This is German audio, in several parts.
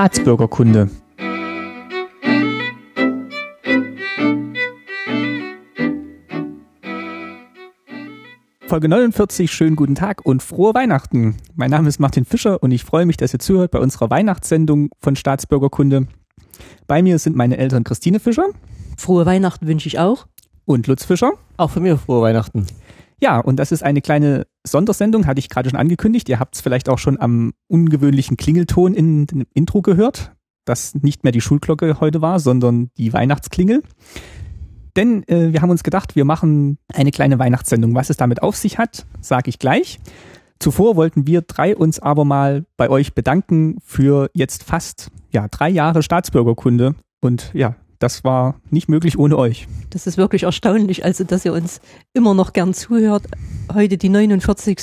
Staatsbürgerkunde. Folge 49, schönen guten Tag und frohe Weihnachten. Mein Name ist Martin Fischer und ich freue mich, dass ihr zuhört bei unserer Weihnachtssendung von Staatsbürgerkunde. Bei mir sind meine Eltern Christine Fischer. Frohe Weihnachten wünsche ich auch. Und Lutz Fischer. Auch von mir frohe Weihnachten. Ja, und das ist eine kleine Sondersendung, hatte ich gerade schon angekündigt. Ihr habt es vielleicht auch schon am ungewöhnlichen Klingelton in dem Intro gehört, dass nicht mehr die Schulglocke heute war, sondern die Weihnachtsklingel. Denn äh, wir haben uns gedacht, wir machen eine kleine Weihnachtssendung. Was es damit auf sich hat, sage ich gleich. Zuvor wollten wir drei uns aber mal bei euch bedanken für jetzt fast ja, drei Jahre Staatsbürgerkunde. Und ja, das war nicht möglich ohne euch. Das ist wirklich erstaunlich, also dass ihr uns immer noch gern zuhört. Heute die 49.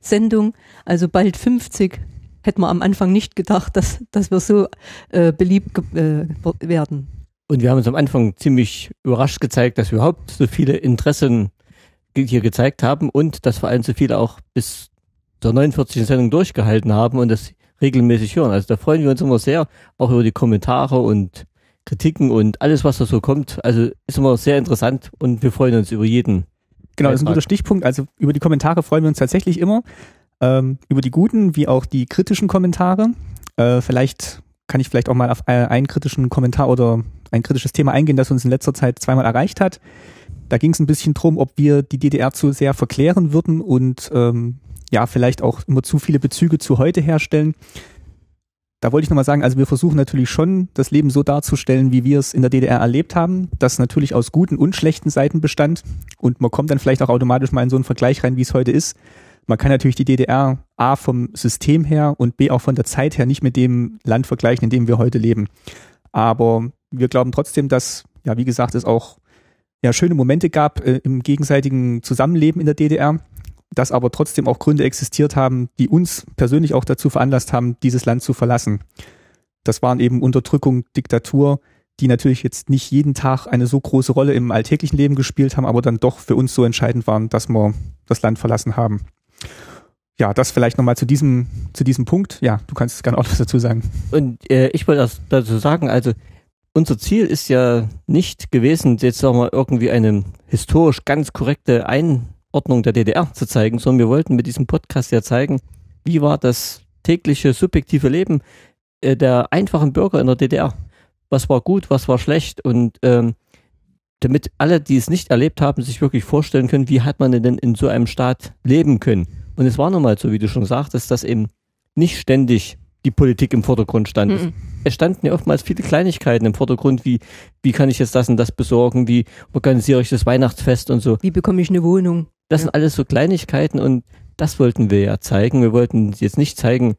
Sendung, also bald 50. Hätten wir am Anfang nicht gedacht, dass, dass wir so äh, beliebt äh, werden. Und wir haben uns am Anfang ziemlich überrascht gezeigt, dass wir überhaupt so viele Interessen hier gezeigt haben und dass vor allem so viele auch bis zur 49. Sendung durchgehalten haben und das regelmäßig hören. Also da freuen wir uns immer sehr, auch über die Kommentare und Kritiken und alles, was da so kommt. Also ist immer sehr interessant und wir freuen uns über jeden. Genau, das ist ein guter Stichpunkt. Also über die Kommentare freuen wir uns tatsächlich immer. Ähm, über die guten wie auch die kritischen Kommentare. Äh, vielleicht kann ich vielleicht auch mal auf äh, einen kritischen Kommentar oder ein kritisches Thema eingehen, das uns in letzter Zeit zweimal erreicht hat. Da ging es ein bisschen drum, ob wir die DDR zu sehr verklären würden und ähm, ja, vielleicht auch immer zu viele Bezüge zu heute herstellen. Da wollte ich nochmal sagen, also wir versuchen natürlich schon, das Leben so darzustellen, wie wir es in der DDR erlebt haben, das natürlich aus guten und schlechten Seiten bestand. Und man kommt dann vielleicht auch automatisch mal in so einen Vergleich rein, wie es heute ist. Man kann natürlich die DDR A vom System her und B auch von der Zeit her nicht mit dem Land vergleichen, in dem wir heute leben. Aber wir glauben trotzdem, dass, ja, wie gesagt, es auch ja, schöne Momente gab äh, im gegenseitigen Zusammenleben in der DDR, dass aber trotzdem auch Gründe existiert haben, die uns persönlich auch dazu veranlasst haben, dieses Land zu verlassen. Das waren eben Unterdrückung, Diktatur, die natürlich jetzt nicht jeden Tag eine so große Rolle im alltäglichen Leben gespielt haben, aber dann doch für uns so entscheidend waren, dass wir das Land verlassen haben. Ja, das vielleicht nochmal zu diesem, zu diesem Punkt. Ja, du kannst gerne auch was dazu sagen. Und äh, ich wollte dazu sagen, also unser Ziel ist ja nicht gewesen, jetzt wir irgendwie eine historisch ganz korrekte Einordnung der DDR zu zeigen, sondern wir wollten mit diesem Podcast ja zeigen, wie war das tägliche subjektive Leben äh, der einfachen Bürger in der DDR. Was war gut, was war schlecht und ähm, damit alle, die es nicht erlebt haben, sich wirklich vorstellen können, wie hat man denn in so einem Staat leben können. Und es war nun mal so, wie du schon sagtest, dass eben nicht ständig die Politik im Vordergrund stand. Mhm. Es standen ja oftmals viele Kleinigkeiten im Vordergrund, wie, wie kann ich jetzt das und das besorgen, wie organisiere ich das Weihnachtsfest und so. Wie bekomme ich eine Wohnung? Das sind alles so Kleinigkeiten und das wollten wir ja zeigen. Wir wollten jetzt nicht zeigen,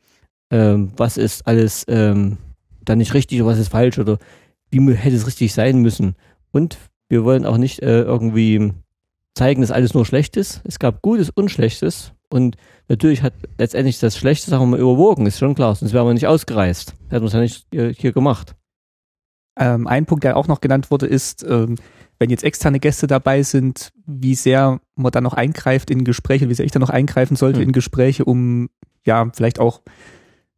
ähm, was ist alles ähm, da nicht richtig oder was ist falsch oder wie hätte es richtig sein müssen. Und wir wollen auch nicht äh, irgendwie zeigen, dass alles nur schlecht ist. Es gab Gutes und Schlechtes und natürlich hat letztendlich das schlechte Sachen mal überwogen, ist schon klar. Sonst wären wir nicht ausgereist. Hätten wir es ja nicht hier gemacht. Ähm, ein Punkt, der auch noch genannt wurde, ist, ähm, wenn jetzt externe Gäste dabei sind, wie sehr man dann noch eingreift in Gespräche, wie sehr ich dann noch eingreifen sollte hm. in Gespräche, um ja vielleicht auch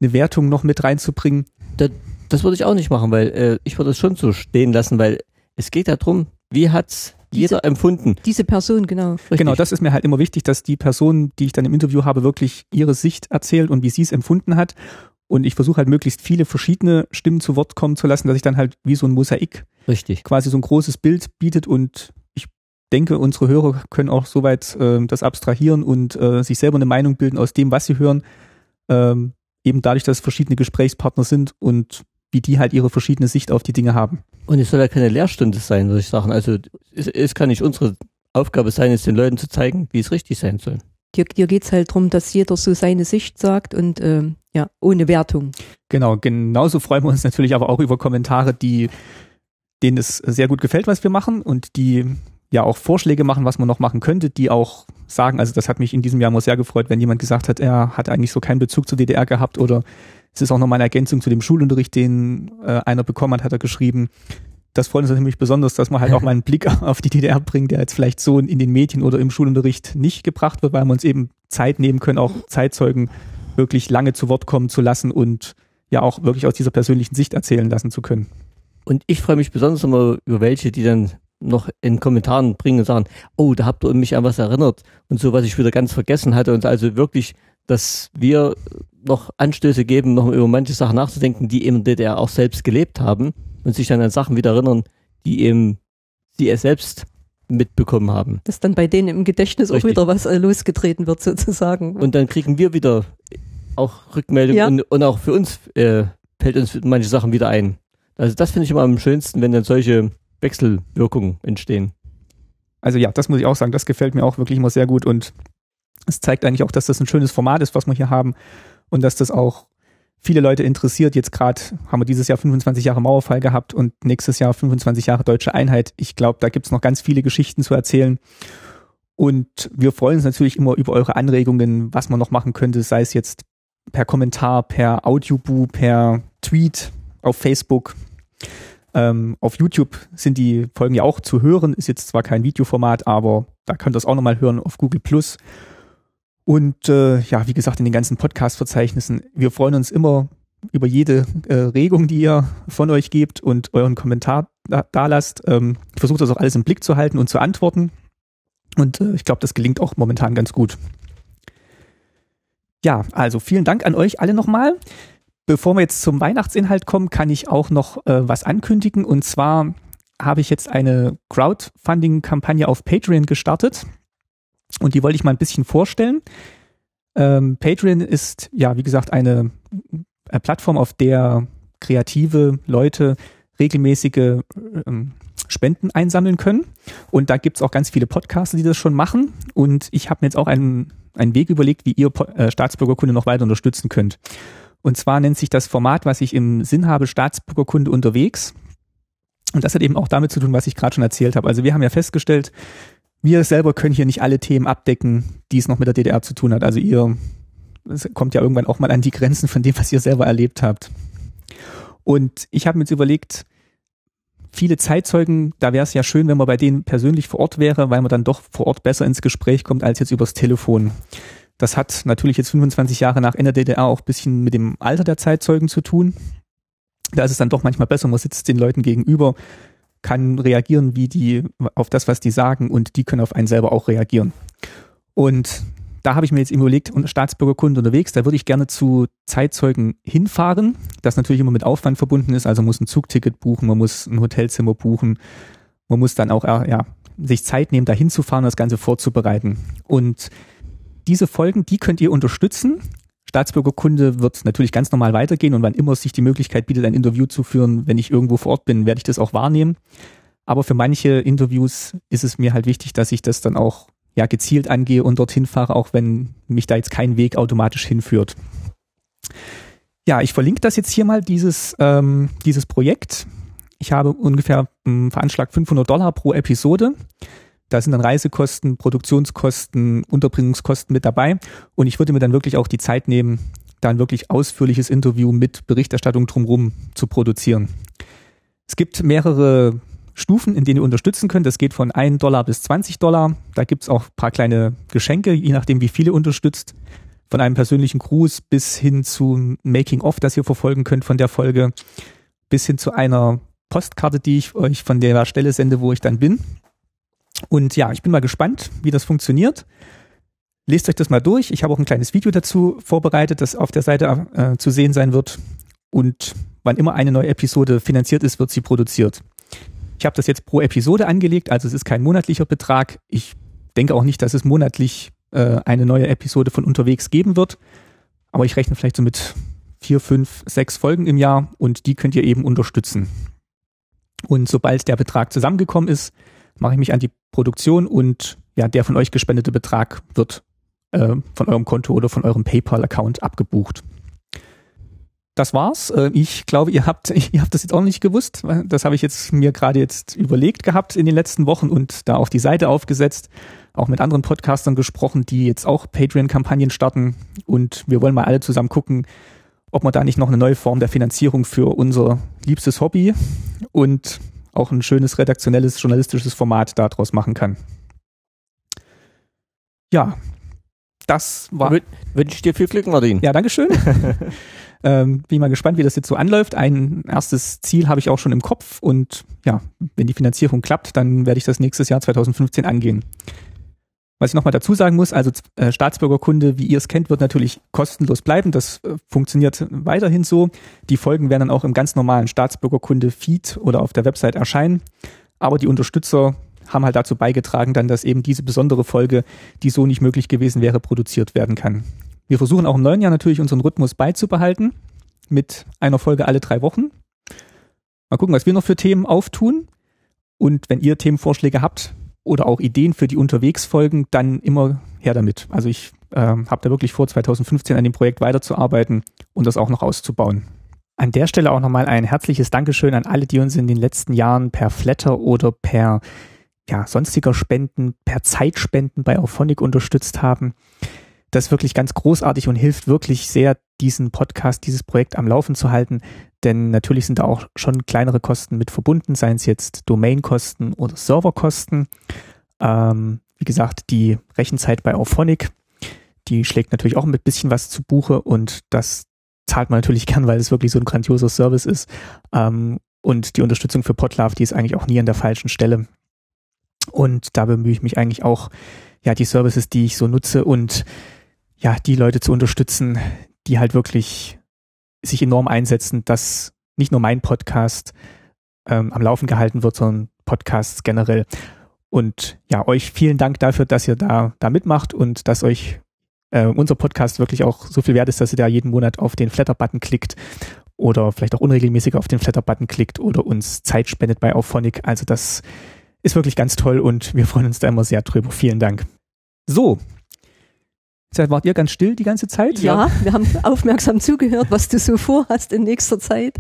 eine Wertung noch mit reinzubringen. Das, das würde ich auch nicht machen, weil äh, ich würde es schon so stehen lassen, weil es geht darum, wie hat's diese, jeder empfunden. Diese Person, genau. Richtig. Genau, das ist mir halt immer wichtig, dass die Person, die ich dann im Interview habe, wirklich ihre Sicht erzählt und wie sie es empfunden hat. Und ich versuche halt möglichst viele verschiedene Stimmen zu Wort kommen zu lassen, dass ich dann halt wie so ein Mosaik Richtig. quasi so ein großes Bild bietet und ich denke, unsere Hörer können auch soweit äh, das abstrahieren und äh, sich selber eine Meinung bilden aus dem, was sie hören. Ähm, eben dadurch, dass es verschiedene Gesprächspartner sind und wie die halt ihre verschiedene Sicht auf die Dinge haben. Und es soll ja keine Lehrstunde sein, würde ich sagen. Also es, es kann nicht unsere Aufgabe sein, es den Leuten zu zeigen, wie es richtig sein soll. Dir, dir geht es halt darum, dass jeder so seine Sicht sagt und ähm, ja, ohne Wertung. Genau, genauso freuen wir uns natürlich aber auch über Kommentare, die denen es sehr gut gefällt, was wir machen und die ja auch Vorschläge machen, was man noch machen könnte, die auch sagen, also das hat mich in diesem Jahr mal sehr gefreut, wenn jemand gesagt hat, er hat eigentlich so keinen Bezug zur DDR gehabt oder es ist auch nochmal eine Ergänzung zu dem Schulunterricht, den äh, einer bekommen hat, hat er geschrieben. Das freut uns nämlich besonders, dass man halt auch mal einen Blick auf die DDR bringt, der jetzt vielleicht so in den Medien oder im Schulunterricht nicht gebracht wird, weil wir uns eben Zeit nehmen können, auch Zeitzeugen wirklich lange zu Wort kommen zu lassen und ja auch wirklich aus dieser persönlichen Sicht erzählen lassen zu können. Und ich freue mich besonders immer über welche, die dann noch in Kommentaren bringen und sagen, oh, da habt ihr mich an was erinnert und so, was ich wieder ganz vergessen hatte. Und also wirklich, dass wir noch Anstöße geben, noch über manche Sachen nachzudenken, die eben DDR auch selbst gelebt haben und sich dann an Sachen wieder erinnern, die eben sie es selbst mitbekommen haben. Dass dann bei denen im Gedächtnis Richtig. auch wieder was äh, losgetreten wird sozusagen. Und dann kriegen wir wieder auch Rückmeldungen ja. und, und, auch für uns äh, fällt uns manche Sachen wieder ein. Also das finde ich immer am schönsten, wenn dann solche Wechselwirkungen entstehen. Also ja, das muss ich auch sagen, das gefällt mir auch wirklich immer sehr gut und es zeigt eigentlich auch, dass das ein schönes Format ist, was wir hier haben und dass das auch viele Leute interessiert. Jetzt gerade haben wir dieses Jahr 25 Jahre Mauerfall gehabt und nächstes Jahr 25 Jahre deutsche Einheit. Ich glaube, da gibt es noch ganz viele Geschichten zu erzählen. Und wir freuen uns natürlich immer über eure Anregungen, was man noch machen könnte, sei es jetzt per Kommentar, per Audioboo, per Tweet auf Facebook. Ähm, auf YouTube sind die Folgen ja auch zu hören, ist jetzt zwar kein Videoformat, aber da könnt ihr es auch nochmal hören auf Google Plus. Und äh, ja, wie gesagt, in den ganzen Podcast-Verzeichnissen. Wir freuen uns immer über jede äh, Regung, die ihr von euch gebt und euren Kommentar da, lasst. Ähm, ich versuche das auch alles im Blick zu halten und zu antworten. Und äh, ich glaube, das gelingt auch momentan ganz gut. Ja, also vielen Dank an euch alle nochmal. Bevor wir jetzt zum Weihnachtsinhalt kommen, kann ich auch noch äh, was ankündigen. Und zwar habe ich jetzt eine Crowdfunding-Kampagne auf Patreon gestartet. Und die wollte ich mal ein bisschen vorstellen. Ähm, Patreon ist, ja, wie gesagt, eine, eine Plattform, auf der kreative Leute regelmäßige ähm, Spenden einsammeln können. Und da gibt's auch ganz viele Podcaster, die das schon machen. Und ich habe mir jetzt auch einen, einen Weg überlegt, wie ihr äh, Staatsbürgerkunde noch weiter unterstützen könnt. Und zwar nennt sich das Format, was ich im Sinn habe, Staatsbürgerkunde unterwegs. Und das hat eben auch damit zu tun, was ich gerade schon erzählt habe. Also wir haben ja festgestellt, wir selber können hier nicht alle Themen abdecken, die es noch mit der DDR zu tun hat. Also ihr, kommt ja irgendwann auch mal an die Grenzen von dem, was ihr selber erlebt habt. Und ich habe mir jetzt überlegt, viele Zeitzeugen, da wäre es ja schön, wenn man bei denen persönlich vor Ort wäre, weil man dann doch vor Ort besser ins Gespräch kommt als jetzt übers Telefon. Das hat natürlich jetzt 25 Jahre nach Ende der DDR auch ein bisschen mit dem Alter der Zeitzeugen zu tun. Da ist es dann doch manchmal besser, man sitzt den Leuten gegenüber, kann reagieren wie die auf das, was die sagen und die können auf einen selber auch reagieren. Und da habe ich mir jetzt überlegt, Staatsbürgerkunde unterwegs, da würde ich gerne zu Zeitzeugen hinfahren, das natürlich immer mit Aufwand verbunden ist, also man muss ein Zugticket buchen, man muss ein Hotelzimmer buchen, man muss dann auch ja, sich Zeit nehmen, da hinzufahren, das Ganze vorzubereiten. Und diese Folgen, die könnt ihr unterstützen. Staatsbürgerkunde wird natürlich ganz normal weitergehen und wann immer sich die Möglichkeit bietet, ein Interview zu führen, wenn ich irgendwo vor Ort bin, werde ich das auch wahrnehmen. Aber für manche Interviews ist es mir halt wichtig, dass ich das dann auch ja, gezielt angehe und dorthin fahre, auch wenn mich da jetzt kein Weg automatisch hinführt. Ja, ich verlinke das jetzt hier mal, dieses, ähm, dieses Projekt. Ich habe ungefähr ähm, veranschlagt 500 Dollar pro Episode. Da sind dann Reisekosten, Produktionskosten, Unterbringungskosten mit dabei. Und ich würde mir dann wirklich auch die Zeit nehmen, da ein wirklich ausführliches Interview mit Berichterstattung drumherum zu produzieren. Es gibt mehrere Stufen, in denen ihr unterstützen könnt. Das geht von 1 Dollar bis 20 Dollar. Da gibt es auch ein paar kleine Geschenke, je nachdem, wie viele unterstützt. Von einem persönlichen Gruß bis hin zu Making-of, das ihr verfolgen könnt von der Folge, bis hin zu einer Postkarte, die ich euch von der Stelle sende, wo ich dann bin. Und ja, ich bin mal gespannt, wie das funktioniert. Lest euch das mal durch. Ich habe auch ein kleines Video dazu vorbereitet, das auf der Seite äh, zu sehen sein wird. Und wann immer eine neue Episode finanziert ist, wird sie produziert. Ich habe das jetzt pro Episode angelegt, also es ist kein monatlicher Betrag. Ich denke auch nicht, dass es monatlich äh, eine neue Episode von unterwegs geben wird. Aber ich rechne vielleicht so mit vier, fünf, sechs Folgen im Jahr und die könnt ihr eben unterstützen. Und sobald der Betrag zusammengekommen ist, mache ich mich an die Produktion und ja, der von euch gespendete Betrag wird äh, von eurem Konto oder von eurem PayPal-Account abgebucht. Das war's. Äh, ich glaube, ihr habt, ihr habt das jetzt auch nicht gewusst. Das habe ich jetzt mir gerade jetzt überlegt gehabt in den letzten Wochen und da auf die Seite aufgesetzt, auch mit anderen Podcastern gesprochen, die jetzt auch Patreon-Kampagnen starten und wir wollen mal alle zusammen gucken, ob man da nicht noch eine neue Form der Finanzierung für unser liebstes Hobby und auch ein schönes redaktionelles, journalistisches Format daraus machen kann. Ja, das war. Wünsche ich dir viel Glück, Martin. Ja, Dankeschön. Ähm, bin mal gespannt, wie das jetzt so anläuft. Ein erstes Ziel habe ich auch schon im Kopf und ja, wenn die Finanzierung klappt, dann werde ich das nächstes Jahr 2015 angehen. Was ich nochmal dazu sagen muss, also äh, Staatsbürgerkunde, wie ihr es kennt, wird natürlich kostenlos bleiben. Das äh, funktioniert weiterhin so. Die Folgen werden dann auch im ganz normalen Staatsbürgerkunde-Feed oder auf der Website erscheinen. Aber die Unterstützer haben halt dazu beigetragen, dann, dass eben diese besondere Folge, die so nicht möglich gewesen wäre, produziert werden kann. Wir versuchen auch im neuen Jahr natürlich unseren Rhythmus beizubehalten mit einer Folge alle drei Wochen. Mal gucken, was wir noch für Themen auftun. Und wenn ihr Themenvorschläge habt oder auch Ideen für die Unterwegsfolgen, dann immer her damit. Also ich äh, habe da wirklich vor, 2015 an dem Projekt weiterzuarbeiten und das auch noch auszubauen. An der Stelle auch nochmal ein herzliches Dankeschön an alle, die uns in den letzten Jahren per Flatter oder per ja, sonstiger Spenden, per Zeitspenden bei Auphonic unterstützt haben. Das ist wirklich ganz großartig und hilft wirklich sehr, diesen Podcast, dieses Projekt am Laufen zu halten. Denn natürlich sind da auch schon kleinere Kosten mit verbunden, seien es jetzt Domainkosten oder Serverkosten. Ähm, wie gesagt, die Rechenzeit bei Auphonic, die schlägt natürlich auch mit bisschen was zu Buche und das zahlt man natürlich gern, weil es wirklich so ein grandioser Service ist. Ähm, und die Unterstützung für Podlove, die ist eigentlich auch nie an der falschen Stelle. Und da bemühe ich mich eigentlich auch, ja, die Services, die ich so nutze und ja, die Leute zu unterstützen, die halt wirklich sich enorm einsetzen, dass nicht nur mein Podcast ähm, am Laufen gehalten wird, sondern Podcasts generell. Und ja, euch vielen Dank dafür, dass ihr da, da mitmacht und dass euch äh, unser Podcast wirklich auch so viel wert ist, dass ihr da jeden Monat auf den Flatter-Button klickt oder vielleicht auch unregelmäßig auf den Flatter-Button klickt oder uns Zeit spendet bei Auphonic. Also das ist wirklich ganz toll und wir freuen uns da immer sehr drüber. Vielen Dank. So, Jetzt wart ihr ganz still die ganze Zeit? Ja, ja, wir haben aufmerksam zugehört, was du so vorhast in nächster Zeit.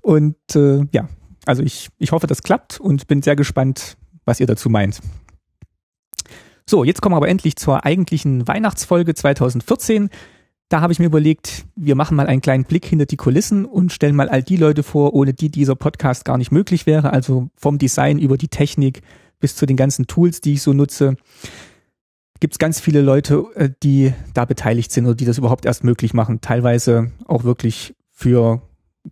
Und äh, ja, also ich, ich hoffe, das klappt und bin sehr gespannt, was ihr dazu meint. So, jetzt kommen wir aber endlich zur eigentlichen Weihnachtsfolge 2014. Da habe ich mir überlegt, wir machen mal einen kleinen Blick hinter die Kulissen und stellen mal all die Leute vor, ohne die dieser Podcast gar nicht möglich wäre. Also vom Design über die Technik bis zu den ganzen Tools, die ich so nutze gibt es ganz viele Leute, äh, die da beteiligt sind oder die das überhaupt erst möglich machen. Teilweise auch wirklich für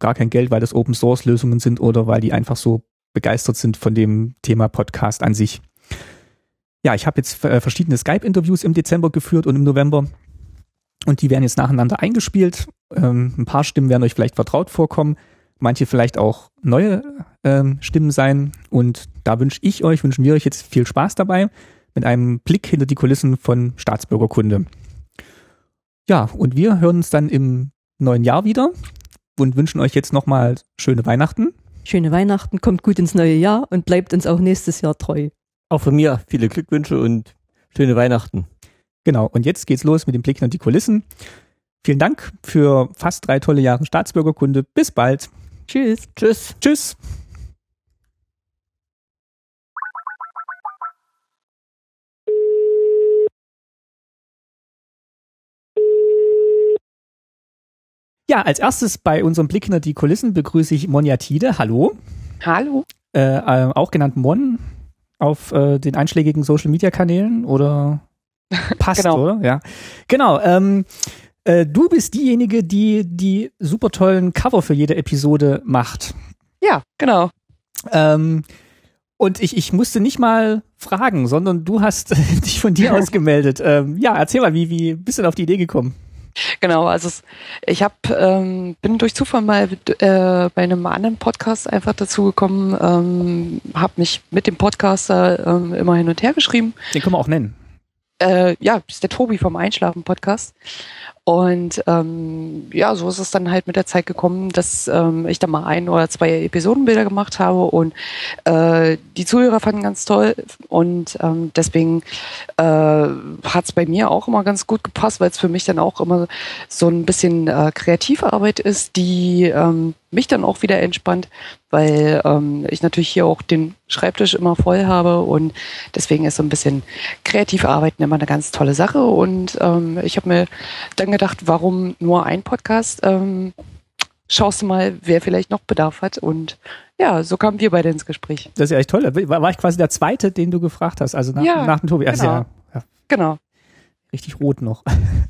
gar kein Geld, weil das Open Source Lösungen sind oder weil die einfach so begeistert sind von dem Thema Podcast an sich. Ja, ich habe jetzt äh, verschiedene Skype-Interviews im Dezember geführt und im November und die werden jetzt nacheinander eingespielt. Ähm, ein paar Stimmen werden euch vielleicht vertraut vorkommen, manche vielleicht auch neue ähm, Stimmen sein und da wünsche ich euch, wünschen wir euch jetzt viel Spaß dabei mit einem Blick hinter die Kulissen von Staatsbürgerkunde. Ja, und wir hören uns dann im neuen Jahr wieder und wünschen euch jetzt nochmal schöne Weihnachten. Schöne Weihnachten, kommt gut ins neue Jahr und bleibt uns auch nächstes Jahr treu. Auch von mir viele Glückwünsche und schöne Weihnachten. Genau, und jetzt geht's los mit dem Blick hinter die Kulissen. Vielen Dank für fast drei tolle Jahre Staatsbürgerkunde. Bis bald. Tschüss. Tschüss. Tschüss. Ja, als erstes bei unserem Blick hinter die Kulissen begrüße ich Monja Tide. Hallo. Hallo. Äh, äh, auch genannt Mon auf äh, den einschlägigen Social Media Kanälen oder passt, genau. oder? Ja. Genau. Ähm, äh, du bist diejenige, die die super tollen Cover für jede Episode macht. Ja, genau. Ähm, und ich, ich musste nicht mal fragen, sondern du hast dich von dir aus gemeldet. Ähm, ja, erzähl mal, wie, wie bist du denn auf die Idee gekommen? Genau, also es, ich hab, ähm, bin durch Zufall mal äh, bei einem anderen Podcast einfach dazu gekommen, ähm, habe mich mit dem Podcaster ähm, immer hin und her geschrieben. Den können wir auch nennen. Äh, ja, das ist der Tobi vom Einschlafen-Podcast. Und ähm, ja, so ist es dann halt mit der Zeit gekommen, dass ähm, ich da mal ein oder zwei Episodenbilder gemacht habe und äh, die Zuhörer fanden ganz toll und ähm, deswegen äh, hat es bei mir auch immer ganz gut gepasst, weil es für mich dann auch immer so ein bisschen äh, kreative Arbeit ist, die ähm, mich dann auch wieder entspannt, weil ähm, ich natürlich hier auch den Schreibtisch immer voll habe und deswegen ist so ein bisschen kreativ arbeiten immer eine ganz tolle Sache und ähm, ich habe mir dann warum nur ein Podcast? Ähm, schaust du mal, wer vielleicht noch Bedarf hat und ja, so kamen wir beide ins Gespräch. Das ist ja echt toll. War, war ich quasi der Zweite, den du gefragt hast, also nach, Ja, nach dem Tobi. Also, genau. ja, ja. Genau. richtig rot noch.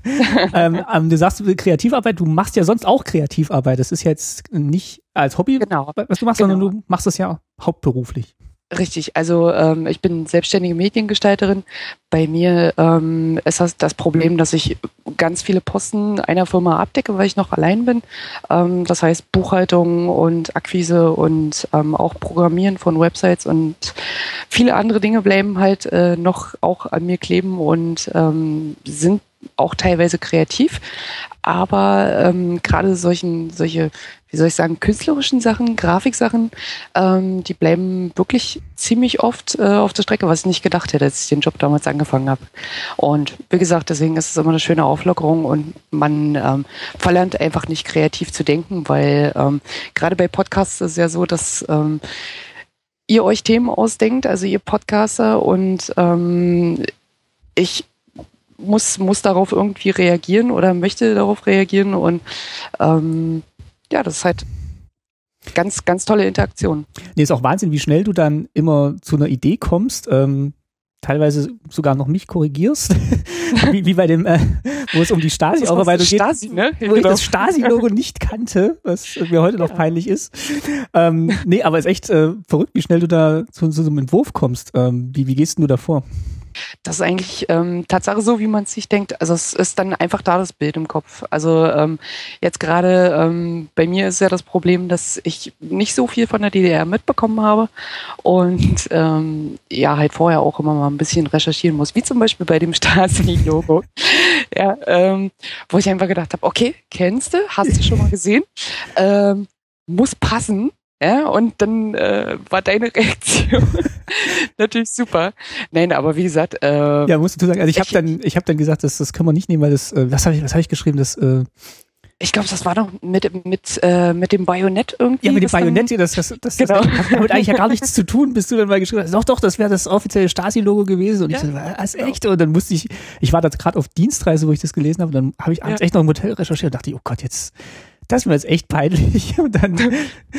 ähm, ähm, du sagst Kreativarbeit, du machst ja sonst auch Kreativarbeit. Das ist jetzt nicht als Hobby, Genau. was du machst, Genau. sondern du machst das ja hauptberuflich. Richtig, also ähm, ich bin selbstständige Mediengestalterin. Bei mir ähm, ist das das Problem, dass ich ganz viele Posten einer Firma abdecke, weil ich noch allein bin. Ähm, das heißt Buchhaltung und Akquise und ähm, auch Programmieren von Websites und viele andere Dinge bleiben halt äh, noch auch an mir kleben und ähm, sind auch teilweise kreativ. Aber ähm, gerade solchen, solche, wie soll ich sagen, künstlerischen Sachen, Grafiksachen, ähm, die bleiben wirklich ziemlich oft äh, auf der Strecke, was ich nicht gedacht hätte, als ich den Job damals angefangen habe. Und wie gesagt, deswegen ist es immer eine schöne Auflockerung und man ähm, verlernt einfach nicht kreativ zu denken, weil ähm, gerade bei Podcasts ist es ja so, dass ähm, ihr euch Themen ausdenkt, also ihr Podcaster und ähm, ich muss, muss darauf irgendwie reagieren oder möchte darauf reagieren und ähm, ja, das ist halt ganz, ganz tolle Interaktion. Nee, ist auch Wahnsinn, wie schnell du dann immer zu einer Idee kommst. Ähm, teilweise sogar noch mich korrigierst, wie, wie bei dem, äh, wo es um die Stasi-Aufarbeitung geht, Stasi, ne? wo ich das Stasi-Logo nicht kannte, was mir heute noch peinlich ist. Ähm, nee, aber es ist echt äh, verrückt, wie schnell du da zu, zu so einem Entwurf kommst. Ähm, wie, wie gehst denn du davor? Das ist eigentlich ähm, Tatsache so, wie man es sich denkt. Also es ist dann einfach da das Bild im Kopf. Also ähm, jetzt gerade ähm, bei mir ist ja das Problem, dass ich nicht so viel von der DDR mitbekommen habe und ähm, ja halt vorher auch immer mal ein bisschen recherchieren muss, wie zum Beispiel bei dem Stasi-Logo. ja, ähm, wo ich einfach gedacht habe, okay, kennst du, hast du schon mal gesehen, ähm, muss passen. Ja, und dann äh, war deine Reaktion natürlich super. Nein, aber wie gesagt, äh, Ja, musst du sagen, also ich habe Ich- dann, ich habe dann gesagt, das, das können wir nicht nehmen, weil das, äh, was habe ich, was habe ich geschrieben, das, äh, ich glaube, das war doch mit, mit, äh, mit dem Bajonett irgendwie. ja, mit dem Bajonett, das, das, das, Genau. das hat damit eigentlich ja gar nichts zu tun, bis du dann mal geschrieben hast, doch, doch, das wäre das offizielle Stasi-Logo gewesen. Und ich Ja, so, was, genau. echt? Und dann musste ich, ich war da gerade auf Dienstreise, wo ich das gelesen habe, und dann habe ich abends Ja. echt noch im Hotel recherchiert und dachte, oh Gott, jetzt, das ist mir jetzt echt peinlich. Und dann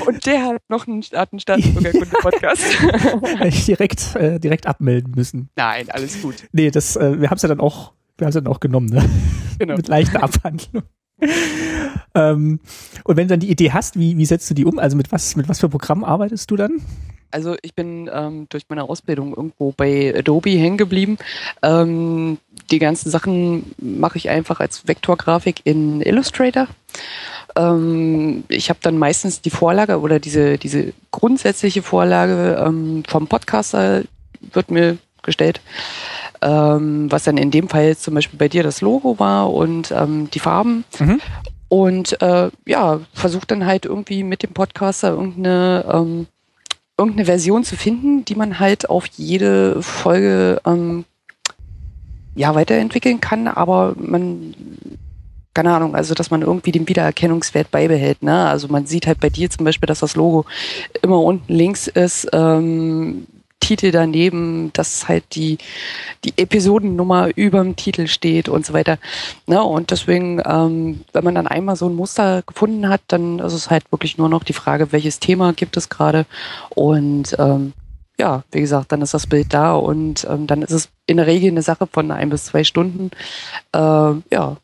Und der hat noch einen, hat einen Staatsbürgerkunde-Podcast. direkt, äh, direkt abmelden müssen. Nein, alles gut. Nee, das, äh, wir haben es ja dann auch, wir haben es dann auch genommen, ne? Genau. mit leichter Abhandlung. ähm, und wenn du dann die Idee hast, wie, wie setzt du die um? Also mit was, mit was für Programm arbeitest du dann? Also ich bin ähm, durch meine Ausbildung irgendwo bei Adobe hängen geblieben. Ähm, die ganzen Sachen mache ich einfach als Vektorgrafik in Illustrator. Ähm, ich habe dann meistens die Vorlage oder diese, diese grundsätzliche Vorlage ähm, vom Podcaster wird mir gestellt. Ähm, was dann in dem Fall zum Beispiel bei dir das Logo war und ähm, die Farben. Mhm. Und äh, ja, versucht dann halt irgendwie mit dem Podcaster irgendeine ähm, irgendeine Version zu finden, die man halt auf jede Folge ähm, ja weiterentwickeln kann, aber man keine Ahnung, also dass man irgendwie den Wiedererkennungswert beibehält. Ne? Also man sieht halt bei dir zum Beispiel, dass das Logo immer unten links ist, ähm, Titel daneben, dass halt die, die Episodennummer über dem Titel steht und so weiter. Ne? Und deswegen, ähm, wenn man dann einmal so ein Muster gefunden hat, dann ist es halt wirklich nur noch die Frage, welches Thema gibt es gerade. Und ähm, ja, wie gesagt, dann ist das Bild da und ähm, dann ist es in der Regel eine Sache von ein bis zwei Stunden. Ähm, ja,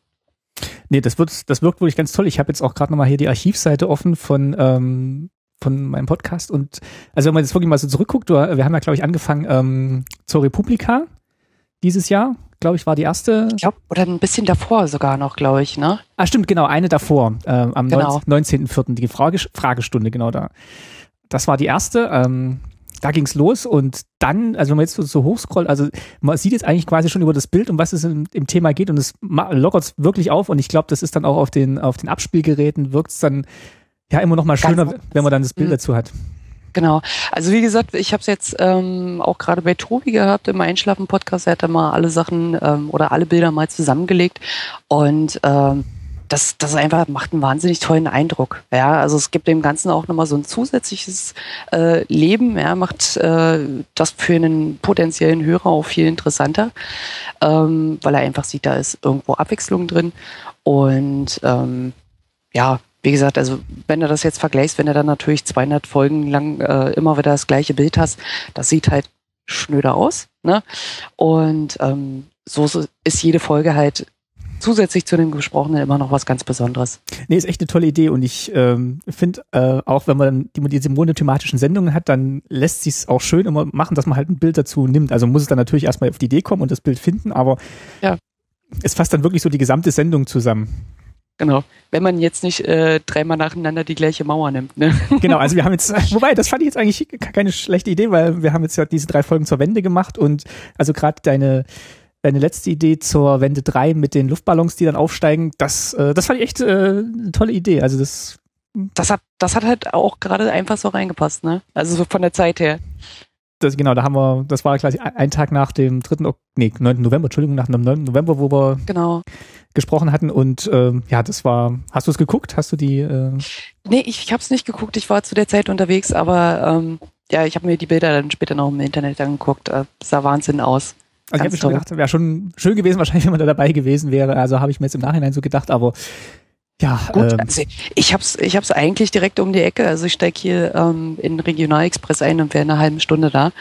Nee, das wird, das wirkt wirklich ganz toll. Ich habe jetzt auch gerade nochmal hier die Archivseite offen von, ähm, von meinem Podcast und also wenn man jetzt wirklich mal so zurückguckt, du, wir haben ja, glaube ich, angefangen ähm, zur Republika dieses Jahr, glaube ich, war die erste. ich glaube, oder ein bisschen davor sogar noch, glaube ich, ne? Ah, stimmt, genau, eine davor, ähm, am Genau. 19 19.04., die Frage, Fragestunde, genau da. Das war die erste. Ähm, da ging's los und dann, also wenn man jetzt so, hochscrollt, also man sieht jetzt eigentlich quasi schon über das Bild, um was es im, im Thema geht und es lockert wirklich auf und ich glaube, das ist dann auch auf den, auf den Abspielgeräten, wirkt's dann ja immer noch mal schöner, wenn man dann das Bild Mhm. dazu hat. Genau. Also wie gesagt, ich habe es jetzt ähm, auch gerade bei Tobi gehabt im Einschlafen-Podcast. Er hat da mal alle Sachen ähm, oder alle Bilder mal zusammengelegt und ähm, das, das einfach macht einen wahnsinnig tollen Eindruck. Ja, also es gibt dem Ganzen auch nochmal so ein zusätzliches äh, Leben. Ja, macht äh, das für einen potenziellen Hörer auch viel interessanter, ähm, weil er einfach sieht, da ist irgendwo Abwechslung drin und ähm, ja, wie gesagt, also wenn du das jetzt vergleichst, wenn du dann natürlich 200 Folgen lang äh, immer wieder das gleiche Bild hast, das sieht halt schnöder aus. Ne? Und ähm, so ist- jede Folge halt zusätzlich zu dem Gesprochenen immer noch was ganz Besonderes. Nee, ist echt eine tolle Idee und ich ähm, finde, äh, auch wenn man die, diese monothematischen Sendungen hat, dann lässt sich es auch schön immer machen, dass man halt ein Bild dazu nimmt. Also muss es dann natürlich erstmal auf die Idee kommen und das Bild finden, aber Ja. es fasst dann wirklich so die gesamte Sendung zusammen. Genau. Wenn man jetzt nicht äh, dreimal nacheinander die gleiche Mauer nimmt. Ne? Genau, also wir haben jetzt, wobei, das fand ich jetzt eigentlich keine schlechte Idee, weil wir haben jetzt ja diese drei Folgen zur Wende gemacht und also gerade deine deine letzte Idee zur Wende 3 mit den Luftballons, die dann aufsteigen, das, äh, das fand ich echt äh, eine tolle Idee. Also das, Das hat, das hat halt auch gerade einfach so reingepasst, ne? Also so von der Zeit her. das, genau, da haben wir, das war gleich ein Tag nach dem 3. Ok nee, 9. November, Entschuldigung, nach dem 9. November, wo wir Genau. gesprochen hatten und ähm, ja, das war, hast du es geguckt? Hast du die, äh, Nee, ich, ich habe es nicht geguckt, ich war zu der Zeit unterwegs, aber ähm, ja, ich habe mir die Bilder dann später noch im Internet angeguckt. Äh, sah Wahnsinn aus. Also ich habe schon gedacht, wäre schon schön gewesen, wahrscheinlich, wenn man da dabei gewesen wäre. Also habe ich mir jetzt im Nachhinein so gedacht, aber ja, Gut, ähm, also ich hab's, ich hab's eigentlich direkt um die Ecke. Also ich steig hier ähm, in Regionalexpress ein und wäre in einer halben Stunde da.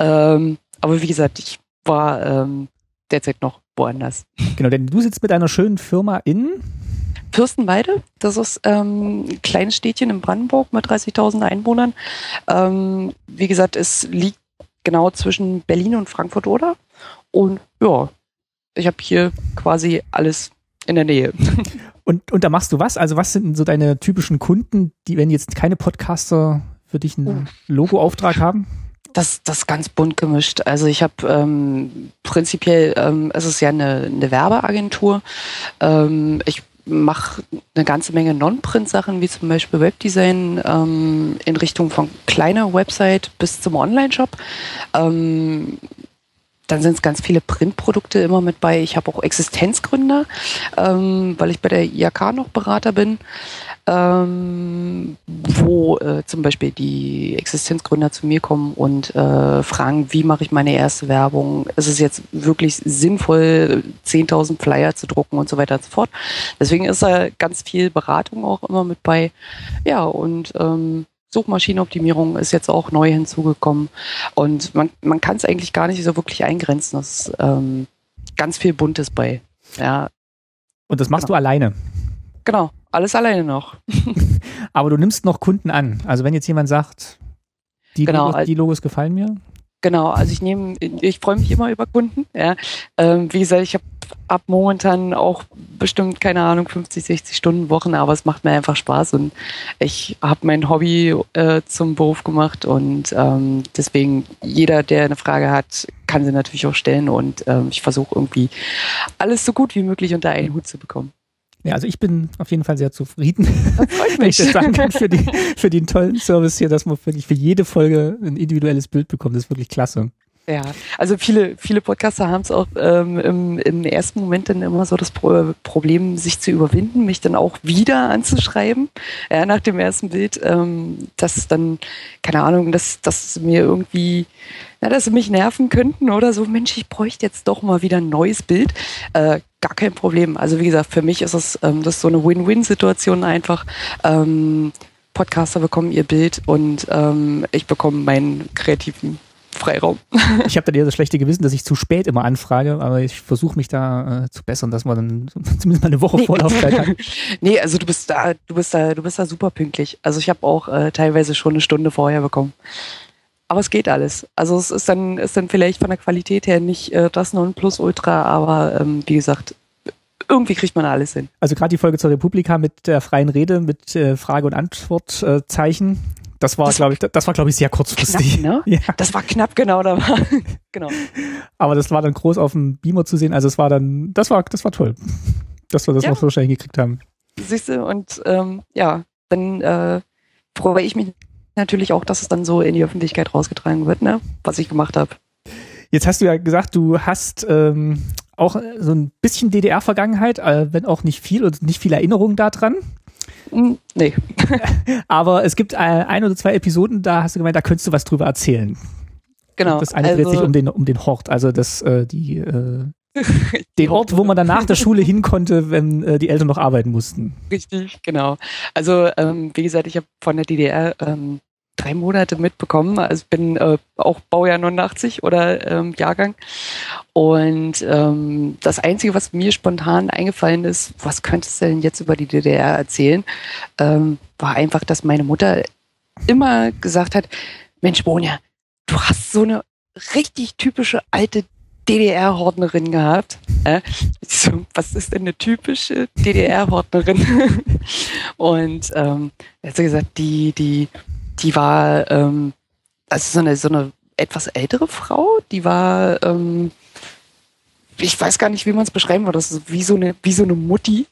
Ähm, aber wie gesagt, ich war ähm, derzeit noch woanders. genau, denn du sitzt mit einer schönen Firma in, Fürstenwalde, das ist ähm, ein kleines Städtchen in Brandenburg mit 30.000 Einwohnern. Ähm, wie gesagt, es liegt genau zwischen Berlin und Frankfurt oder. Und ja, ich habe hier quasi alles in der Nähe. Und, und da machst du was? Also was sind so deine typischen Kunden, die, wenn jetzt keine Podcaster für dich Oh. einen Logo-Auftrag haben? Das, das ist ganz bunt gemischt. Also ich habe ähm, prinzipiell, ähm, es ist ja eine, eine Werbeagentur. Ähm, ich mache eine ganze Menge Non-Print-Sachen, wie zum Beispiel Webdesign ähm, in Richtung von kleiner Website bis zum Online-Shop. Ähm, dann sind es ganz viele Printprodukte immer mit bei. Ich habe auch Existenzgründer, ähm, weil ich bei der IAK noch Berater bin, ähm, wo äh, zum Beispiel die Existenzgründer zu mir kommen und äh, fragen, wie mache ich meine erste Werbung? Ist es jetzt wirklich sinnvoll, 10.000 Flyer zu drucken und so weiter und so fort. Deswegen ist da ganz viel Beratung auch immer mit bei. Ja, und ähm, Suchmaschinenoptimierung ist jetzt auch neu hinzugekommen. Und man, man kann es eigentlich gar nicht so wirklich eingrenzen. Das ist ähm, ganz viel Buntes bei. Ja, Und das machst Genau. du alleine. genau. Alles alleine noch. Aber du nimmst noch Kunden an. Also wenn jetzt jemand sagt, die, Genau, Logos, also- die Logos gefallen mir, Genau, also ich nehme, ich freue mich immer über Kunden. Ja. Ähm, wie gesagt, ich habe ab momentan auch bestimmt, keine Ahnung, 50, 60 Stunden Wochen, aber es macht mir einfach Spaß und ich habe mein Hobby äh, zum Beruf gemacht und ähm, deswegen jeder, der eine Frage hat, kann sie natürlich auch stellen und ähm, ich versuche irgendwie alles so gut wie möglich unter einen Hut zu bekommen. Ja, also ich bin auf jeden Fall sehr zufrieden, Das freut wenn ich das sagen kann, für, die, für den tollen Service hier, dass man wirklich für jede Folge ein individuelles Bild bekommt. Das ist wirklich klasse. Ja, also viele, viele Podcaster haben es auch ähm, im, im ersten Moment dann immer so das Pro Problem, sich zu überwinden, mich dann auch wieder anzuschreiben, ja, nach dem ersten Bild, ähm, dass dann, keine Ahnung, dass, dass mir irgendwie, na, dass sie mich nerven könnten oder so, Mensch, ich bräuchte jetzt doch mal wieder ein neues Bild. Äh, gar kein Problem. Also wie gesagt, für mich ist es ähm, das ist so eine Win-Win-Situation einfach. Ähm, Podcaster bekommen ihr Bild und ähm, ich bekomme meinen kreativen Freiraum. Ich habe dann eher das schlechte Gewissen, dass ich zu spät immer anfrage, aber ich versuche mich da äh, zu bessern, dass man dann zumindest mal eine Woche Nee. Vorlaufzeit hat. Nee, also du bist da, du bist da, du bist da super pünktlich. Also ich habe auch äh, teilweise schon eine Stunde vorher bekommen. Aber es geht alles. Also es ist dann, ist dann vielleicht von der Qualität her nicht äh, das Nonplusultra, aber ähm, wie gesagt, irgendwie kriegt man alles hin. Also gerade die Folge zur Republika mit der freien Rede, mit äh, Frage- und Antwortzeichen, das war, Das- glaube ich, das war, glaube ich, sehr kurzfristig. Knapp, ne? Ja, Das war knapp, genau, da war, genau. aber das war dann groß auf dem Beamer zu sehen. Also es war dann, das war, das war toll, dass wir das Ja. noch so schnell hingekriegt haben. Siehst du, und ähm, ja, dann äh, freue ich mich natürlich auch, dass es dann so in die Öffentlichkeit rausgetragen wird, ne? Was ich gemacht habe. Jetzt hast du ja gesagt, du hast ähm, auch so ein bisschen DDR-Vergangenheit, äh, wenn auch nicht viel und nicht viel Erinnerung daran. Hm, nee. Aber es gibt äh, ein oder zwei Episoden, da hast du gemeint, da könntest du was drüber erzählen. Genau. Das eine dreht sich um den, um den Hort, also das, äh, die, äh, den Ort, wo man dann nach der Schule hin konnte, wenn äh, die Eltern noch arbeiten mussten. Richtig, genau. Also ähm, wie gesagt, ich habe von der DDR ähm, drei Monate mitbekommen. Also ich bin äh, auch Baujahr 89 oder ähm, Jahrgang. Und ähm, das Einzige, was mir spontan eingefallen ist, was könntest du denn jetzt über die DDR erzählen, ähm, war einfach, dass meine Mutter immer gesagt hat, Mensch, Bonja, du hast so eine richtig typische alte DDR-Hortnerin gehabt. Äh, so, was ist denn eine typische DDR-Hortnerin? und ähm, er hat so gesagt, die, die, die war ähm, also so eine, so eine etwas ältere Frau, die war, ähm, ich weiß gar nicht, wie man es beschreiben würde, das ist wie so eine, wie so eine Mutti.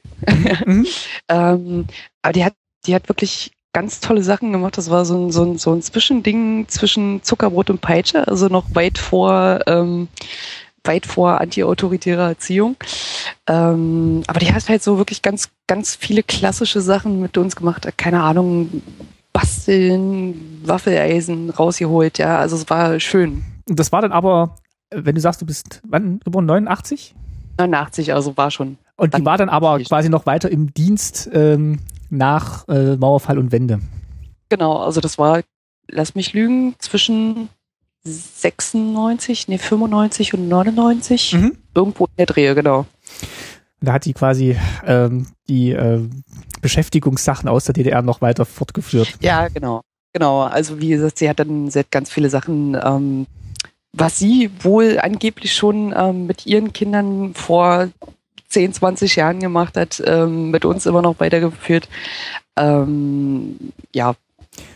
Mhm. ähm, aber die hat, die hat wirklich ganz tolle Sachen gemacht. Das war so ein, so ein, so ein Zwischending zwischen Zuckerbrot und Peitsche, also noch weit vor, ähm, weit vor antiautoritärer Erziehung. Ähm, aber die hat halt so wirklich ganz, ganz viele klassische Sachen mit uns gemacht. Keine Ahnung, basteln, Waffeleisen rausgeholt, ja. Also es war schön. Das war dann aber, wenn du sagst, du bist wann geboren? 89? 89, also war schon. Und die war dann aber quasi noch weiter im Dienst ähm, nach äh, Mauerfall und Wende. Genau, also das war, lass mich lügen, zwischen 96, nee, 95 und 99. Mhm. Irgendwo in der Drehe, genau. Da hat die quasi ähm, die äh, Beschäftigungssachen aus der DDR noch weiter fortgeführt. Ja, genau. Genau. Also wie gesagt, sie hat dann sie hat ganz viele Sachen, ähm, was sie wohl angeblich schon ähm, mit ihren Kindern vor 10, 20 Jahren gemacht hat, ähm, mit uns immer noch weitergeführt. Ähm, ja,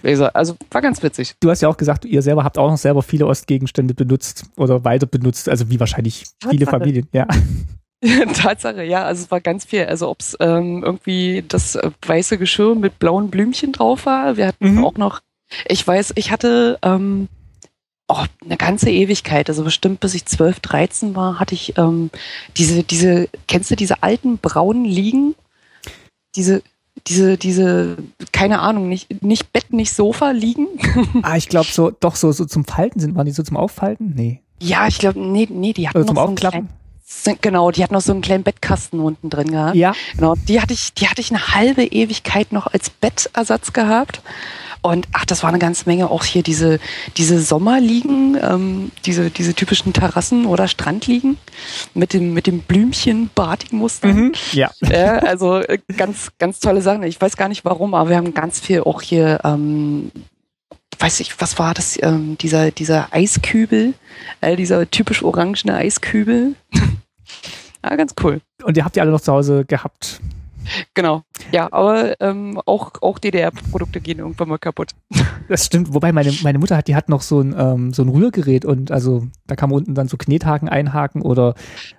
also war ganz witzig. Du hast ja auch gesagt, ihr selber habt auch noch selber viele Ostgegenstände benutzt oder weiter benutzt, also wie wahrscheinlich viele Familien, ja. Tatsache, ja, also es war ganz viel. Also ob es ähm, irgendwie das äh, weiße Geschirr mit blauen Blümchen drauf war. Wir hatten mhm. auch noch, ich weiß, ich hatte ähm, oh, eine ganze Ewigkeit, also bestimmt bis ich 12, 13 war, hatte ich ähm, diese, diese, kennst du diese alten braunen Liegen? Diese, diese, diese, keine Ahnung, nicht, nicht Bett, nicht Sofa liegen. ah, ich glaube so, doch so, so zum Falten sind, waren die so zum Auffalten? Nee. Ja, ich glaube, nee, nee, die hatten also noch so einen kleinen, Genau, die hat noch so einen kleinen Bettkasten unten drin gehabt. Ja. Genau, die hatte ich, die hatte ich eine halbe Ewigkeit noch als Bettersatz gehabt. Und ach, das war eine ganze Menge. Auch hier diese, diese Sommerliegen, ähm, diese, diese typischen Terrassen- oder Strandliegen mit dem, mit dem Blümchen-Batik-Muster. Mhm, ja. Äh, also äh, ganz, ganz tolle Sachen. Ich weiß gar nicht warum, aber wir haben ganz viel auch hier ähm, weiß ich, was war das, ähm, dieser, dieser Eiskübel, äh, dieser typisch orangene Eiskübel. ja, ganz cool. Und ihr habt die alle noch zu Hause gehabt? Genau, ja, aber ähm, auch, auch DDR-Produkte gehen irgendwann mal kaputt. Das stimmt, wobei meine, meine Mutter hat, die hat noch so ein, ähm, so ein Rührgerät und also da kann man unten dann so Knethaken einhaken oder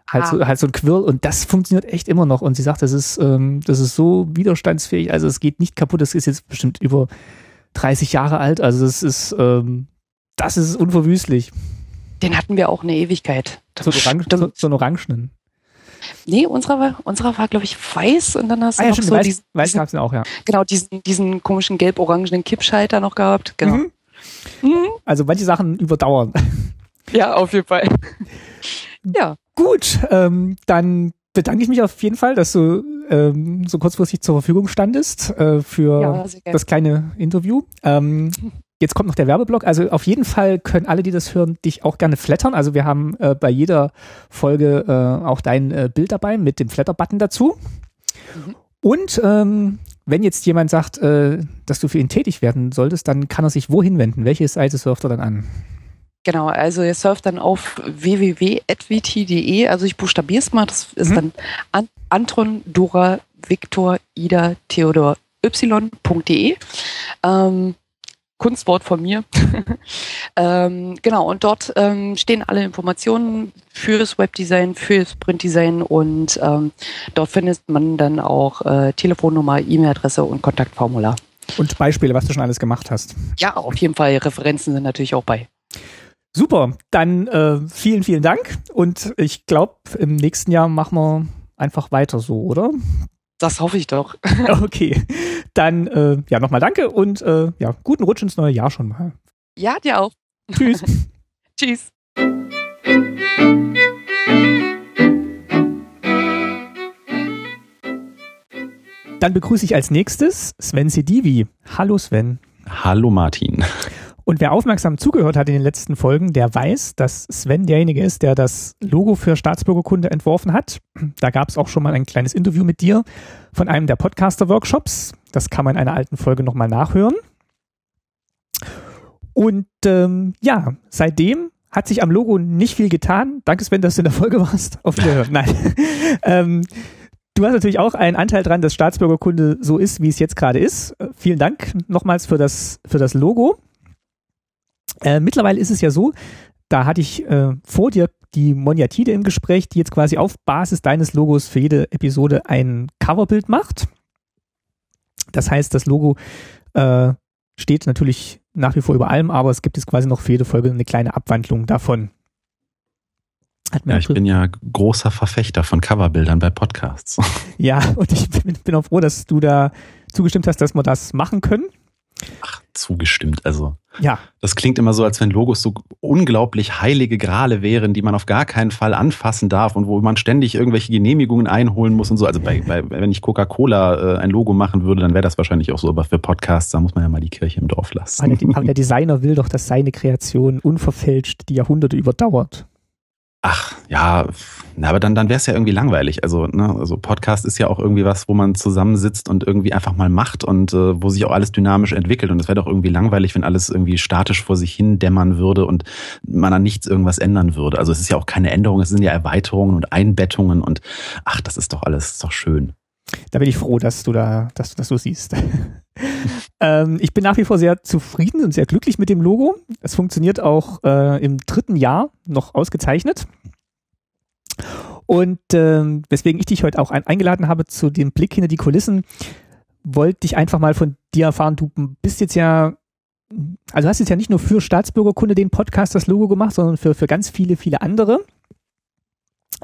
halt, ah. so, halt so ein Quirl und das funktioniert echt immer noch und sie sagt, das ist, ähm, das ist so widerstandsfähig, also es geht nicht kaputt, das ist jetzt bestimmt über 30 Jahre alt. Also das ist, ähm, das ist unverwüstlich. Den hatten wir auch eine Ewigkeit. So, Orang so, so einen Orangenen. Nee, unserer war, unserer war, glaube ich, weiß und dann hast du ah, ja, noch stimmt, so weiß, diesen, weiß diesen, auch, ja. Genau, diesen, diesen komischen gelb-orangenen Kippschalter noch gehabt. Genau. Mhm. Mhm. Also manche Sachen überdauern. Ja, auf jeden Fall. ja. Gut, ähm, dann bedanke ich mich auf jeden Fall, dass du ähm, so kurzfristig zur Verfügung standest äh, für ja, das kleine Interview. Ähm, jetzt kommt noch der Werbeblock. Also auf jeden Fall können alle, die das hören, dich auch gerne flattern. Also wir haben äh, bei jeder Folge äh, auch dein äh, Bild dabei mit dem Flatter-Button dazu. Mhm. Und ähm, wenn jetzt jemand sagt, äh, dass du für ihn tätig werden solltest, dann kann er sich wohin wenden? Welche Seite surft er dann an? Genau, also ihr surft dann auf www.advt.de, also ich buchstabiere es mal, das ist mhm. dann Anton, Dora, Viktor, Ida, Theodor, y.de. Ähm, Kunstwort von mir. ähm, genau, und dort ähm, stehen alle Informationen fürs Webdesign, fürs Printdesign und ähm, dort findet man dann auch äh, Telefonnummer, E-Mail-Adresse und Kontaktformular. Und Beispiele, was du schon alles gemacht hast. Ja, auf jeden Fall. Referenzen sind natürlich auch bei. Super, dann äh, vielen, vielen Dank und ich glaube, im nächsten Jahr machen wir einfach weiter so, oder? Das hoffe ich doch. okay, dann äh, ja nochmal danke und äh, ja, guten Rutsch ins neue Jahr schon mal. Ja, dir auch. Tschüss. Tschüss. Dann begrüße ich als nächstes Sven Sedivi. Hallo Sven. Hallo Martin. Und wer aufmerksam zugehört hat in den letzten Folgen, der weiß, dass Sven derjenige ist, der das Logo für Staatsbürgerkunde entworfen hat. Da gab es auch schon mal ein kleines Interview mit dir von einem der Podcaster-Workshops. Das kann man in einer alten Folge nochmal nachhören. Und ähm, ja, seitdem hat sich am Logo nicht viel getan. Danke Sven, dass du in der Folge warst. Auf Wiederhören. Nein. ähm, du hast natürlich auch einen Anteil dran, dass Staatsbürgerkunde so ist, wie es jetzt gerade ist. Äh, vielen Dank nochmals für das, für das Logo. Äh, mittlerweile ist es ja so, da hatte ich äh, vor dir die Moniatide im Gespräch, die jetzt quasi auf Basis deines Logos für jede Episode ein Coverbild macht. Das heißt, das Logo äh, steht natürlich nach wie vor über allem, aber es gibt jetzt quasi noch für jede Folge eine kleine Abwandlung davon. ja, ich bin ja großer Verfechter von Coverbildern bei Podcasts. Ja, und ich bin, bin auch froh, dass du da zugestimmt hast, dass wir das machen können. Ach, zugestimmt. Also, ja. Das klingt immer so, als wenn Logos so unglaublich heilige Grale wären, die man auf gar keinen Fall anfassen darf und wo man ständig irgendwelche Genehmigungen einholen muss und so. Also, bei, bei, wenn ich Coca-Cola äh, ein Logo machen würde, dann wäre das wahrscheinlich auch so. Aber für Podcasts, da muss man ja mal die Kirche im Dorf lassen. Aber der, aber der Designer will doch, dass seine Kreation unverfälscht die Jahrhunderte überdauert. Ach, ja, na, aber dann, dann wäre es ja irgendwie langweilig. Also, ne, also Podcast ist ja auch irgendwie was, wo man zusammensitzt und irgendwie einfach mal macht und äh, wo sich auch alles dynamisch entwickelt. Und es wäre doch irgendwie langweilig, wenn alles irgendwie statisch vor sich hin dämmern würde und man an nichts irgendwas ändern würde. Also es ist ja auch keine Änderung, es sind ja Erweiterungen und Einbettungen und ach, das ist doch alles ist doch schön. Da bin ich froh, dass du da, dass du das so siehst. Ähm, ich bin nach wie vor sehr zufrieden und sehr glücklich mit dem Logo. Es funktioniert auch äh, im dritten Jahr noch ausgezeichnet. Und ähm, weswegen ich dich heute auch ein, eingeladen habe zu dem Blick hinter die Kulissen, wollte ich einfach mal von dir erfahren, du bist jetzt ja, also hast jetzt ja nicht nur für Staatsbürgerkunde den Podcast das Logo gemacht, sondern für, für ganz viele, viele andere.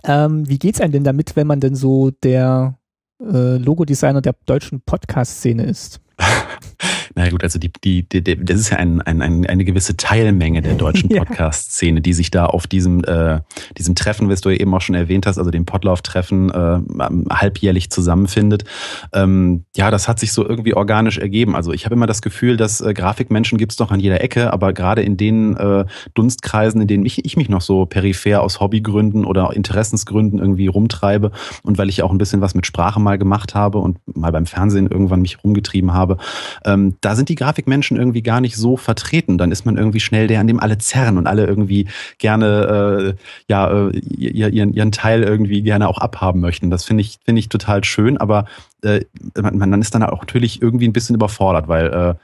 Ähm, wie geht's einem denn damit, wenn man denn so der äh, Logodesigner der deutschen Podcast-Szene ist? Na gut, also die, die, die, das ist ja ein, ein, ein, eine gewisse Teilmenge der deutschen Podcast-Szene, die sich da auf diesem, äh, diesem Treffen, was du ja eben auch schon erwähnt hast, also dem Podlauf-Treffen äh, halbjährlich zusammenfindet. Ähm, ja, das hat sich so irgendwie organisch ergeben. Also ich habe immer das Gefühl, dass äh, Grafikmenschen gibt's doch an jeder Ecke, aber gerade in den äh, Dunstkreisen, in denen ich, ich mich noch so peripher aus Hobbygründen oder Interessensgründen irgendwie rumtreibe und weil ich auch ein bisschen was mit Sprache mal gemacht habe und mal beim Fernsehen irgendwann mich rumgetrieben habe, ähm, da sind die Grafikmenschen irgendwie gar nicht so vertreten. Dann ist man irgendwie schnell der, an dem alle zerren und alle irgendwie gerne äh, ja äh, ihren, ihren Teil irgendwie gerne auch abhaben möchten. Das finde ich finde ich total schön, aber äh, man, man ist dann auch natürlich irgendwie ein bisschen überfordert, weil äh,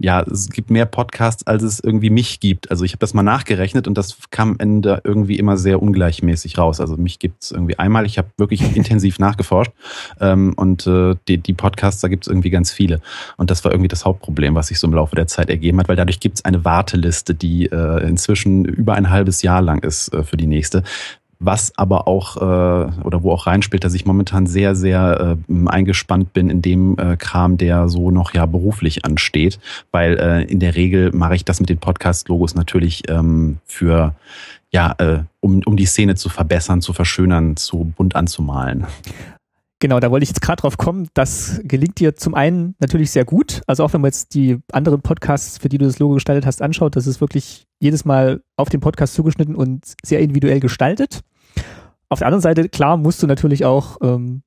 ja, es gibt mehr Podcasts, als es irgendwie mich gibt. Also ich habe das mal nachgerechnet und das kam am Ende irgendwie immer sehr ungleichmäßig raus. Also mich gibt es irgendwie einmal, ich habe wirklich intensiv nachgeforscht ähm, und äh, die, die Podcasts, da gibt es irgendwie ganz viele. Und das war irgendwie das Hauptproblem, was sich so im Laufe der Zeit ergeben hat, weil dadurch gibt es eine Warteliste, die äh, inzwischen über ein halbes Jahr lang ist äh, für die nächste was aber auch äh, oder wo auch reinspielt, dass ich momentan sehr, sehr äh, eingespannt bin in dem äh, Kram, der so noch ja beruflich ansteht, weil äh, in der Regel mache ich das mit den Podcast-Logos natürlich ähm, für ja, äh, um, um die Szene zu verbessern, zu verschönern, zu bunt anzumalen. Genau, da wollte ich jetzt gerade drauf kommen. Das gelingt dir zum einen natürlich sehr gut. Also auch wenn man jetzt die anderen Podcasts, für die du das Logo gestaltet hast, anschaut, das ist wirklich jedes Mal auf den Podcast zugeschnitten und sehr individuell gestaltet. Auf der anderen Seite, klar, musst du natürlich auch ähm,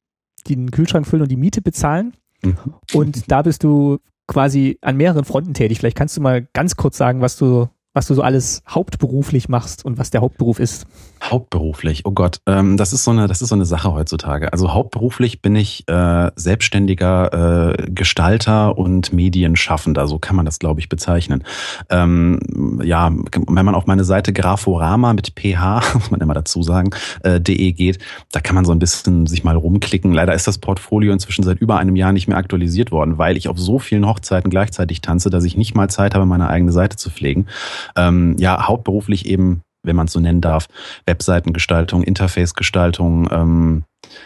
den Kühlschrank füllen und die Miete bezahlen. Mhm. Und da bist du quasi an mehreren Fronten tätig. Vielleicht kannst du mal ganz kurz sagen, was du was du so alles hauptberuflich machst und was der Hauptberuf ist. Hauptberuflich, oh Gott, ähm, das ist so eine, das ist so eine Sache heutzutage. Also hauptberuflich bin ich äh, selbstständiger äh, Gestalter und Medienschaffender, so kann man das, glaube ich, bezeichnen. Ähm, ja, wenn man auf meine Seite Graforama mit ph, muss man immer dazu sagen, äh, de geht, da kann man so ein bisschen sich mal rumklicken. Leider ist das Portfolio inzwischen seit über einem Jahr nicht mehr aktualisiert worden, weil ich auf so vielen Hochzeiten gleichzeitig tanze, dass ich nicht mal Zeit habe, meine eigene Seite zu pflegen ähm, ja hauptberuflich eben, wenn man es so nennen darf, Webseitengestaltung, Interfacegestaltung, ähm,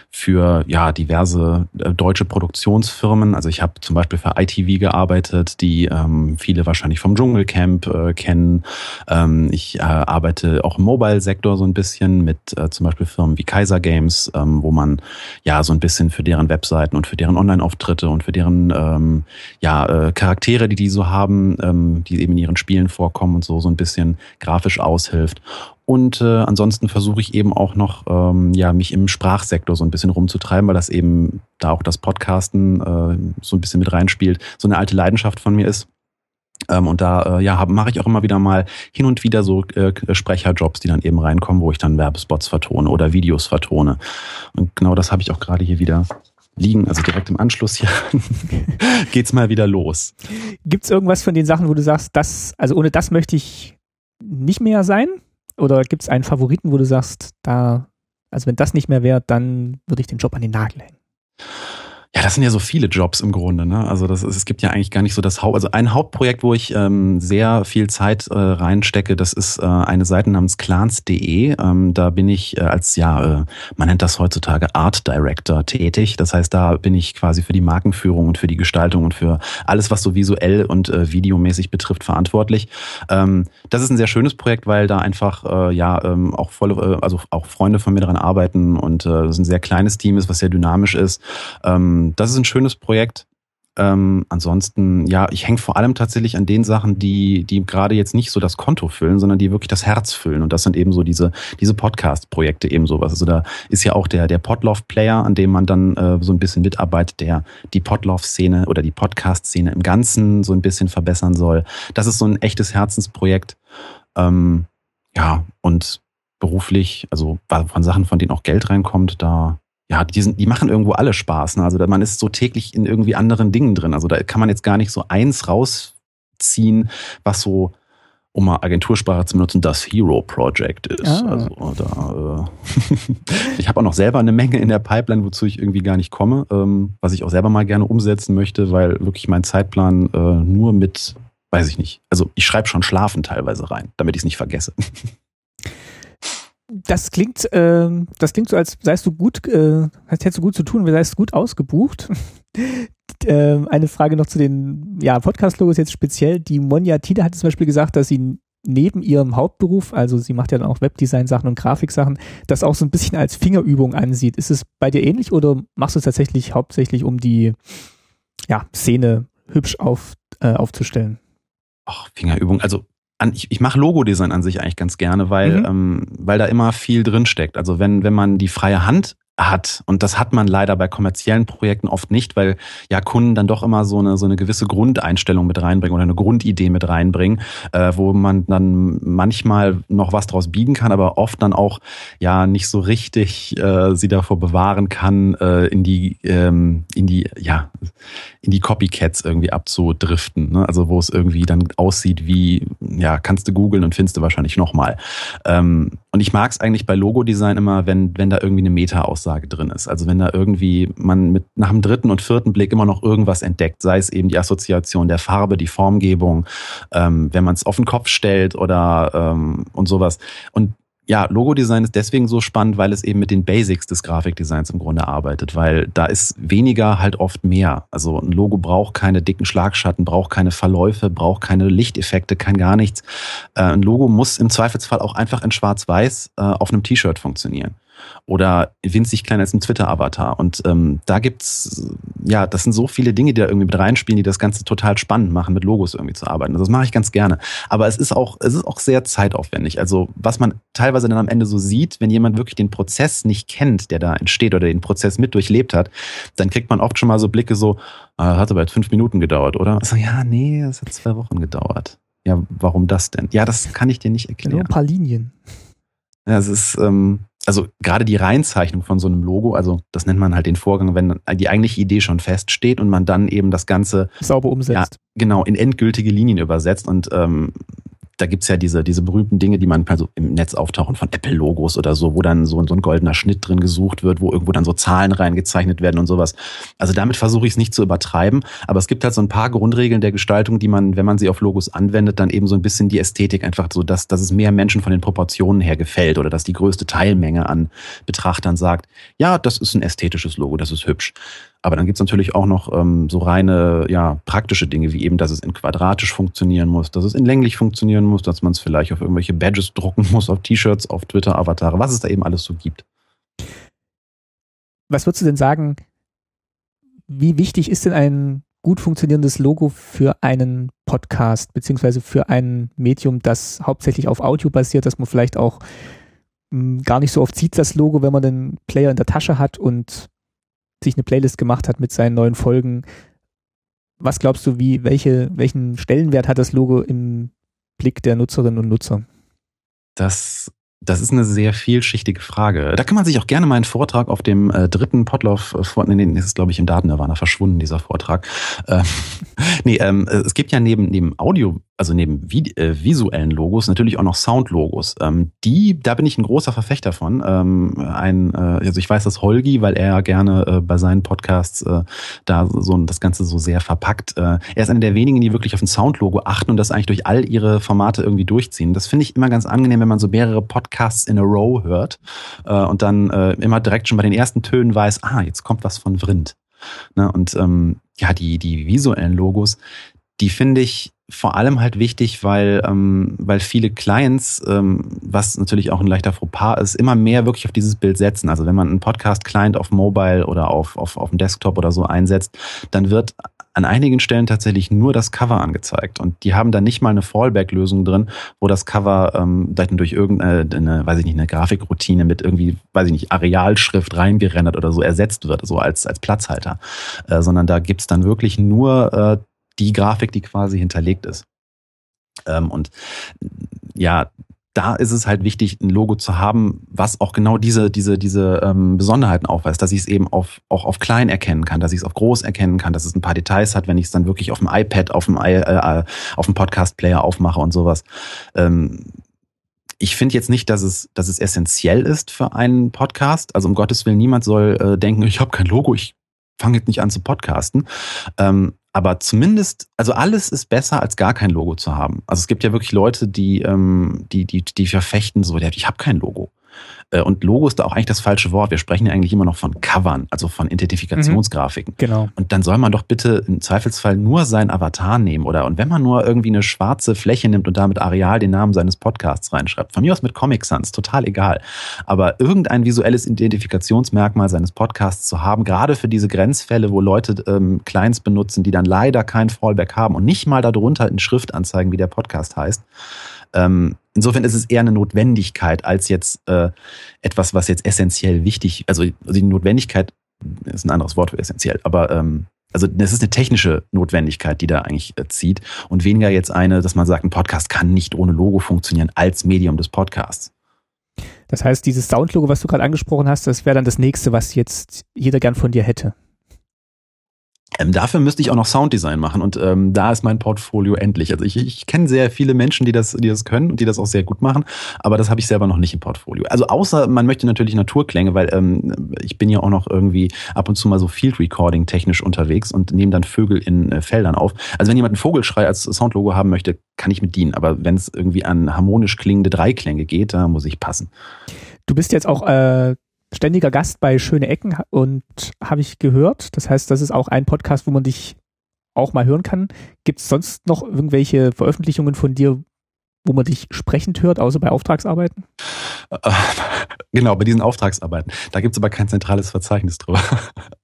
für ja diverse äh, deutsche Produktionsfirmen. Also ich habe zum Beispiel für ITV gearbeitet, die ähm, viele wahrscheinlich vom Dschungelcamp äh, kennen. Ähm, ich äh, arbeite auch im Mobile-Sektor so ein bisschen mit äh, zum Beispiel Firmen wie Kaiser Games, ähm, wo man ja so ein bisschen für deren Webseiten und für deren Online-Auftritte und für deren ähm, ja äh, Charaktere, die die so haben, ähm, die eben in ihren Spielen vorkommen und so so ein bisschen grafisch aushilft. Und äh, ansonsten versuche ich eben auch noch, ähm, ja, mich im Sprachsektor so ein bisschen rumzutreiben, weil das eben da auch das Podcasten äh, so ein bisschen mit reinspielt, so eine alte Leidenschaft von mir ist. Ähm, und da äh, ja, mache ich auch immer wieder mal hin und wieder so äh, Sprecherjobs, die dann eben reinkommen, wo ich dann Werbespots vertone oder Videos vertone. Und genau das habe ich auch gerade hier wieder liegen, also direkt im Anschluss hier geht's mal wieder los. Gibt's irgendwas von den Sachen, wo du sagst, das, also ohne das möchte ich nicht mehr sein? Oder gibt es einen Favoriten, wo du sagst, da, also wenn das nicht mehr wäre, dann würde ich den Job an den Nagel hängen? Ja, das sind ja so viele Jobs im Grunde. Ne? Also das ist, es gibt ja eigentlich gar nicht so das Haupt. Also ein Hauptprojekt, wo ich ähm, sehr viel Zeit äh, reinstecke, das ist äh, eine Seite namens clans.de. Ähm, da bin ich äh, als ja, äh, man nennt das heutzutage Art Director tätig. Das heißt, da bin ich quasi für die Markenführung und für die Gestaltung und für alles, was so visuell und äh, videomäßig betrifft, verantwortlich. Ähm, das ist ein sehr schönes Projekt, weil da einfach äh, ja ähm, auch volle, äh, also auch Freunde von mir daran arbeiten und äh, es ein sehr kleines Team ist, was sehr dynamisch ist. Ähm, das ist ein schönes Projekt. Ähm, ansonsten, ja, ich hänge vor allem tatsächlich an den Sachen, die, die gerade jetzt nicht so das Konto füllen, sondern die wirklich das Herz füllen. Und das sind eben so diese, diese Podcast-Projekte eben sowas. Also da ist ja auch der, der Podlove-Player, an dem man dann äh, so ein bisschen mitarbeitet, der die Podlove-Szene oder die Podcast-Szene im Ganzen so ein bisschen verbessern soll. Das ist so ein echtes Herzensprojekt. Ähm, ja, und beruflich, also von Sachen, von denen auch Geld reinkommt, da ja, die, sind, die machen irgendwo alle Spaß. Ne? Also man ist so täglich in irgendwie anderen Dingen drin. Also da kann man jetzt gar nicht so eins rausziehen, was so, um mal Agentursprache zu benutzen, das Hero Project ist. Ah. Also da, äh ich habe auch noch selber eine Menge in der Pipeline, wozu ich irgendwie gar nicht komme, ähm, was ich auch selber mal gerne umsetzen möchte, weil wirklich mein Zeitplan äh, nur mit, weiß ich nicht, also ich schreibe schon Schlafen teilweise rein, damit ich es nicht vergesse. Das klingt, äh, das klingt so, als seist du gut, äh, als hättest du gut zu tun, seist gut ausgebucht. äh, eine Frage noch zu den ja, Podcast-Logos jetzt speziell. Die Monja Tide hat zum Beispiel gesagt, dass sie neben ihrem Hauptberuf, also sie macht ja dann auch Webdesign-Sachen und Grafiksachen, das auch so ein bisschen als Fingerübung ansieht. Ist es bei dir ähnlich oder machst du es tatsächlich hauptsächlich, um die ja, Szene hübsch auf, äh, aufzustellen? Ach, Fingerübung. Also an, ich, ich mache Logodesign an sich eigentlich ganz gerne, weil, mhm. ähm, weil da immer viel drin steckt. Also wenn, wenn man die freie Hand hat. Und das hat man leider bei kommerziellen Projekten oft nicht, weil ja Kunden dann doch immer so eine, so eine gewisse Grundeinstellung mit reinbringen oder eine Grundidee mit reinbringen, äh, wo man dann manchmal noch was draus biegen kann, aber oft dann auch ja nicht so richtig äh, sie davor bewahren kann, äh, in die, ähm, in die, ja, in die Copycats irgendwie abzudriften. Ne? Also wo es irgendwie dann aussieht wie, ja, kannst du googeln und findest du wahrscheinlich nochmal. Ähm, und ich mag es eigentlich bei Logodesign immer, wenn, wenn da irgendwie eine Meta-Aussage drin ist. Also wenn da irgendwie man mit nach dem dritten und vierten Blick immer noch irgendwas entdeckt, sei es eben die Assoziation der Farbe, die Formgebung, ähm, wenn man es auf den Kopf stellt oder ähm, und sowas. Und ja, Logodesign ist deswegen so spannend, weil es eben mit den Basics des Grafikdesigns im Grunde arbeitet, weil da ist weniger halt oft mehr. Also ein Logo braucht keine dicken Schlagschatten, braucht keine Verläufe, braucht keine Lichteffekte, kein gar nichts. Äh, ein Logo muss im Zweifelsfall auch einfach in Schwarz-Weiß äh, auf einem T-Shirt funktionieren oder winzig klein als ein Twitter-Avatar. Und ähm, da gibt's, ja, das sind so viele Dinge, die da irgendwie mit reinspielen, die das Ganze total spannend machen, mit Logos irgendwie zu arbeiten. Also das mache ich ganz gerne. Aber es ist auch, es ist auch sehr zeitaufwendig. Also was man teilweise dann am Ende so sieht, wenn jemand wirklich den Prozess nicht kennt, der da entsteht oder den Prozess mit durchlebt hat, dann kriegt man oft schon mal so Blicke so, ah, hat aber jetzt fünf Minuten gedauert, oder? Also, ja, nee, es hat zwei Wochen gedauert. Ja, warum das denn? Ja, das kann ich dir nicht erklären. Nur ein paar Linien. Ja, es ist, ähm, also gerade die Reinzeichnung von so einem Logo, also das nennt man halt den Vorgang, wenn die eigentliche Idee schon feststeht und man dann eben das Ganze sauber umsetzt. Ja, genau, in endgültige Linien übersetzt. Und ähm, da gibt's ja diese, diese berühmten Dinge, die man also im Netz auftauchen von Apple-Logos oder so, wo dann so, so ein goldener Schnitt drin gesucht wird, wo irgendwo dann so Zahlen reingezeichnet werden und sowas. Also damit versuche ich es nicht zu übertreiben, aber es gibt halt so ein paar Grundregeln der Gestaltung, die man, wenn man sie auf Logos anwendet, dann eben so ein bisschen die Ästhetik einfach so, dass, dass es mehr Menschen von den Proportionen her gefällt oder dass die größte Teilmenge an Betrachtern sagt, ja, das ist ein ästhetisches Logo, das ist hübsch. Aber dann gibt's natürlich auch noch ähm, so reine, ja, praktische Dinge, wie eben, dass es in quadratisch funktionieren muss, dass es in länglich funktionieren muss, dass man es vielleicht auf irgendwelche Badges drucken muss, auf T-Shirts, auf Twitter-Avatare, was es da eben alles so gibt. Was würdest du denn sagen, wie wichtig ist denn ein gut funktionierendes Logo für einen Podcast, beziehungsweise für ein Medium, das hauptsächlich auf Audio basiert, dass man vielleicht auch mh, gar nicht so oft sieht, das Logo, wenn man den Player in der Tasche hat und sich eine Playlist gemacht hat mit seinen neuen Folgen. Was glaubst du, wie, welche, welchen Stellenwert hat das Logo im Blick der Nutzerinnen und Nutzer? Das das ist eine sehr vielschichtige Frage. Da kann man sich auch gerne mal einen Vortrag auf dem äh, dritten Potlauf, äh, nee, nee, ist glaube ich im Datennirvana verschwunden, dieser Vortrag. Äh, nee, ähm, es gibt ja neben, neben Audio, also neben vi äh, visuellen Logos natürlich auch noch Soundlogos. Ähm, die, da bin ich ein großer Verfechter von. Ähm, ein, äh, also ich weiß, dass Holgi, weil er gerne äh, bei seinen Podcasts äh, da so das Ganze so sehr verpackt. Äh, er ist einer der wenigen, die wirklich auf ein Soundlogo achten und das eigentlich durch all ihre Formate irgendwie durchziehen. Das finde ich immer ganz angenehm, wenn man so mehrere Podcasts Podcasts in a row hört äh, und dann äh, immer direkt schon bei den ersten Tönen weiß, ah, jetzt kommt was von Vrind. Ne? Und ähm, ja, die, die visuellen Logos, die finde ich vor allem halt wichtig, weil, ähm, weil viele Clients, ähm, was natürlich auch ein leichter Fauxpas ist, immer mehr wirklich auf dieses Bild setzen. Also wenn man einen Podcast-Client auf Mobile oder auf, auf, auf dem Desktop oder so einsetzt, dann wird an einigen Stellen tatsächlich nur das Cover angezeigt. Und die haben dann nicht mal eine Fallback-Lösung drin, wo das Cover ähm, dann durch irgendeine, weiß ich nicht, eine Grafikroutine mit irgendwie, weiß ich nicht, Arealschrift reingerendert oder so ersetzt wird, so als, als Platzhalter. Äh, sondern da gibt's dann wirklich nur äh, die Grafik, die quasi hinterlegt ist. Ähm, und ja, da ist es halt wichtig, ein Logo zu haben, was auch genau diese, diese, diese ähm, Besonderheiten aufweist, dass ich es eben auf, auch auf klein erkennen kann, dass ich es auf groß erkennen kann, dass es ein paar Details hat, wenn ich es dann wirklich auf dem iPad, auf dem, äh, äh, auf dem Podcast-Player aufmache und sowas. Ähm, ich finde jetzt nicht, dass es, dass es essentiell ist für einen Podcast. Also um Gottes Willen, niemand soll äh, denken, ich habe kein Logo, ich fange jetzt nicht an zu podcasten. Ähm, aber zumindest, also alles ist besser, als gar kein Logo zu haben. Also es gibt ja wirklich Leute, die, ähm, die, die, die verfechten so, ich habe kein Logo. Äh, und Logo ist da auch eigentlich das falsche Wort. Wir sprechen ja eigentlich immer noch von Covern, also von Identifikationsgrafiken. Mhm, genau. Und dann soll man doch bitte im Zweifelsfall nur sein Avatar nehmen oder und wenn man nur irgendwie eine schwarze Fläche nimmt und damit Areal den Namen seines Podcasts reinschreibt. Von mir aus mit Comic Sans, total egal. Aber irgendein visuelles Identifikationsmerkmal seines Podcasts zu haben, gerade für diese Grenzfälle, wo Leute ähm, Clients benutzen, die dann leider kein Fallback haben und nicht mal darunter in Schrift anzeigen, wie der Podcast heißt. Ähm, insofern ist es eher eine Notwendigkeit als jetzt äh, etwas, was jetzt essentiell wichtig, also, also die Notwendigkeit ist ein anderes Wort für essentiell, aber ähm, also das ist eine technische Notwendigkeit, die da eigentlich äh, zieht und weniger jetzt eine, dass man sagt, ein Podcast kann nicht ohne Logo funktionieren als Medium des Podcasts. Das heißt, dieses Soundlogo, was du gerade angesprochen hast, das wäre dann das nächste, was jetzt jeder gern von dir hätte. Ähm, dafür müsste ich auch noch Sounddesign machen und ähm, da ist mein Portfolio endlich. Also ich, ich kenne sehr viele Menschen, die das, die das können und die das auch sehr gut machen, aber das habe ich selber noch nicht im Portfolio. Also außer man möchte natürlich Naturklänge, weil ähm, ich bin ja auch noch irgendwie ab und zu mal so Field Recording technisch unterwegs und nehme dann Vögel in äh, Feldern auf. Also wenn jemand einen Vogelschrei als Soundlogo haben möchte, kann ich mit dienen. Aber wenn es irgendwie an harmonisch klingende Dreiklänge geht, da muss ich passen. Du bist jetzt auch äh, ständiger Gast bei Schöne Ecken und habe ich gehört. Das heißt, das ist auch ein Podcast, wo man dich auch mal hören kann. Gibt es sonst noch irgendwelche Veröffentlichungen von dir, wo man dich sprechend hört, außer bei Auftragsarbeiten? Genau, bei diesen Auftragsarbeiten. Da gibt es aber kein zentrales Verzeichnis drüber.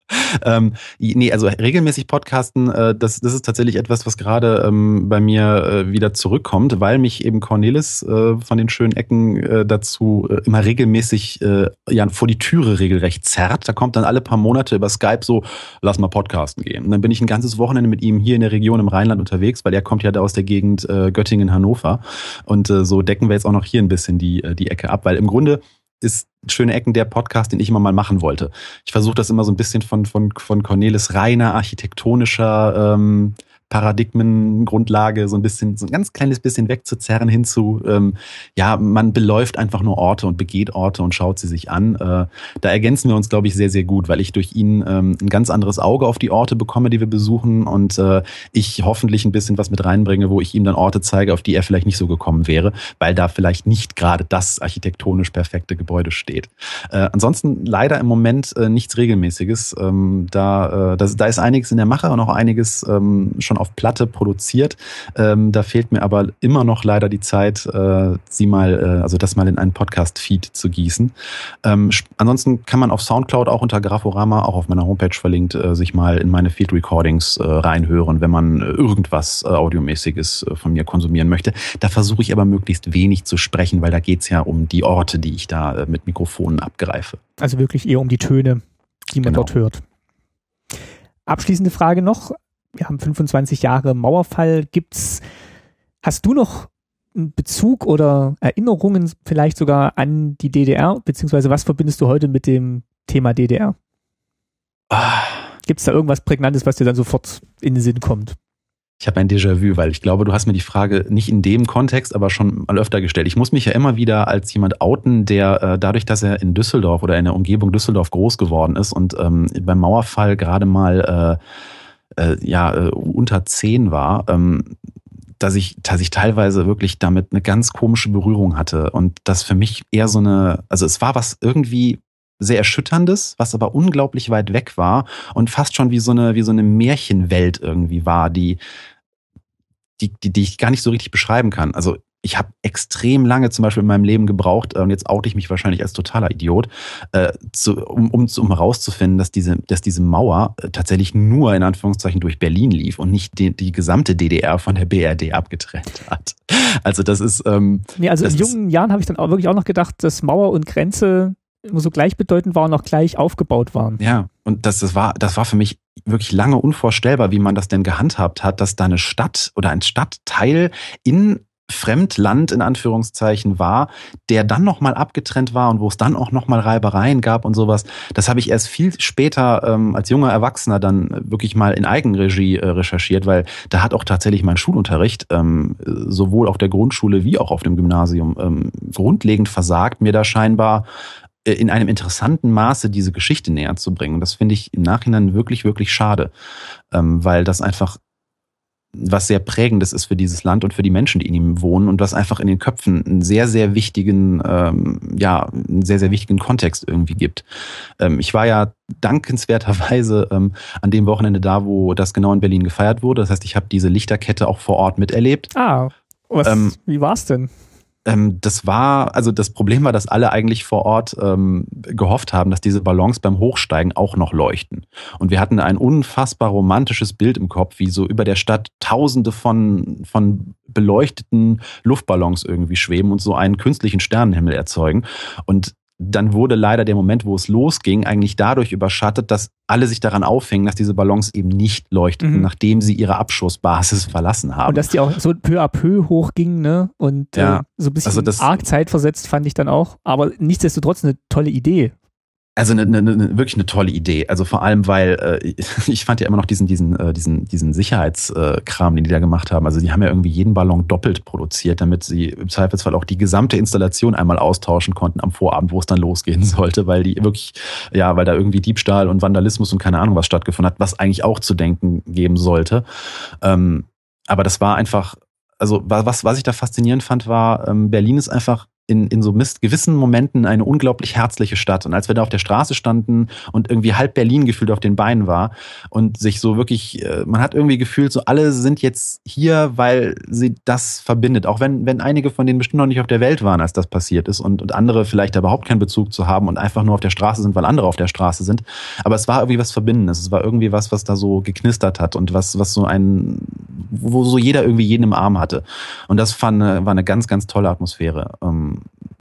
ähm, nee, also regelmäßig Podcasten, äh, das, das ist tatsächlich etwas, was gerade ähm, bei mir äh, wieder zurückkommt, weil mich eben Cornelis äh, von den schönen Ecken äh, dazu äh, immer regelmäßig äh, ja, vor die Türe regelrecht zerrt. Da kommt dann alle paar Monate über Skype so, lass mal Podcasten gehen. Und dann bin ich ein ganzes Wochenende mit ihm hier in der Region im Rheinland unterwegs, weil er kommt ja da aus der Gegend äh, Göttingen-Hannover. Und äh, so decken wir jetzt auch noch hier ein bisschen die, äh, die Ecke ab, weil im Grunde ist Schöne Ecken der Podcast, den ich immer mal machen wollte. Ich versuche das immer so ein bisschen von, von, von Cornelis reiner architektonischer ähm, Paradigmengrundlage so ein bisschen, so ein ganz kleines bisschen wegzuzerren hinzu, ähm, ja, man beläuft einfach nur Orte und begeht Orte und schaut sie sich an. Äh, da ergänzen wir uns, glaube ich, sehr, sehr gut, weil ich durch ihn ähm, ein ganz anderes Auge auf die Orte bekomme, die wir besuchen und äh, ich hoffentlich ein bisschen was mit reinbringe, wo ich ihm dann Orte zeige, auf die er vielleicht nicht so gekommen wäre, weil da vielleicht nicht gerade das architektonisch perfekte Gebäude steht. Äh, ansonsten leider im Moment äh, nichts Regelmäßiges. Ähm, da, äh, das, da ist einiges in der Mache und auch einiges ähm, schon auf Platte produziert. Ähm, da fehlt mir aber immer noch leider die Zeit, äh, sie mal, äh, also das mal in einen Podcast-Feed zu gießen. Ähm, ansonsten kann man auf Soundcloud auch unter Graphorama, auch auf meiner Homepage verlinkt, äh, sich mal in meine Field Recordings äh, reinhören, wenn man äh, irgendwas äh, Audiomäßiges von mir konsumieren möchte. Da versuche ich aber möglichst wenig zu sprechen, weil da geht's ja um die Orte, die ich da mit Mikrofonen abgreife. Also wirklich eher um die Töne, die man Genau. dort hört. Abschließende Frage noch. Wir haben 25 Jahre Mauerfall. Gibt's, hast du noch einen Bezug oder Erinnerungen vielleicht sogar an die DDR? Beziehungsweise was verbindest du heute mit dem Thema DDR? Ah. Gibt's da irgendwas Prägnantes, was dir dann sofort in den Sinn kommt? Ich habe ein Déjà-vu, weil ich glaube, du hast mir die Frage nicht in dem Kontext, aber schon mal öfter gestellt. Ich muss mich ja immer wieder als jemand outen, der äh, dadurch, dass er in Düsseldorf oder in der Umgebung Düsseldorf groß geworden ist und ähm, beim Mauerfall gerade mal äh, äh, ja äh, unter zehn war, ähm, dass ich, dass ich teilweise wirklich damit eine ganz komische Berührung hatte und das für mich eher so eine, also es war was irgendwie sehr erschütterndes, was aber unglaublich weit weg war und fast schon wie so eine, wie so eine Märchenwelt irgendwie war, die, die, die, die ich gar nicht so richtig beschreiben kann. Also ich habe extrem lange zum Beispiel in meinem Leben gebraucht, äh, und jetzt oute ich mich wahrscheinlich als totaler Idiot, äh, zu, um, um, um herauszufinden, dass diese, dass diese Mauer äh, tatsächlich nur in Anführungszeichen durch Berlin lief und nicht die, die gesamte DDR von der BRD abgetrennt hat. Also das ist ähm, Nee, also in jungen Jahren habe ich dann auch wirklich auch noch gedacht, dass Mauer und Grenze immer so gleichbedeutend waren und auch gleich aufgebaut waren. Ja, und das, das, war, das war für mich wirklich lange unvorstellbar, wie man das denn gehandhabt hat, dass da eine Stadt oder ein Stadtteil in Fremdland in Anführungszeichen war, der dann nochmal abgetrennt war und wo es dann auch nochmal Reibereien gab und sowas. Das habe ich erst viel später ähm, als junger Erwachsener dann wirklich mal in Eigenregie äh, recherchiert, weil da hat auch tatsächlich mein Schulunterricht ähm, sowohl auf der Grundschule wie auch auf dem Gymnasium ähm, grundlegend versagt, mir da scheinbar äh, in einem interessanten Maße diese Geschichte näher zu bringen. Und das finde ich im Nachhinein wirklich, wirklich schade, ähm, weil das einfach was sehr prägendes ist für dieses Land und für die Menschen, die in ihm wohnen und was einfach in den Köpfen einen sehr, sehr wichtigen, ähm, ja, einen sehr, sehr wichtigen Kontext irgendwie gibt. Ähm, ich war ja dankenswerterweise ähm, an dem Wochenende da, wo das genau in Berlin gefeiert wurde. Das heißt, ich habe diese Lichterkette auch vor Ort miterlebt. Ah, was, Ähm, wie war's denn? Ähm, das war, also das Problem war, dass alle eigentlich vor Ort ähm, gehofft haben, dass diese Ballons beim Hochsteigen auch noch leuchten. Und wir hatten ein unfassbar romantisches Bild im Kopf, wie so über der Stadt Tausende von, von beleuchteten Luftballons irgendwie schweben und so einen künstlichen Sternenhimmel erzeugen. Und dann wurde leider der Moment, wo es losging, eigentlich dadurch überschattet, dass alle sich daran aufhingen, dass diese Ballons eben nicht leuchteten, Mhm. nachdem sie ihre Abschussbasis verlassen haben. Und dass die auch so peu à peu hochgingen, ne? Und Ja, äh, so ein bisschen also das- arg zeitversetzt fand ich dann auch. Aber nichtsdestotrotz eine tolle Idee. Also eine, eine, eine, wirklich eine tolle Idee. Also vor allem, weil äh, ich fand ja immer noch diesen, diesen, äh, diesen, diesen Sicherheitskram, den die da gemacht haben. Also die haben ja irgendwie jeden Ballon doppelt produziert, damit sie im Zweifelsfall auch die gesamte Installation einmal austauschen konnten am Vorabend, wo es dann losgehen sollte, weil die wirklich, ja, weil da irgendwie Diebstahl und Vandalismus und keine Ahnung was stattgefunden hat, was eigentlich auch zu denken geben sollte. Ähm, aber das war einfach, also wa- was, was ich da faszinierend fand, war, ähm, Berlin ist einfach in, in so mist gewissen Momenten eine unglaublich herzliche Stadt. Und als wir da auf der Straße standen und irgendwie halb Berlin gefühlt auf den Beinen war und sich so wirklich, äh, man hat irgendwie gefühlt, so alle sind jetzt hier, weil sie das verbindet. Auch wenn, wenn einige von denen bestimmt noch nicht auf der Welt waren, als das passiert ist und, und andere vielleicht da überhaupt keinen Bezug zu haben und einfach nur auf der Straße sind, weil andere auf der Straße sind. Aber es war irgendwie was Verbindendes. Es war irgendwie was, was da so geknistert hat und was, was so ein, wo so jeder irgendwie jeden im Arm hatte. Und das fand, eine- war eine ganz, ganz tolle Atmosphäre. Ähm,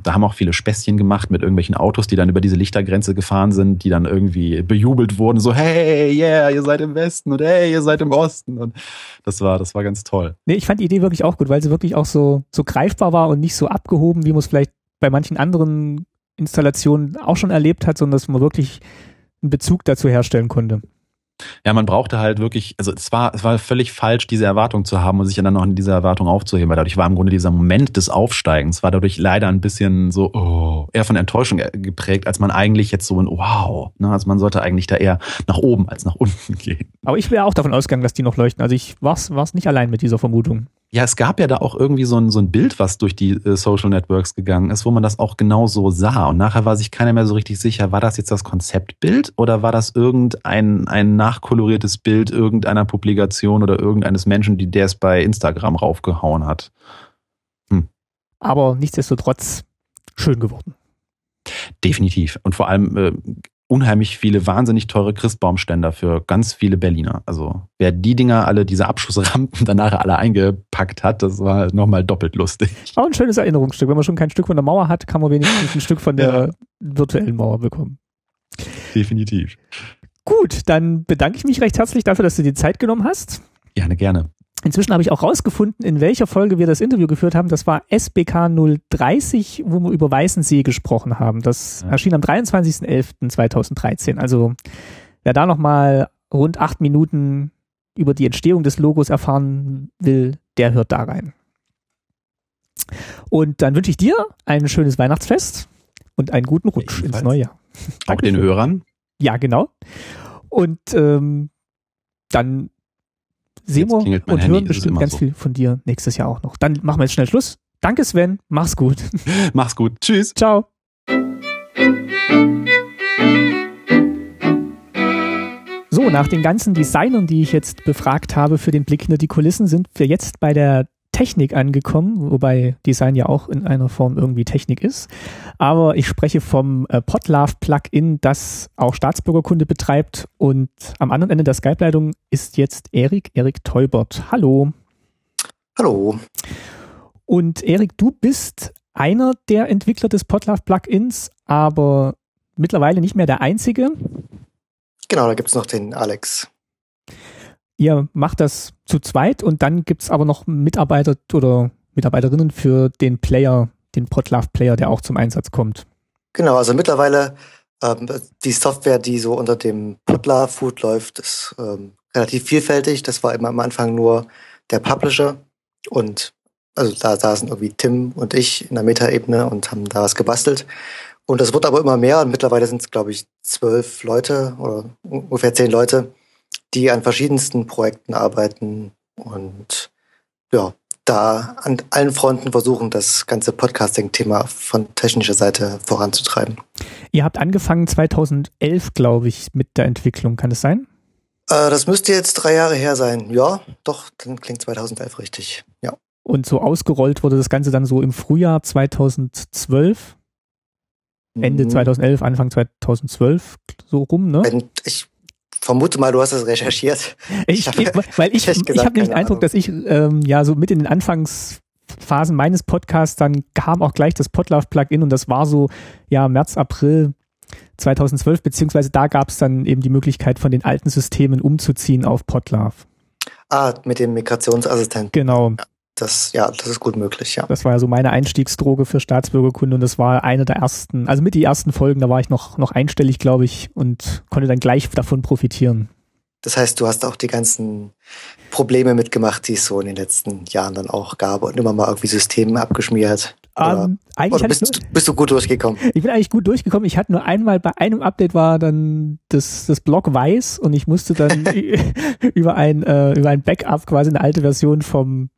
da haben auch viele Späßchen gemacht mit irgendwelchen Autos, die dann über diese Lichtergrenze gefahren sind, die dann irgendwie bejubelt wurden, so hey, yeah, ihr seid im Westen und hey, ihr seid im Osten. Und das war, das war ganz toll. Nee, ich fand die Idee wirklich auch gut, weil sie wirklich auch so, so greifbar war und nicht so abgehoben, wie man es vielleicht bei manchen anderen Installationen auch schon erlebt hat, sondern dass man wirklich einen Bezug dazu herstellen konnte. Ja, man brauchte halt wirklich, also es war, es war völlig falsch, diese Erwartung zu haben und sich dann noch in dieser Erwartung aufzuheben, weil dadurch war im Grunde dieser Moment des Aufsteigens, war dadurch leider ein bisschen so, oh, eher von Enttäuschung geprägt, als man eigentlich jetzt so ein Wow, ne? Also man sollte eigentlich da eher nach oben als nach unten gehen. Aber ich wäre auch davon ausgegangen, dass die noch leuchten. Also ich war es nicht allein mit dieser Vermutung. Ja, es gab ja da auch irgendwie so ein, so ein Bild, was durch die äh, Social Networks gegangen ist, wo man das auch genau so sah. Und nachher war sich keiner mehr so richtig sicher, war das jetzt das Konzeptbild oder war das irgendein ein nachkoloriertes Bild irgendeiner Publikation oder irgendeines Menschen, die der es bei Instagram raufgehauen hat. Hm. Aber nichtsdestotrotz schön geworden. Definitiv. Und vor allem äh, unheimlich viele wahnsinnig teure Christbaumständer für ganz viele Berliner. Also wer die Dinger alle, diese Abschussrampen danach alle eingepackt hat, das war nochmal doppelt lustig. Auch ein schönes Erinnerungsstück. Wenn man schon kein Stück von der Mauer hat, kann man wenigstens ein Stück von der ja. virtuellen Mauer bekommen. Definitiv. Gut, dann bedanke ich mich recht herzlich dafür, dass du dir Zeit genommen hast. Gerne, gerne. Inzwischen habe ich auch rausgefunden, in welcher Folge wir das Interview geführt haben. Das war SBK 030, wo wir über Weißensee gesprochen haben. Das ja. erschien am 23.11.2013. Also wer da nochmal rund acht Minuten über die Entstehung des Logos erfahren will, der hört da rein. Und dann wünsche ich dir ein schönes Weihnachtsfest und einen guten Rutsch Ebenfalls. ins neue Jahr. Auch den Hörern? Ja, genau. Und ähm, dann sehen wir und Handy, hören bestimmt ganz so. viel von dir nächstes Jahr auch noch. Dann machen wir jetzt schnell Schluss. Danke Sven, mach's gut. Mach's gut. Tschüss. Ciao. So, nach den ganzen Designern, die ich jetzt befragt habe für den Blick hinter die Kulissen, sind wir jetzt bei der Technik angekommen, wobei Design ja auch in einer Form irgendwie Technik ist. Aber ich spreche vom äh, Podlove Plugin, das auch Staatsbürgerkunde betreibt. Und am anderen Ende der Skype-Leitung ist jetzt Erik, Erik Teubert. Hallo. Hallo. Und Erik, du bist einer der Entwickler des Podlove Plugins, aber mittlerweile nicht mehr der einzige. Genau, da gibt es noch den Alex. Ihr macht das zu zweit und dann gibt es aber noch Mitarbeiter oder Mitarbeiterinnen für den Player, den Podlove Player, der auch zum Einsatz kommt. Genau, also mittlerweile ähm, die Software, die so unter dem Podlove Food läuft, ist ähm, relativ vielfältig. Das war immer am Anfang nur der Publisher und also da saßen irgendwie Tim und ich in der Meta-Ebene und haben da was gebastelt. Und das wird aber immer mehr und mittlerweile sind es, glaube ich, zwölf Leute oder ungefähr zehn Leute, die an verschiedensten Projekten arbeiten und ja, da an allen Fronten versuchen, das ganze Podcasting-Thema von technischer Seite voranzutreiben. Ihr habt angefangen 2011, glaube ich, mit der Entwicklung. Kann es sein? Äh, das müsste jetzt drei Jahre her sein. Ja, doch, dann klingt 2011 richtig. Ja. Und so ausgerollt wurde das Ganze dann so im Frühjahr 2012? Ende 2011, mhm. Anfang 2012 so rum, ne? Ich vermute mal, du hast das recherchiert. Ich, ich weil ich, ich, ich habe nämlich den Eindruck, dass ich ähm, ja so mit in den Anfangsphasen meines Podcasts, dann kam auch gleich das Podlove-Plugin und das war so ja März, April 2012, beziehungsweise da gab es dann eben die Möglichkeit, von den alten Systemen umzuziehen auf Podlove. Ah, mit dem Migrationsassistenten. Genau. Ja das, ja, das ist gut möglich, ja. Das war ja so meine Einstiegsdroge für Staatsbürgerkunde und das war eine der ersten, also mit die ersten Folgen, da war ich noch, noch einstellig, glaube ich, und konnte dann gleich davon profitieren. Das heißt, du hast auch die ganzen Probleme mitgemacht, die es so in den letzten Jahren dann auch gab und immer mal irgendwie Systeme abgeschmiert. Um, eigentlich bist, nur, bist, du gut durchgekommen? Ich bin eigentlich gut durchgekommen. Ich hatte nur einmal bei einem Update war dann das, das Block weiß und ich musste dann über ein äh, über ein Backup quasi eine alte Version vom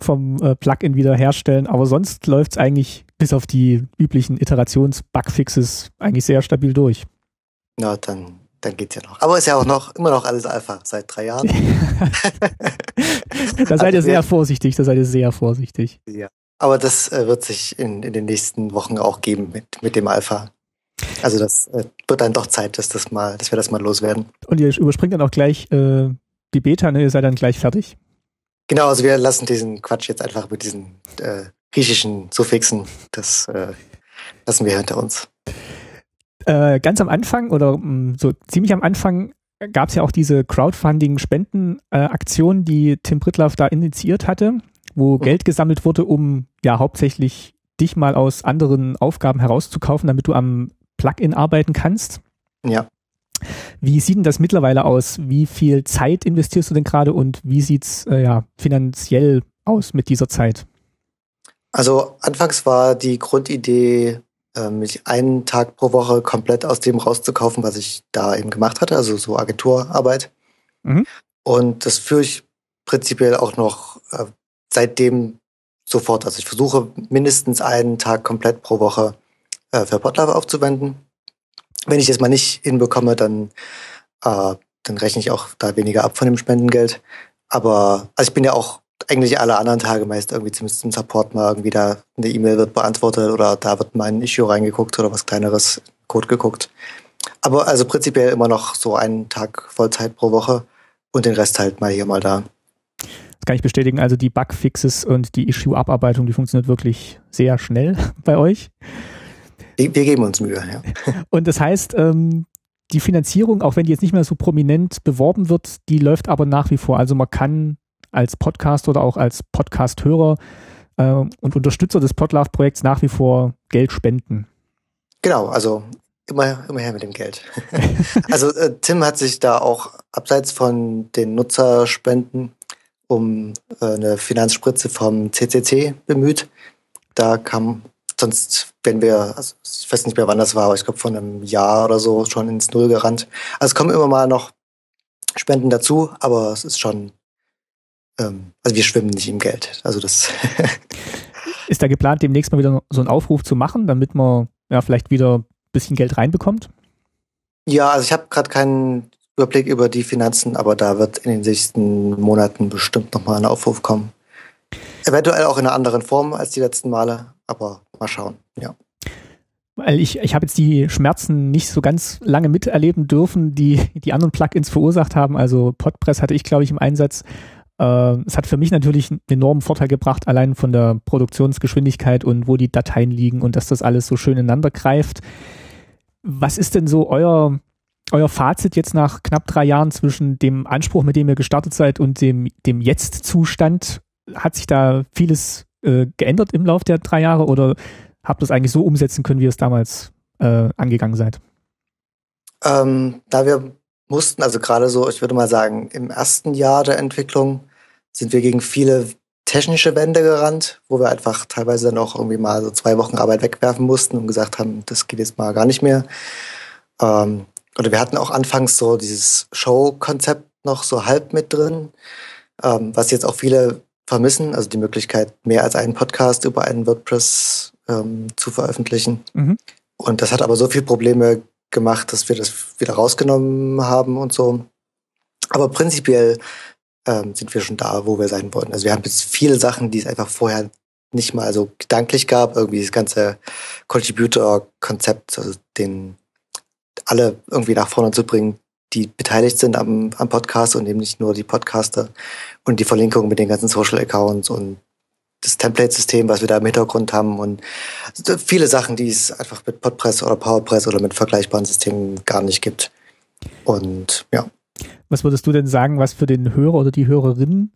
vom äh, Plugin wieder herstellen. Aber sonst läuft es eigentlich bis auf die üblichen Iterations-Bugfixes eigentlich sehr stabil durch. Na, dann dann geht's ja noch. Aber ist ja auch noch immer noch alles Alpha seit drei Jahren. da seid ihr sehr vorsichtig, da seid ihr sehr vorsichtig. Ja. Aber das äh, wird sich in, in den nächsten Wochen auch geben mit, mit dem Alpha. Also das äh, wird dann doch Zeit, dass das mal, dass wir das mal loswerden. Und ihr überspringt dann auch gleich äh, die Beta, ne? Ihr seid dann gleich fertig. Genau, also wir lassen diesen Quatsch jetzt einfach mit diesen äh, griechischen Suffixen. Das äh, lassen wir hinter uns. Äh, ganz am Anfang oder mh, mm, so ziemlich am Anfang gab es ja auch diese Crowdfunding-Spenden-Aktion, die Tim Brittlaff da initiiert hatte wo mhm. Geld gesammelt wurde, um ja hauptsächlich dich mal aus anderen Aufgaben herauszukaufen, damit du am Plugin arbeiten kannst. Ja. Wie sieht denn das mittlerweile aus? Wie viel Zeit investierst du denn gerade und wie sieht's äh, ja, finanziell aus mit dieser Zeit? Also anfangs war die Grundidee, äh, mich einen Tag pro Woche komplett aus dem rauszukaufen, was ich da eben gemacht hatte, also so Agenturarbeit. Mhm. Und das führe ich prinzipiell auch noch äh, seitdem sofort. Also ich versuche mindestens einen Tag komplett pro Woche äh, für Podlove aufzuwenden. Wenn ich das mal nicht hinbekomme, dann, äh, dann rechne ich auch da weniger ab von dem Spendengeld. Aber also ich bin ja auch eigentlich alle anderen Tage meist irgendwie zumindest zum Support mal irgendwie da eine E-Mail wird beantwortet oder da wird mal ein Issue reingeguckt oder was kleineres Code geguckt. Aber also prinzipiell immer noch so einen Tag Vollzeit pro Woche und den Rest halt mal hier, mal da. Das kann ich bestätigen. Also die Bugfixes und die Issue-Abarbeitung, die funktioniert wirklich sehr schnell bei euch. Wir, geben uns Mühe, ja. Und das heißt, ähm, die Finanzierung, auch wenn die jetzt nicht mehr so prominent beworben wird, die läuft aber nach wie vor. Also man kann als Podcast oder auch als Podcast-Hörer äh, und Unterstützer des Podlove-Projekts nach wie vor Geld spenden. Genau, also immer, immer her mit dem Geld. also äh, Tim hat sich da auch abseits von den Nutzerspenden um äh, eine Finanzspritze vom CCC bemüht. Da kam sonst wenn wir, also ich weiß nicht mehr wann das war, aber ich glaube von einem Jahr oder so schon ins Null gerannt. Also es kommen immer mal noch Spenden dazu, aber es ist schon ähm, also wir schwimmen nicht im Geld. Also das. ist da geplant, demnächst mal wieder so einen Aufruf zu machen, damit man ja vielleicht wieder ein bisschen Geld reinbekommt? Ja, also ich habe gerade keinen Überblick über die Finanzen, aber da wird in den nächsten Monaten bestimmt nochmal ein Aufruf kommen. Eventuell auch in einer anderen Form als die letzten Male, aber mal schauen, ja. Ich, ich habe jetzt die Schmerzen nicht so ganz lange miterleben dürfen, die die anderen Plugins verursacht haben. Also Podpress hatte ich, glaube ich, im Einsatz äh, es hat für mich natürlich einen enormen Vorteil gebracht, allein von der Produktionsgeschwindigkeit und wo die Dateien liegen und dass das alles so schön ineinander greift. Was ist denn so euer, euer Fazit jetzt nach knapp drei Jahren zwischen dem Anspruch, mit dem ihr gestartet seid und dem, dem Jetzt-Zustand? Hat sich da vieles äh, geändert im Laufe der drei Jahre oder habt ihr es eigentlich so umsetzen können, wie ihr es damals äh, angegangen seid? Ähm, da wir mussten, also gerade so, ich würde mal sagen, im ersten Jahr der Entwicklung sind wir gegen viele technische Wände gerannt, wo wir einfach teilweise dann auch irgendwie mal so zwei Wochen Arbeit wegwerfen mussten und gesagt haben, das geht jetzt mal gar nicht mehr. Ähm, oder wir hatten auch anfangs so dieses Show-Konzept noch so halb mit drin, ähm, was jetzt auch viele vermissen, also die Möglichkeit, mehr als einen Podcast über einen WordPress ähm, zu veröffentlichen. Mhm. Und das hat aber so viele Probleme gemacht, dass wir das wieder rausgenommen haben und so. Aber prinzipiell ähm, sind wir schon da, wo wir sein wollen. Also wir haben jetzt viele Sachen, die es einfach vorher nicht mal so gedanklich gab. Irgendwie das ganze Contributor-Konzept, also den alle irgendwie nach vorne zu bringen, die beteiligt sind am, am Podcast und eben nicht nur die Podcaster und die Verlinkung mit den ganzen Social Accounts und das Template-System, was wir da im Hintergrund haben und viele Sachen, die es einfach mit Podpress oder PowerPress oder mit vergleichbaren Systemen gar nicht gibt. Und ja. Was würdest du denn sagen, was für den Hörer oder die Hörerin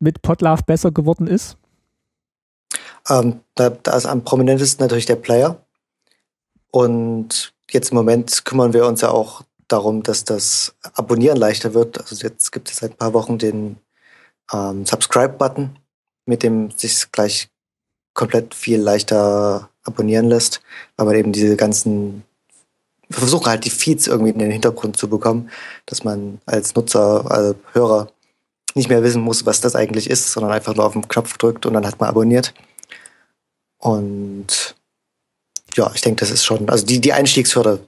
mit Podlove besser geworden ist? Ähm, da, da ist am prominentesten natürlich der Player. Und jetzt im Moment kümmern wir uns ja auch darum, dass das Abonnieren leichter wird. Also jetzt gibt es seit ein paar Wochen den ähm, Subscribe-Button, mit dem sich gleich komplett viel leichter abonnieren lässt, weil man eben diese ganzen wir versuchen halt die Feeds irgendwie in den Hintergrund zu bekommen, dass man als Nutzer, als Hörer nicht mehr wissen muss, was das eigentlich ist, sondern einfach nur auf den Knopf drückt und dann hat man abonniert. Und ja, ich denke, das ist schon, also die, die Einstiegshürde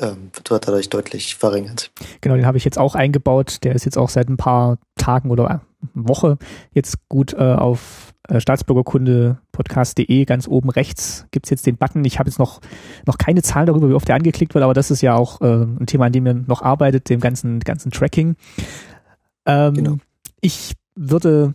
ähm, wird dadurch deutlich verringert. Genau, den habe ich jetzt auch eingebaut. Der ist jetzt auch seit ein paar Tagen oder Woche jetzt gut äh, auf äh, staatsbürgerkunde-podcast.de ganz oben rechts gibt es jetzt den Button. Ich habe jetzt noch, noch keine Zahlen darüber, wie oft der angeklickt wird, aber das ist ja auch äh, ein Thema, an dem ihr noch arbeitet, dem ganzen, ganzen Tracking. Ähm, genau. Ich würde,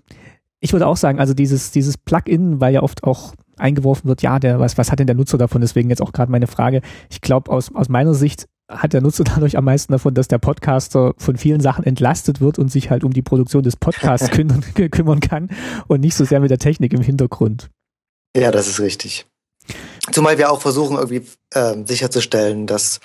ich würde auch sagen, also dieses, dieses Plugin, weil ja oft auch eingeworfen wird, ja, der, was, was hat denn der Nutzer davon? Deswegen jetzt auch gerade meine Frage. Ich glaube, aus, aus meiner Sicht hat der Nutzer dadurch am meisten davon, dass der Podcaster von vielen Sachen entlastet wird und sich halt um die Produktion des Podcasts kümmern, kümmern kann und nicht so sehr mit der Technik im Hintergrund. Ja, das ist richtig. Zumal wir auch versuchen, irgendwie äh, sicherzustellen, dass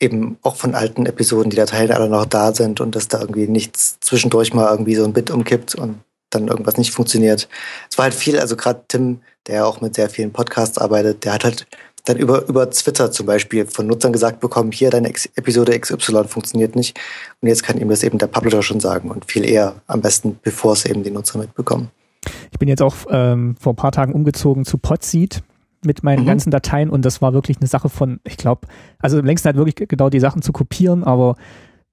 eben auch von alten Episoden die Dateien alle noch da sind und dass da irgendwie nichts zwischendurch mal irgendwie so ein Bit umkippt und dann irgendwas nicht funktioniert. Es war halt viel, also gerade Tim, der auch mit sehr vielen Podcasts arbeitet, der hat halt dann über, über Twitter zum Beispiel von Nutzern gesagt bekommen, hier deine Ex Episode XY funktioniert nicht. Und jetzt kann ihm das eben der Publisher schon sagen und viel eher am besten, bevor es eben die Nutzer mitbekommen. Ich bin jetzt auch ähm, vor ein paar Tagen umgezogen zu Podseed mit meinen mhm. ganzen Dateien und das war wirklich eine Sache von, ich glaube, also im längsten halt wirklich genau die Sachen zu kopieren, aber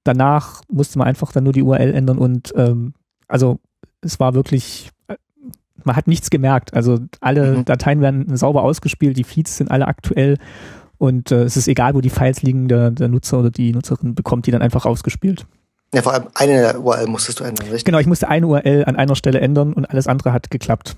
danach musste man einfach dann nur die URL ändern und ähm, also es war wirklich, äh, man hat nichts gemerkt. Also alle mhm. Dateien werden sauber ausgespielt, die Feeds sind alle aktuell und äh, es ist egal, wo die Files liegen, der, der Nutzer oder die Nutzerin bekommt die dann einfach ausgespielt. Ja, vor allem eine URL musstest du ändern, richtig? Genau, ich musste eine URL an einer Stelle ändern und alles andere hat geklappt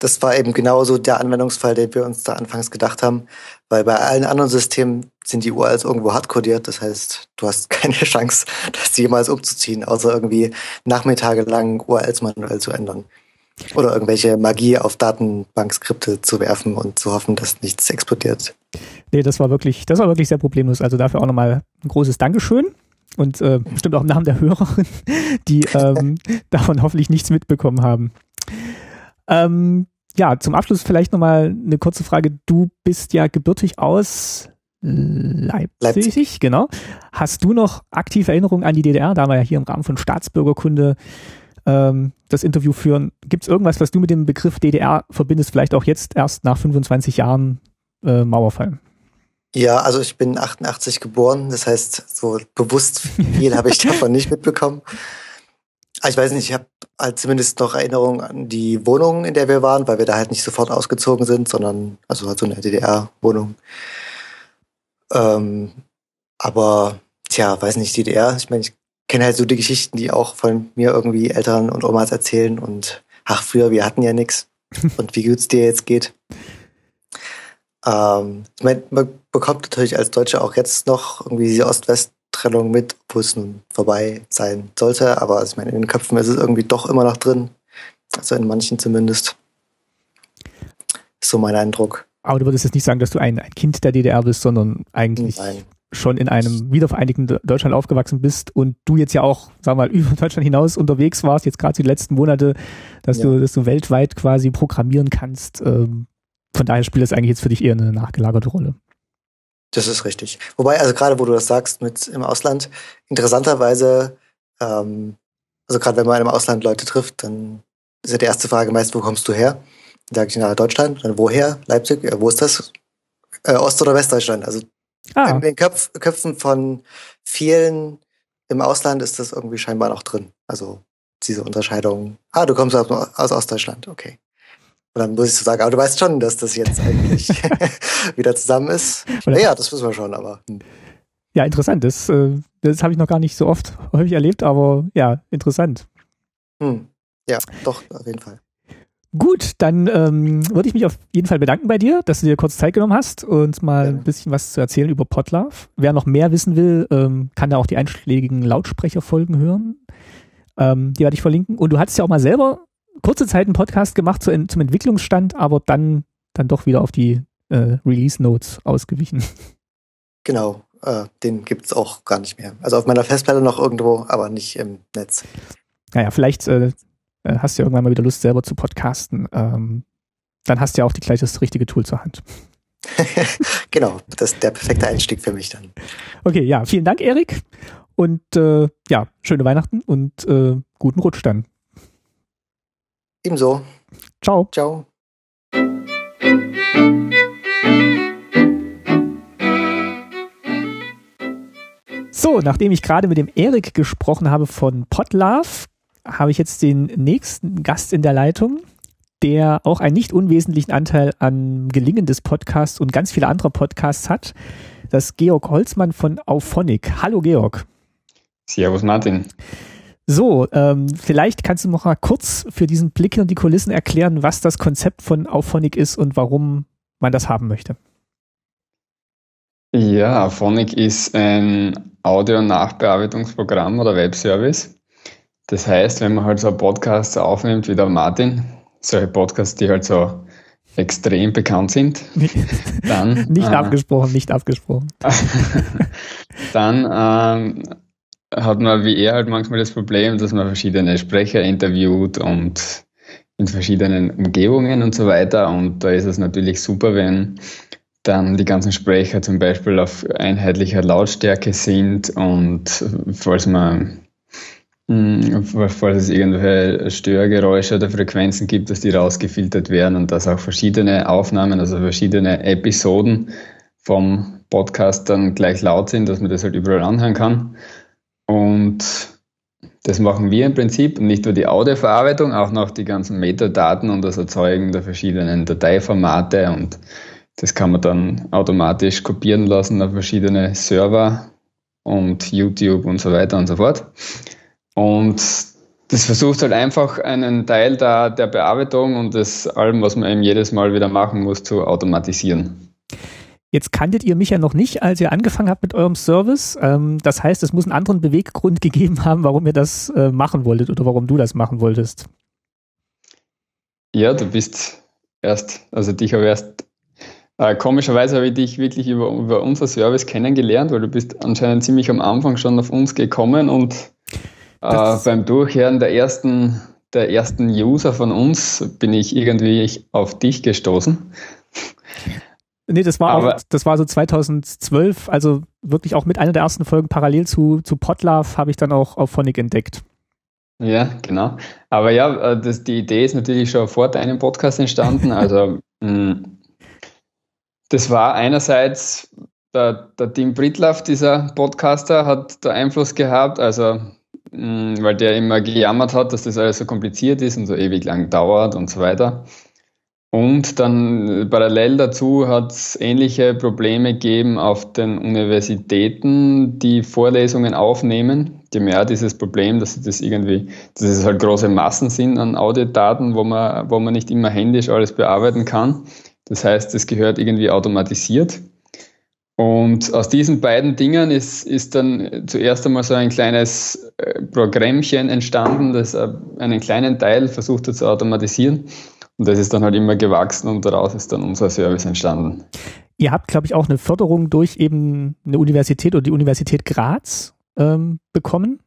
das war eben genauso der Anwendungsfall, den wir uns da anfangs gedacht haben, weil bei allen anderen Systemen sind die URLs irgendwo hardcodiert. Das heißt, du hast keine Chance, das jemals umzuziehen, außer irgendwie nachmittagelang URLs manuell zu ändern. Oder irgendwelche Magie auf Datenbankskripte zu werfen und zu hoffen, dass nichts explodiert. Nee, das war wirklich, das war wirklich sehr problemlos. Also dafür auch nochmal ein großes Dankeschön. Und äh, bestimmt auch im Namen der Hörerin, die ähm, davon hoffentlich nichts mitbekommen haben. Ähm, ja, zum Abschluss vielleicht nochmal eine kurze Frage. Du bist ja gebürtig aus Leipzig, Leipzig, genau. Hast du noch aktive Erinnerungen an die DDR, da wir ja hier im Rahmen von Staatsbürgerkunde ähm, das Interview führen? Gibt es irgendwas, was du mit dem Begriff DDR verbindest, vielleicht auch jetzt erst nach 25 Jahren äh, Mauerfall? Ja, also ich bin 88 geboren, das heißt, so bewusst viel habe ich davon nicht mitbekommen. Ah, ich weiß nicht, ich habe halt zumindest noch Erinnerungen an die Wohnung, in der wir waren, weil wir da halt nicht sofort ausgezogen sind, sondern also halt so eine DDR-Wohnung. Ähm, aber tja, weiß nicht, DDR, ich meine, ich kenne halt so die Geschichten, die auch von mir irgendwie Eltern und Omas erzählen und ach, früher, wir hatten ja nichts und wie gut es dir jetzt geht. Ähm, ich meine, man bekommt natürlich als Deutsche auch jetzt noch irgendwie diese Ost-West- Trennung mit, nun vorbei sein sollte. Aber ich meine, in den Köpfen ist es irgendwie doch immer noch drin. Also in manchen zumindest. So mein Eindruck. Aber du würdest jetzt nicht sagen, dass du ein, ein Kind der DDR bist, sondern eigentlich Nein. schon in einem wiedervereinigten Deutschland aufgewachsen bist und du jetzt ja auch, wir mal, über Deutschland hinaus unterwegs warst, jetzt gerade die letzten Monate, dass ja. du, dass du weltweit quasi programmieren kannst. Ähm, von daher spielt das eigentlich jetzt für dich eher eine nachgelagerte Rolle. Das ist richtig. Wobei, also gerade wo du das sagst mit im Ausland, interessanterweise, ähm, also gerade wenn man im Ausland Leute trifft, dann ist ja die erste Frage meist, wo kommst du her? Dann sage ich, na, Deutschland. Dann woher? Leipzig? Ja, wo ist das? Äh, Ost- oder Westdeutschland? Also ah. in den Köpf Köpfen von vielen im Ausland ist das irgendwie scheinbar noch drin. Also diese Unterscheidung. Ah, du kommst aus, aus Ostdeutschland, okay. Und dann muss ich so sagen, aber du weißt schon, dass das jetzt eigentlich wieder zusammen ist. Ja, das wissen wir schon, aber. Hm. Ja, interessant. Das, äh, das habe ich noch gar nicht so oft häufig erlebt, aber ja, interessant. Hm. Ja, doch, auf jeden Fall. Gut, dann ähm, würde ich mich auf jeden Fall bedanken bei dir, dass du dir kurz Zeit genommen hast, uns mal ja. ein bisschen was zu erzählen über Podlove. Wer noch mehr wissen will, ähm, kann da auch die einschlägigen Lautsprecherfolgen hören. Ähm, die werde ich verlinken. Und du hattest ja auch mal selber kurze Zeit einen Podcast gemacht zu, zum Entwicklungsstand, aber dann, dann doch wieder auf die äh, Release Notes ausgewichen. Genau, äh, den gibt es auch gar nicht mehr. Also auf meiner Festplatte noch irgendwo, aber nicht im Netz. Naja, vielleicht äh, äh, hast du ja irgendwann mal wieder Lust, selber zu podcasten. Ähm, dann hast du ja auch die gleich das richtige Tool zur Hand. genau, das ist der perfekte Einstieg für mich dann. Okay, ja, vielen Dank, Erik. Und äh, ja, schöne Weihnachten und äh, guten Rutsch dann. Ebenso. Ciao. Ciao. So, nachdem ich gerade mit dem Erik gesprochen habe von Potlove, habe ich jetzt den nächsten Gast in der Leitung, der auch einen nicht unwesentlichen Anteil an Gelingen des Podcasts und ganz viele andere Podcasts hat. Das ist Georg Holzmann von Auphonic. Hallo Georg. Servus Martin. So, ähm, vielleicht kannst du noch mal kurz für diesen Blick in die Kulissen erklären, was das Konzept von Auphonic ist und warum man das haben möchte. Ja, Auphonic ist ein Audio-Nachbearbeitungsprogramm oder Webservice. Das heißt, wenn man halt so einen Podcast aufnimmt wie der Martin, solche Podcasts, die halt so extrem bekannt sind, dann. nicht äh, abgesprochen, nicht abgesprochen. Dann ähm, hat man wie er halt manchmal das Problem, dass man verschiedene Sprecher interviewt und in verschiedenen Umgebungen und so weiter. Und da ist es natürlich super, wenn dann die ganzen Sprecher zum Beispiel auf einheitlicher Lautstärke sind und falls man hm, falls es irgendwelche Störgeräusche oder Frequenzen gibt, dass die rausgefiltert werden und dass auch verschiedene Aufnahmen, also verschiedene Episoden vom Podcast dann gleich laut sind, dass man das halt überall anhören kann. Und das machen wir im Prinzip, nicht nur die Audioverarbeitung, auch noch die ganzen Metadaten und das Erzeugen der verschiedenen Dateiformate und das kann man dann automatisch kopieren lassen auf verschiedene Server und YouTube und so weiter und so fort. Und das versucht halt einfach einen Teil der, der Bearbeitung und das allem, was man eben jedes Mal wieder machen muss, zu automatisieren. Jetzt kanntet ihr mich ja noch nicht, als ihr angefangen habt mit eurem Service. Ähm, das heißt, es muss einen anderen Beweggrund gegeben haben, warum ihr das äh, machen wolltet oder warum du das machen wolltest. Ja, du bist erst, also dich habe erst, äh, komischerweise habe ich dich wirklich über, über unser Service kennengelernt, weil du bist anscheinend ziemlich am Anfang schon auf uns gekommen und äh, beim Durchhören der ersten, der ersten User von uns bin ich irgendwie auf dich gestoßen. Nee, das war, auch, das war so 2012, also wirklich auch mit einer der ersten Folgen parallel zu, zu Potlove habe ich dann auch auf Phonic entdeckt. Ja, genau. Aber ja, äh, das, die Idee ist natürlich schon vor deinem Podcast entstanden. Also mm, das war einerseits der, der Tim Britlaff, dieser Podcaster, hat da Einfluss gehabt, also mm, weil der immer gejammert hat, dass das alles so kompliziert ist und so ewig lang dauert und so weiter. Und dann parallel dazu hat es ähnliche Probleme gegeben auf den Universitäten, die Vorlesungen aufnehmen. Die haben ja dieses Problem, dass das irgendwie, dass es halt große Massen sind an Audiodaten, wo man, wo man nicht immer händisch alles bearbeiten kann. Das heißt, es gehört irgendwie automatisiert. Und aus diesen beiden Dingen ist, ist dann zuerst einmal so ein kleines äh, Programmchen entstanden, das äh, einen kleinen Teil versucht hat zu automatisieren. Und das ist dann halt immer gewachsen und daraus ist dann unser Service entstanden. Ihr habt, glaube ich, auch eine Förderung durch eben eine Universität oder die Universität Graz ähm, bekommen.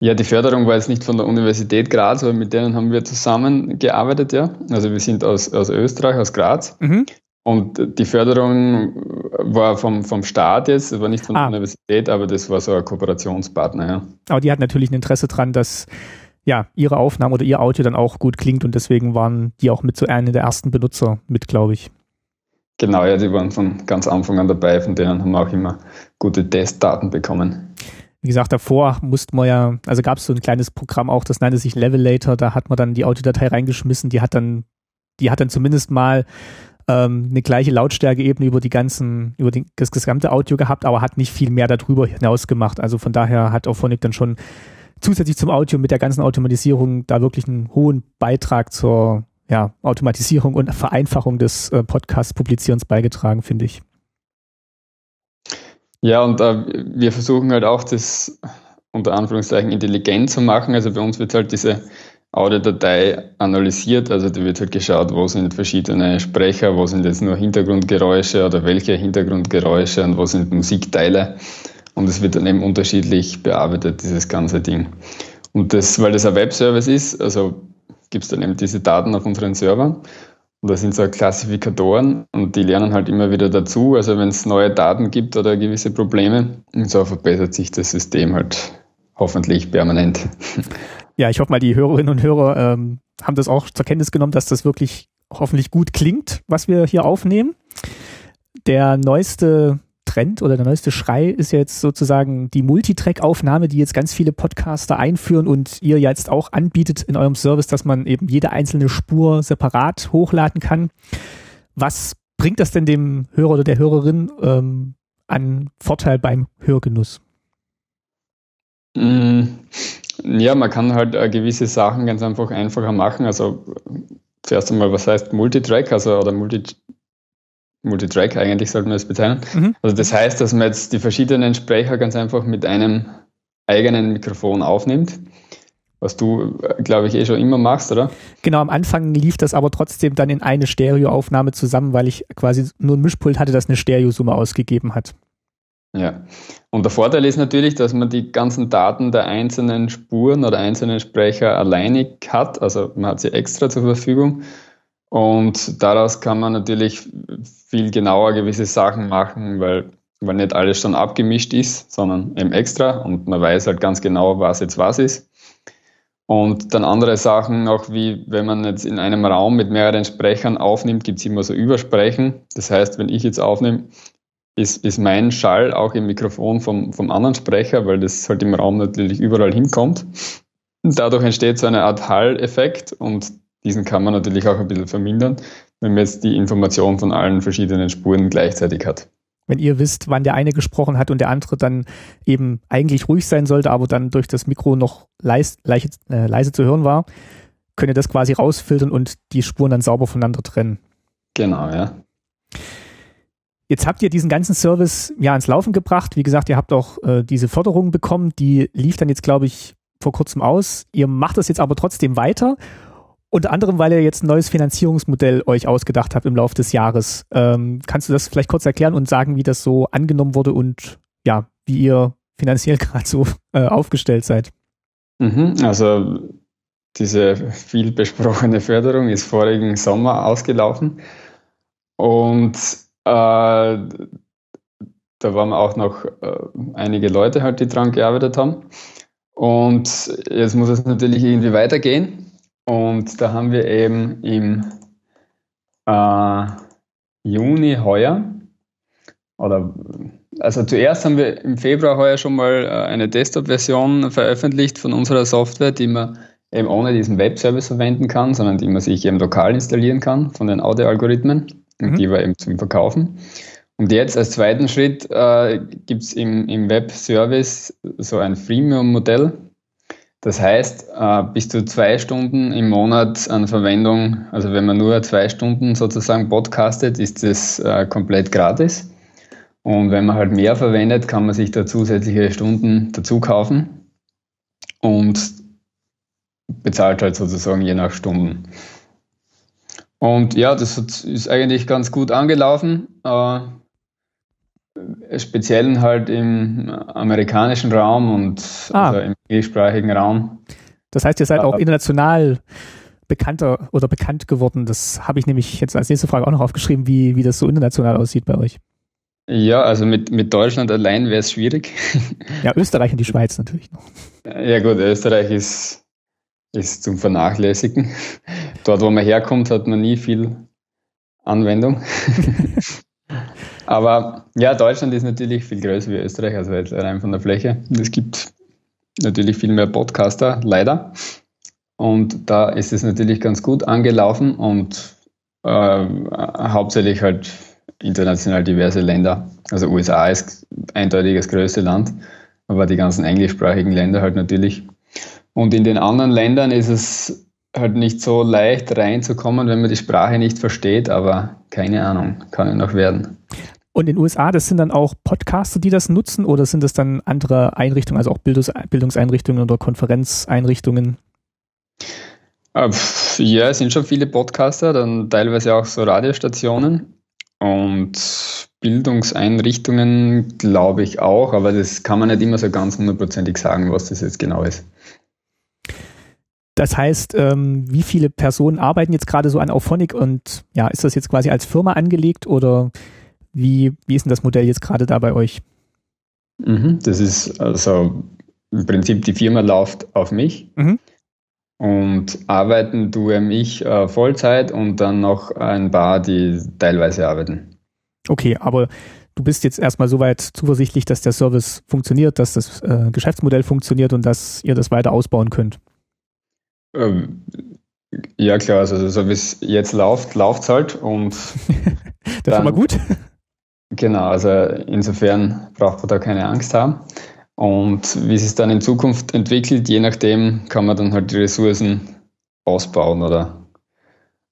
Ja, die Förderung war jetzt nicht von der Universität Graz, aber mit denen haben wir zusammengearbeitet, ja. Also wir sind aus, aus Österreich, aus Graz. Mhm. Und die Förderung war vom, vom Staat jetzt, war nicht von ah. der Universität, aber das war so ein Kooperationspartner, ja. Aber die hat natürlich ein Interesse dran, dass ja, ihre Aufnahme oder ihr Audio dann auch gut klingt und deswegen waren die auch mit so einer der ersten Benutzer mit, glaube ich. Genau, ja, die waren von ganz Anfang an dabei, von denen haben wir auch immer gute Testdaten bekommen. Wie gesagt, davor musste man ja, also gab es so ein kleines Programm auch, das nannte sich Levelator, da hat man dann die Audiodatei reingeschmissen, die hat dann, die hat dann zumindest mal ähm, eine gleiche Lautstärkeebene über die ganzen, über die, das gesamte Audio gehabt, aber hat nicht viel mehr darüber hinaus gemacht. Also von daher hat auch Phonic dann schon zusätzlich zum Audio mit der ganzen Automatisierung da wirklich einen hohen Beitrag zur ja, Automatisierung und Vereinfachung des äh, Podcast-Publizierens beigetragen, finde ich. Ja, und äh, wir versuchen halt auch das unter Anführungszeichen intelligent zu machen. Also bei uns wird halt diese Audiodatei analysiert, also da wird halt geschaut, wo sind verschiedene Sprecher, wo sind jetzt nur Hintergrundgeräusche oder welche Hintergrundgeräusche und wo sind Musikteile. Und es wird dann eben unterschiedlich bearbeitet, dieses ganze Ding. Und das, weil das ein Webservice ist, also gibt es dann eben diese Daten auf unseren Servern. Und da sind so Klassifikatoren und die lernen halt immer wieder dazu. Also wenn es neue Daten gibt oder gewisse Probleme, und so verbessert sich das System halt hoffentlich permanent. Ja, ich hoffe mal, die Hörerinnen und Hörer ähm, haben das auch zur Kenntnis genommen, dass das wirklich hoffentlich gut klingt, was wir hier aufnehmen. Der neueste Trend oder der neueste Schrei ist jetzt sozusagen die Multitrack-Aufnahme, die jetzt ganz viele Podcaster einführen und ihr jetzt auch anbietet in eurem Service, dass man eben jede einzelne Spur separat hochladen kann. Was bringt das denn dem Hörer oder der Hörerin ähm, an Vorteil beim Hörgenuss? Mm, ja, man kann halt äh, gewisse Sachen ganz einfach einfacher machen. Also zuerst einmal, was heißt Multitrack, also oder Multi Multitrack eigentlich sollte man das bezeichnen. Mhm. Also das heißt, dass man jetzt die verschiedenen Sprecher ganz einfach mit einem eigenen Mikrofon aufnimmt. Was du, glaube ich, eh schon immer machst, oder? Genau, am Anfang lief das aber trotzdem dann in eine Stereoaufnahme zusammen, weil ich quasi nur ein Mischpult hatte, das eine Stereosumme ausgegeben hat. Ja. Und der Vorteil ist natürlich, dass man die ganzen Daten der einzelnen Spuren oder einzelnen Sprecher alleinig hat. Also man hat sie extra zur Verfügung. Und daraus kann man natürlich viel genauer gewisse Sachen machen, weil, weil nicht alles schon abgemischt ist, sondern eben extra und man weiß halt ganz genau, was jetzt was ist. Und dann andere Sachen noch, wie wenn man jetzt in einem Raum mit mehreren Sprechern aufnimmt, gibt es immer so Übersprechen. Das heißt, wenn ich jetzt aufnehme, ist, ist mein Schall auch im Mikrofon vom, vom anderen Sprecher, weil das halt im Raum natürlich überall hinkommt. Dadurch entsteht so eine Art Hall-Effekt und diesen kann man natürlich auch ein bisschen vermindern, wenn man jetzt die Information von allen verschiedenen Spuren gleichzeitig hat. Wenn ihr wisst, wann der eine gesprochen hat und der andere dann eben eigentlich ruhig sein sollte, aber dann durch das Mikro noch leis, leise, äh, leise zu hören war, könnt ihr das quasi rausfiltern und die Spuren dann sauber voneinander trennen. Genau, ja. Jetzt habt ihr diesen ganzen Service ja ins Laufen gebracht. Wie gesagt, ihr habt auch äh, diese Förderung bekommen. Die lief dann jetzt, glaube ich, vor kurzem aus. Ihr macht das jetzt aber trotzdem weiter. Unter anderem, weil ihr jetzt ein neues Finanzierungsmodell euch ausgedacht habt im Laufe des Jahres. Ähm, kannst du das vielleicht kurz erklären und sagen, wie das so angenommen wurde und ja, wie ihr finanziell gerade so äh, aufgestellt seid? Mhm, also diese viel besprochene Förderung ist vorigen Sommer ausgelaufen und äh, da waren auch noch äh, einige Leute halt, die dran gearbeitet haben. Und jetzt muss es natürlich irgendwie weitergehen. Und da haben wir eben im äh, Juni heuer, oder also zuerst haben wir im Februar heuer schon mal äh, eine Desktop-Version veröffentlicht von unserer Software, die man eben ohne diesen Webservice verwenden kann, sondern die man sich eben lokal installieren kann von den Audio-Algorithmen. Mhm. die war eben zum Verkaufen. Und jetzt als zweiten Schritt äh, gibt es im, im Web-Service so ein Freemium-Modell. Das heißt, äh, bis zu zwei Stunden im Monat an Verwendung, also wenn man nur zwei Stunden sozusagen podcastet, ist das äh, komplett gratis. Und wenn man halt mehr verwendet, kann man sich da zusätzliche Stunden dazu kaufen und bezahlt halt sozusagen je nach Stunden. Und ja, das ist eigentlich ganz gut angelaufen. Äh, speziell halt im amerikanischen Raum und ah. also im englischsprachigen Raum. Das heißt, ihr seid auch international bekannter oder bekannt geworden. Das habe ich nämlich jetzt als nächste Frage auch noch aufgeschrieben, wie, wie das so international aussieht bei euch. Ja, also mit, mit Deutschland allein wäre es schwierig. Ja, Österreich und die Schweiz natürlich noch. Ja gut, Österreich ist ist zum Vernachlässigen. Dort, wo man herkommt, hat man nie viel Anwendung. Aber ja, Deutschland ist natürlich viel größer wie Österreich, also jetzt rein von der Fläche. Es gibt natürlich viel mehr Podcaster, leider. Und da ist es natürlich ganz gut angelaufen und äh, hauptsächlich halt international diverse Länder. Also USA ist eindeutig das größte Land, aber die ganzen englischsprachigen Länder halt natürlich und in den anderen Ländern ist es halt nicht so leicht reinzukommen, wenn man die Sprache nicht versteht, aber keine Ahnung, kann ja noch werden. Und in den USA, das sind dann auch Podcaster, die das nutzen oder sind das dann andere Einrichtungen, also auch Bildungs Bildungseinrichtungen oder Konferenzeinrichtungen? Äh, ja, es sind schon viele Podcaster, dann teilweise auch so Radiostationen und Bildungseinrichtungen glaube ich auch, aber das kann man nicht immer so ganz hundertprozentig sagen, was das jetzt genau ist. Das heißt, ähm, wie viele Personen arbeiten jetzt gerade so an Auphonic und ja, ist das jetzt quasi als Firma angelegt oder wie, wie ist denn das Modell jetzt gerade da bei euch? Mhm, das ist also im Prinzip die Firma läuft auf mich mhm. und arbeiten tue mich äh, Vollzeit und dann noch ein paar, die teilweise arbeiten. Okay, aber du bist jetzt erstmal soweit zuversichtlich, dass der Service funktioniert, dass das äh, Geschäftsmodell funktioniert und dass ihr das weiter ausbauen könnt. Ähm, ja, klar, also so wie es jetzt läuft, läuft es halt und. das ist schon mal gut. Genau, also insofern braucht man da keine Angst haben. Und wie es sich dann in Zukunft entwickelt, je nachdem kann man dann halt die Ressourcen ausbauen oder,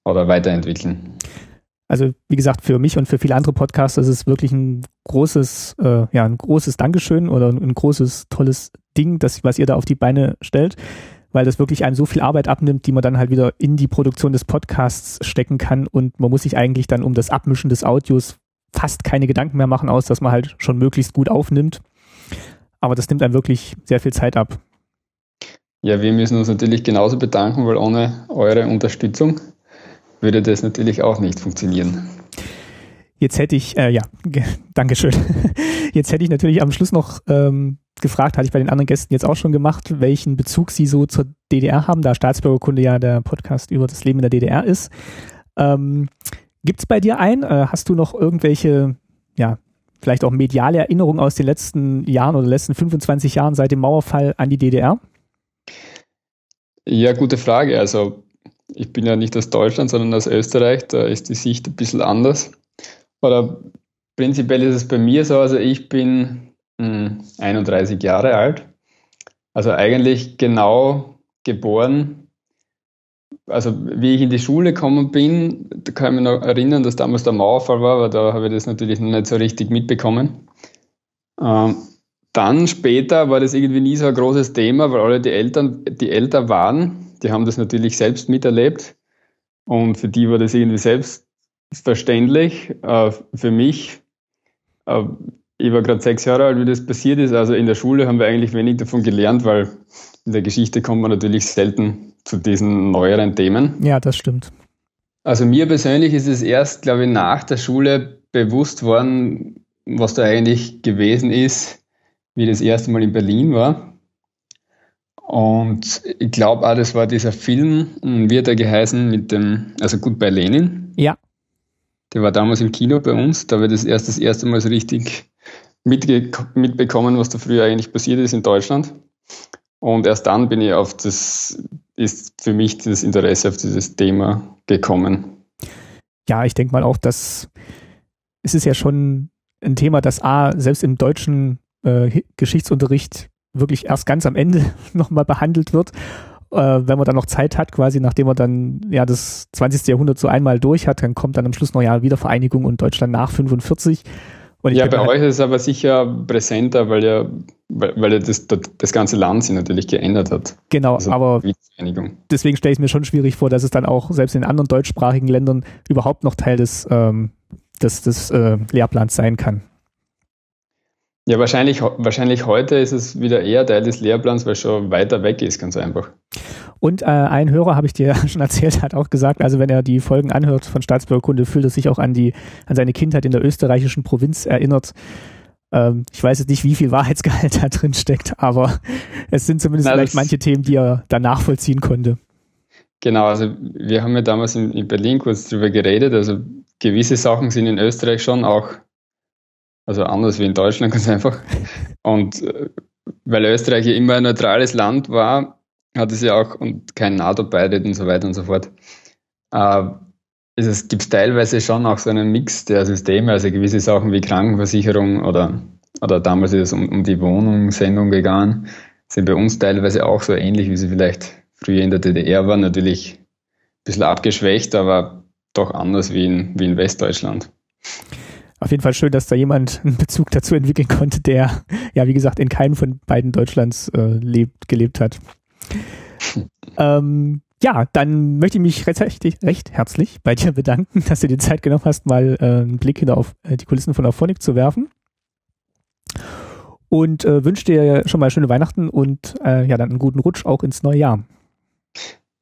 oder weiterentwickeln. Also wie gesagt, für mich und für viele andere Podcaster ist es wirklich ein großes, äh, ja, ein großes Dankeschön oder ein großes, tolles Ding, das, was ihr da auf die Beine stellt weil das wirklich einem so viel Arbeit abnimmt, die man dann halt wieder in die Produktion des Podcasts stecken kann und man muss sich eigentlich dann um das Abmischen des Audios fast keine Gedanken mehr machen aus, dass man halt schon möglichst gut aufnimmt. Aber das nimmt einem wirklich sehr viel Zeit ab. Ja, wir müssen uns natürlich genauso bedanken, weil ohne eure Unterstützung würde das natürlich auch nicht funktionieren. Jetzt hätte ich, äh, ja, Dankeschön. Jetzt hätte ich natürlich am Schluss noch ähm, gefragt, hatte ich bei den anderen Gästen jetzt auch schon gemacht, welchen Bezug sie so zur DDR haben, da Staatsbürgerkunde ja der Podcast über das Leben in der DDR ist. Ähm, Gibt es bei dir einen? Äh, hast du noch irgendwelche, ja, vielleicht auch mediale Erinnerungen aus den letzten Jahren oder letzten 25 Jahren seit dem Mauerfall an die DDR? Ja, gute Frage. Also ich bin ja nicht aus Deutschland, sondern aus Österreich. Da ist die Sicht ein bisschen anders. Oder prinzipiell ist es bei mir so, also ich bin mh, hm, 31 Jahre alt. Also eigentlich genau geboren. Also wie ich in die Schule gekommen bin, da kann ich mich noch erinnern, dass damals der Mauerfall war, aber da habe ich das natürlich noch nicht so richtig mitbekommen. Ähm, dann später war das irgendwie nie so ein großes Thema, weil alle die Eltern, die älter waren, die haben das natürlich selbst miterlebt. Und für die war das irgendwie selbstverständlich. Äh, für mich, äh, ich war gerade sechs Jahre alt, wie das passiert ist. Also in der Schule haben wir eigentlich wenig davon gelernt, weil in der Geschichte kommt man natürlich selten zu diesen neueren Themen. Ja, das stimmt. Also mir persönlich ist es erst, glaube ich, nach der Schule bewusst worden, was da eigentlich gewesen ist, wie das erste Mal in Berlin war. Und ich glaube auch, das war dieser Film, wie hat er geheißen, mit dem, also gut bei Lenin. Ja. Der war damals im Kino bei uns, da ich das erst das erste Mal so richtig mitbekommen, was da früher eigentlich passiert ist in Deutschland. Und erst dann bin ich auf das, ist für mich das Interesse auf dieses Thema gekommen. Ja, ich denke mal auch, dass es ist ja schon ein Thema, das A, selbst im deutschen äh, Geschichtsunterricht wirklich erst ganz am Ende nochmal behandelt wird, äh, wenn man dann noch Zeit hat, quasi nachdem man dann ja das 20. Jahrhundert so einmal durch hat, dann kommt dann am Schluss noch ja Wiedervereinigung und Deutschland nach 45. ja, bei halt euch ist es aber sicher präsenter, weil ja, weil, weil ja das, das ganze Land sich natürlich geändert hat. Genau, also aber deswegen stelle ich mir schon schwierig vor, dass es dann auch selbst in anderen deutschsprachigen Ländern überhaupt noch Teil des, ähm, des, des äh, Lehrplans sein kann. Ja, wahrscheinlich, wahrscheinlich heute ist es wieder eher Teil des Lehrplans, weil es schon weiter weg ist, ganz einfach. Und äh, ein Hörer, habe ich dir schon erzählt, hat auch gesagt, also wenn er die Folgen anhört von Staatsbürgerkunde, fühlt er sich auch an die, an seine Kindheit in der österreichischen Provinz erinnert. Ähm, ich weiß jetzt nicht, wie viel Wahrheitsgehalt da drin steckt, aber es sind zumindest Na, vielleicht manche Themen, die er da nachvollziehen konnte. Genau, also wir haben ja damals in, in Berlin kurz drüber geredet, also gewisse Sachen sind in Österreich schon auch also anders wie in Deutschland ganz einfach. Und äh, weil Österreich ja immer ein neutrales Land war, hat es ja auch und kein NATO-Beitritt und so weiter und so fort. Äh, es gibt teilweise schon auch so einen Mix der Systeme, also gewisse Sachen wie Krankenversicherung oder, oder damals ist es um, um die Wohnungssendung gegangen, sind bei uns teilweise auch so ähnlich, wie sie vielleicht früher in der DDR waren, natürlich ein bisschen abgeschwächt, aber doch anders wie in, wie in Westdeutschland auf jeden Fall schön, dass da jemand einen Bezug dazu entwickeln konnte, der, ja, wie gesagt, in keinem von beiden Deutschlands äh, lebt, gelebt hat. ähm, ja, dann möchte ich mich recht, recht, herzlich bei dir bedanken, dass du dir Zeit genommen hast, mal äh, einen Blick hinter auf äh, die Kulissen von Auphonic zu werfen. Und äh, wünsche dir schon mal schöne Weihnachten und äh, ja, dann einen guten Rutsch auch ins neue Jahr.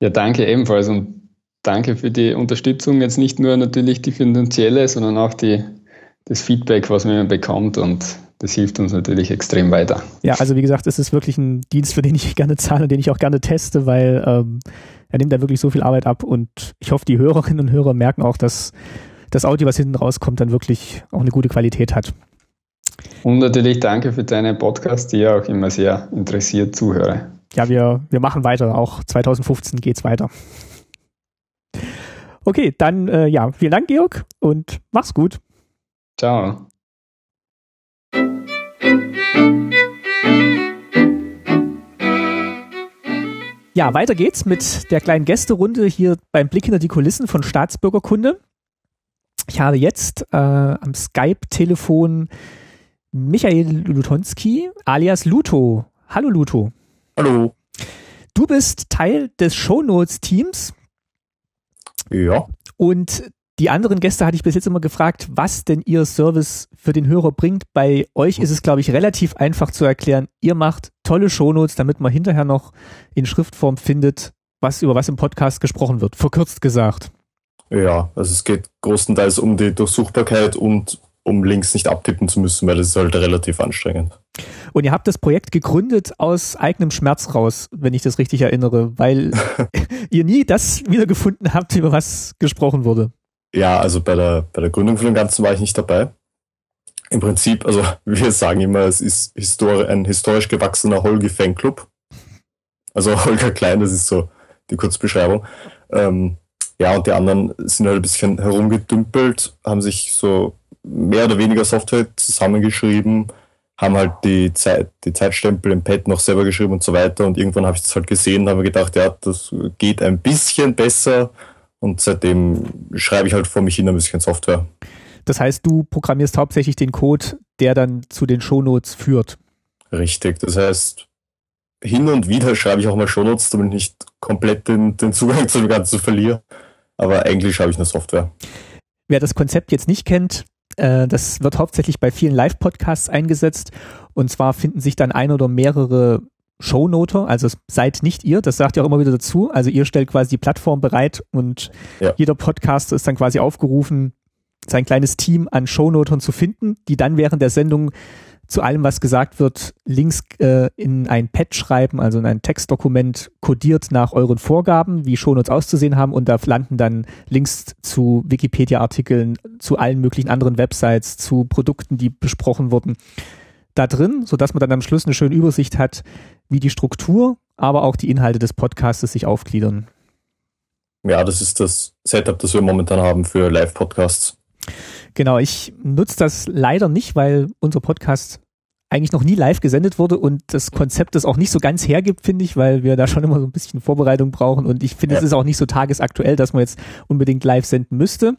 Ja, danke ebenfalls und danke für die Unterstützung. Jetzt nicht nur natürlich die finanzielle, sondern auch die das Feedback, was man bekommt und das hilft uns natürlich extrem weiter. Ja, also wie gesagt, es ist wirklich ein Dienst, für den ich gerne zahle, den ich auch gerne teste, weil ähm, er nimmt da wirklich so viel Arbeit ab und ich hoffe, die Hörerinnen und Hörer merken auch, dass das Audio, was hinten rauskommt, dann wirklich auch eine gute Qualität hat. Und natürlich danke für deine Podcast, die ja auch immer sehr interessiert zuhöre. Ja, wir, wir machen weiter. Auch 2015 geht's weiter. Okay, dann äh, ja, vielen Dank, Georg, und mach's gut. Ciao. Ja, weiter geht's mit der kleinen Gästerunde hier beim Blick hinter die Kulissen von Staatsbürgerkunde. Ich habe jetzt äh, am Skype-Telefon Michael Lutonski alias Luto. Hallo Luto. Hallo. Du bist Teil des Shownotes-Teams. Ja. Und Die anderen Gäste hatte ich bis jetzt immer gefragt, was denn ihr Service für den Hörer bringt. Bei euch ist es, glaube ich, relativ einfach zu erklären. Ihr macht tolle Shownotes, damit man hinterher noch in Schriftform findet, was über was im Podcast gesprochen wird. Verkürzt gesagt. Ja, also es geht größtenteils um die Durchsuchbarkeit und um Links nicht abtippen zu müssen, weil das ist halt relativ anstrengend. Und ihr habt das Projekt gegründet aus eigenem Schmerz raus, wenn ich das richtig erinnere, weil ihr nie das wiedergefunden habt, über was gesprochen wurde. Ja, also bei der, bei der Gründung von dem Ganzen war ich nicht dabei. Im Prinzip, also wir sagen immer, es ist histori ein historisch gewachsener Holgi-Fanclub. Also Holger Klein, das ist so die Kurzbeschreibung. Ähm, ja, und die anderen sind halt ein bisschen herumgedümpelt, haben sich so mehr oder weniger Software zusammengeschrieben, haben halt die Zeit, die Zeitstempel im Pad noch selber geschrieben und so weiter. Und irgendwann habe ich das halt gesehen und habe gedacht, ja, das geht ein bisschen besser. Und seitdem schreibe ich halt vor mich hin ein bisschen Software. Das heißt, du programmierst hauptsächlich den Code, der dann zu den Shownotes führt. Richtig. Das heißt, hin und wieder schreibe ich auch mal Shownotes, damit ich nicht komplett den, den Zugang zu dem Ganzen verliere. Aber eigentlich schreibe ich nur Software. Wer das Konzept jetzt nicht kennt, äh, das wird hauptsächlich bei vielen Live-Podcasts eingesetzt. Und zwar finden sich dann ein oder mehrere Shownoter, also seid nicht ihr, das sagt ihr auch immer wieder dazu. Also ihr stellt quasi die Plattform bereit und ja. jeder Podcaster ist dann quasi aufgerufen, sein kleines Team an Shownotern zu finden, die dann während der Sendung zu allem, was gesagt wird, Links äh, in ein Pad schreiben, also in ein Textdokument kodiert nach euren Vorgaben, wie Shownotes auszusehen haben und da landen dann Links zu Wikipedia-Artikeln, zu allen möglichen anderen Websites, zu Produkten, die besprochen wurden, da drin, sodass man dann am Schluss eine schöne Übersicht hat, wie die Struktur, aber auch die Inhalte des Podcasts sich aufgliedern. Ja, das ist das Setup, das wir momentan haben für Live-Podcasts. Genau, ich nutze das leider nicht, weil unser Podcast eigentlich noch nie live gesendet wurde und das Konzept das auch nicht so ganz hergibt, finde ich, weil wir da schon immer so ein bisschen Vorbereitung brauchen und ich finde, ja. es ist auch nicht so tagesaktuell, dass man jetzt unbedingt live senden müsste.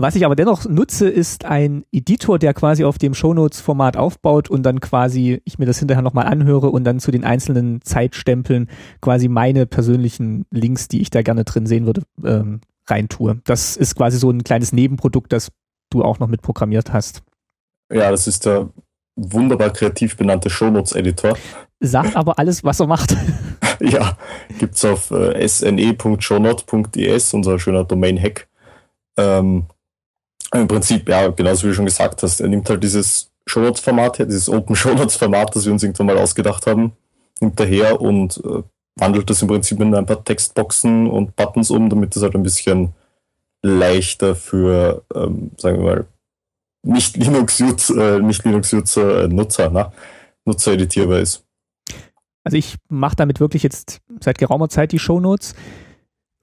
Was ich aber dennoch nutze, ist ein Editor, der quasi auf dem Shownotes-Format aufbaut und dann quasi ich mir das hinterher nochmal anhöre und dann zu den einzelnen Zeitstempeln quasi meine persönlichen Links, die ich da gerne drin sehen würde, ähm, reintue. Das ist quasi so ein kleines Nebenprodukt, das du auch noch mit programmiert hast. Ja, das ist der wunderbar kreativ benannte Shownotes-Editor. Sagt aber alles, was er macht. ja, gibt's auf äh, sne.shownote.es, unser schöner Domain-Hack. Ähm, Im Prinzip, ja, genauso wie du schon gesagt hast, er nimmt halt dieses Shownotes-Format her, dieses Open Shownotes-Format, das wir uns irgendwann mal ausgedacht haben, nimmt er her und äh, wandelt das im Prinzip in ein paar Textboxen und Buttons um, damit das halt ein bisschen leichter für, ähm, sagen wir mal, nicht Linux-User, äh, nicht Linux-User, äh, Nutzer, ne? Nutzer editierbar ist. Also ich mache damit wirklich jetzt seit geraumer Zeit die Shownotes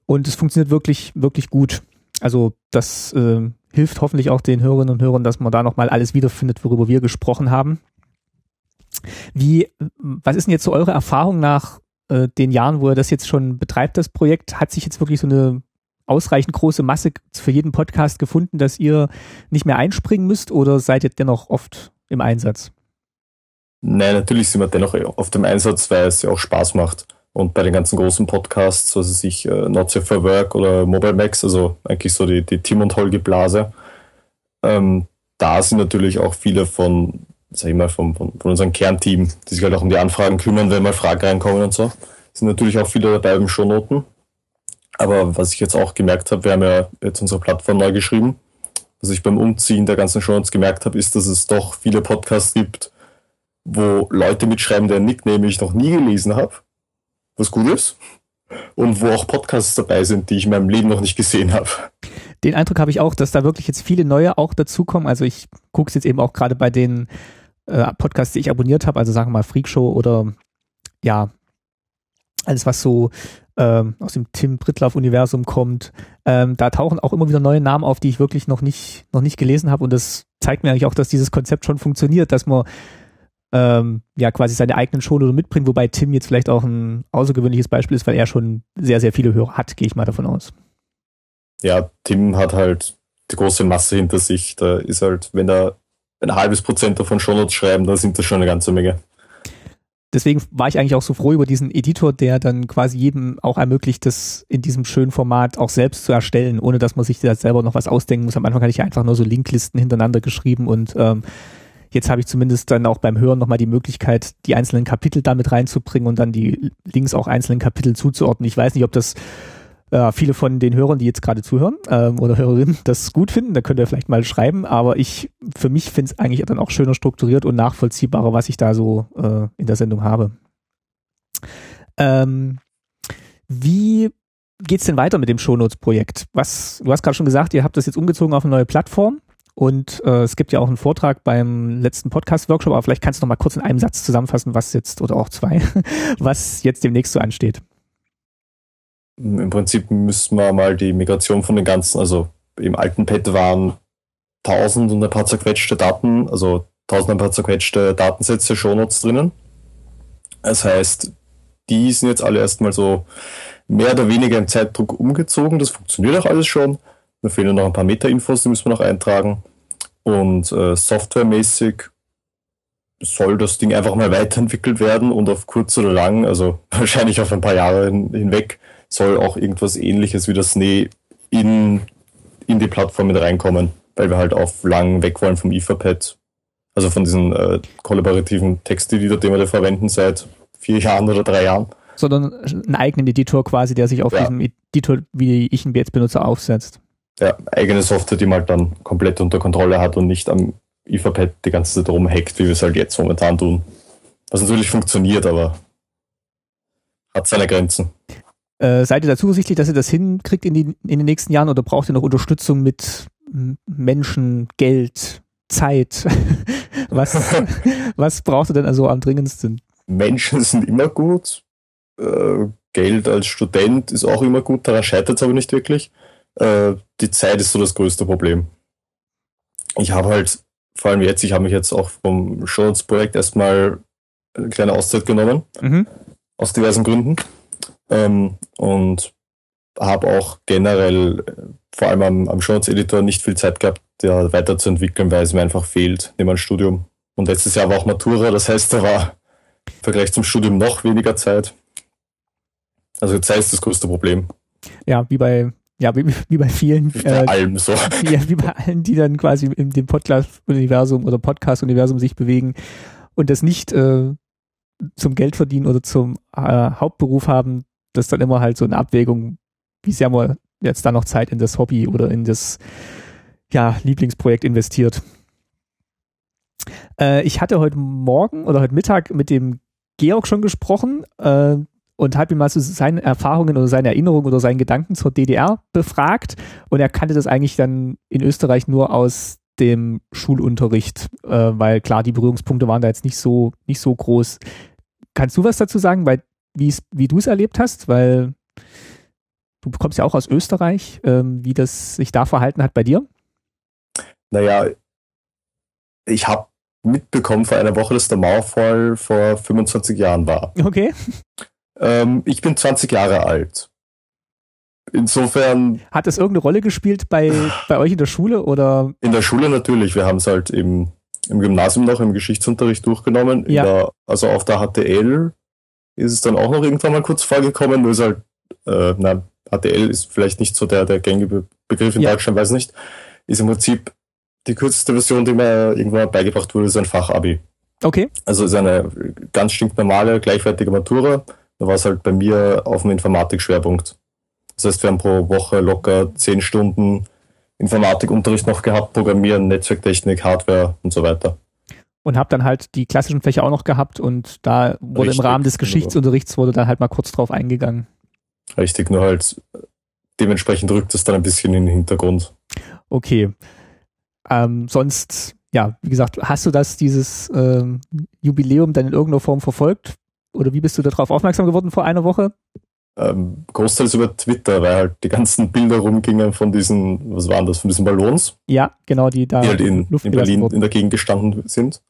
und es funktioniert wirklich, wirklich gut. Also das äh, hilft hoffentlich auch den Hörerinnen und Hörern, dass man da nochmal alles wiederfindet, worüber wir gesprochen haben. Wie, was ist denn jetzt so eure Erfahrung nach äh, den Jahren, wo ihr das jetzt schon betreibt, das Projekt? Hat sich jetzt wirklich so eine ausreichend große Masse für jeden Podcast gefunden, dass ihr nicht mehr einspringen müsst oder seid ihr dennoch oft im Einsatz? Nein, natürlich sind wir dennoch oft im Einsatz, weil es ja auch Spaß macht. Und bei den ganzen großen Podcasts, was weiß ich, äh, Not Safe for Work oder Mobile Max, also eigentlich so die, die Tim und Holgi Blase, ähm, da sind natürlich auch viele von, sag ich mal, von, von, von unserem Kernteam, die sich halt auch um die Anfragen kümmern, wenn mal Fragen reinkommen und so. Sind natürlich auch viele dabei im Shownoten. Aber was ich jetzt auch gemerkt habe, wir haben ja jetzt unsere Plattform neu geschrieben. Was ich beim Umziehen der ganzen Shownotes gemerkt habe, ist, dass es doch viele Podcasts gibt, wo Leute mitschreiben, deren Nickname ich noch nie gelesen habe, was gut ist. Und wo auch Podcasts dabei sind, die ich in meinem Leben noch nicht gesehen habe. Den Eindruck habe ich auch, dass da wirklich jetzt viele neue auch dazukommen. Also ich gucke es jetzt eben auch gerade bei den äh, Podcasts, die ich abonniert habe, also sagen wir mal Freakshow oder ja, alles was so ähm, aus dem Tim Brittlaff-Universum kommt. Ähm, da tauchen auch immer wieder neue Namen auf, die ich wirklich noch nicht, noch nicht gelesen habe. Und das zeigt mir eigentlich auch, dass dieses Konzept schon funktioniert, dass man ähm, ja quasi seine eigenen Shownote mitbringt, wobei Tim jetzt vielleicht auch ein außergewöhnliches Beispiel ist, weil er schon sehr, sehr viele Hörer hat, gehe ich mal davon aus. Ja, Tim hat halt die große Masse hinter sich. Da ist halt, wenn er ein halbes Prozent davon Shownotes schreiben, dann sind das schon eine ganze Menge. deswegen war ich eigentlich auch so froh über diesen Editor, der dann quasi jedem auch ermöglicht, das in diesem schönen Format auch selbst zu erstellen, ohne dass man sich da selber noch was ausdenken muss. Am Anfang hatte ich ja einfach nur so Linklisten hintereinander geschrieben und ähm, jetzt habe ich zumindest dann auch beim Hören nochmal die Möglichkeit, die einzelnen Kapitel damit reinzubringen und dann die Links auch einzelnen Kapitel zuzuordnen. Ich weiß nicht, ob das äh, viele von den Hörern, die jetzt gerade zuhören ähm, oder Hörerinnen, das gut finden. Da könnt ihr vielleicht mal schreiben. Aber ich, für mich finde es eigentlich dann auch schöner strukturiert und nachvollziehbarer, was ich da so äh, in der Sendung habe. Ähm, wie geht's denn weiter mit dem Shownotes-Projekt? Was, du hast gerade schon gesagt, ihr habt das jetzt umgezogen auf eine neue Plattform. Und äh, es gibt ja auch einen Vortrag beim letzten Podcast-Workshop, aber vielleicht kannst du noch mal kurz in einem Satz zusammenfassen, was jetzt, oder auch zwei, was jetzt demnächst so ansteht. Im Prinzip müssen wir mal die Migration von den ganzen, also im alten Pad waren tausend und ein paar zerquetschte Daten, also tausend und ein paar zerquetschte Datensätze, Shownotes drinnen. Das heißt, die sind jetzt alle erstmal so mehr oder weniger im Zeitdruck umgezogen. Das funktioniert auch alles schon. Da fehlen noch ein paar Meta-Infos, die müssen wir noch eintragen. Und äh, softwaremäßig soll das Ding einfach mal weiterentwickelt werden und auf kurz oder lang, also wahrscheinlich auf ein paar Jahre hin, hinweg, soll auch irgendwas ähnliches wie das Schnee in, in die Plattform mit reinkommen, weil wir halt auf lang weg wollen vom Etherpad, also von diesen äh, kollaborativen Texteditor, den wir da verwenden seit vier Jahren oder drei Jahren. Sondern einen eigenen Editor quasi, der sich auf ja. diesem Editor, wie ich ihn jetzt benutze, aufsetzt. Ja, eigene Software, die man halt dann komplett unter Kontrolle hat und nicht am Etherpad die ganze Zeit rumhackt, wie wir es halt jetzt momentan tun. Was natürlich funktioniert, aber hat seine Grenzen. Äh, seid ihr da zuversichtlich, dass ihr das hinkriegt in, die, in den nächsten Jahren oder braucht ihr noch Unterstützung mit Menschen, Geld, Zeit? was, was braucht ihr denn also am dringendsten? Menschen sind immer gut. Äh, Geld als Student ist auch immer gut, daran scheitert es aber nicht wirklich. Äh, die Zeit ist so das größte Problem. Ich habe halt, vor allem jetzt, ich habe mich jetzt auch vom Shownotes-Projekt erstmal eine kleine Auszeit genommen. Mhm. Aus diversen Gründen. Ähm, und habe auch generell, vor allem am, am Shownotes-Editor, nicht viel Zeit gehabt, der weiterzuentwickeln, weil es mir einfach fehlt neben dem Studium. Und letztes Jahr war auch Matura, das heißt, da war im Vergleich zum Studium noch weniger Zeit. Also Zeit ist das größte Problem. Ja, wie bei ja, wie, wie bei vielen. Wie bei äh, allem so. Ja, wie bei allen, die dann quasi in dem Podcast-Universum oder Podcast-Universum sich bewegen und das nicht äh, zum Geld verdienen oder zum äh, Hauptberuf haben, das ist dann immer halt so eine Abwägung, wie sehr man jetzt da noch Zeit in das Hobby oder in das ja, Lieblingsprojekt investiert. Äh, ich hatte heute Morgen oder heute Mittag mit dem Georg schon gesprochen äh, und habe ihn mal so seine Erfahrungen oder seine Erinnerungen oder seinen Gedanken zur DDR befragt und er kannte das eigentlich dann in Österreich nur aus dem Schulunterricht, äh, weil klar, die Berührungspunkte waren da jetzt nicht so, nicht so groß. Kannst du was dazu sagen, weil wie du es erlebt hast, weil du kommst ja auch aus Österreich, ähm, wie das sich da verhalten hat bei dir? Naja, ich habe mitbekommen vor einer Woche, dass der Mauerfall vor 25 Jahren war. Okay. Ähm, ich bin 20 Jahre alt. Insofern. Hat das irgendeine Rolle gespielt bei, bei euch in der Schule oder? In der Schule natürlich. Wir haben es halt im, im Gymnasium noch im Geschichtsunterricht durchgenommen. Ja. Der, also auf der HTL ist es dann auch noch irgendwann mal kurz vorgekommen, nur ist halt, äh, na, HTL ist vielleicht nicht so der, der gängige Begriff in ja. Deutschland, weiß nicht. Ist im Prinzip die kürzeste Version, die mir irgendwann beigebracht wurde, ist ein Fachabi. Okay. Also ist eine ganz stinknormale, gleichwertige Matura. Da war es halt bei mir auf dem Informatik-Schwerpunkt. Das heißt, wir haben pro Woche locker zehn Stunden Informatikunterricht noch gehabt, Programmieren, Netzwerktechnik, Hardware und so weiter und habe dann halt die klassischen Fächer auch noch gehabt und da wurde Richtig, im Rahmen des Geschichtsunterrichts wurde dann halt mal kurz drauf eingegangen. Richtig, nur halt dementsprechend rückt es dann ein bisschen in den Hintergrund. Okay. Ähm, sonst, ja, wie gesagt, hast du das, dieses ähm, Jubiläum dann in irgendeiner Form verfolgt? Oder wie bist du darauf aufmerksam geworden vor einer Woche? Ähm, großteils über Twitter, weil halt die ganzen Bilder rumgingen von diesen, was waren das, von diesen Ballons? Ja, genau, die da die halt in, in Berlin wurden. in der Gegend gestanden sind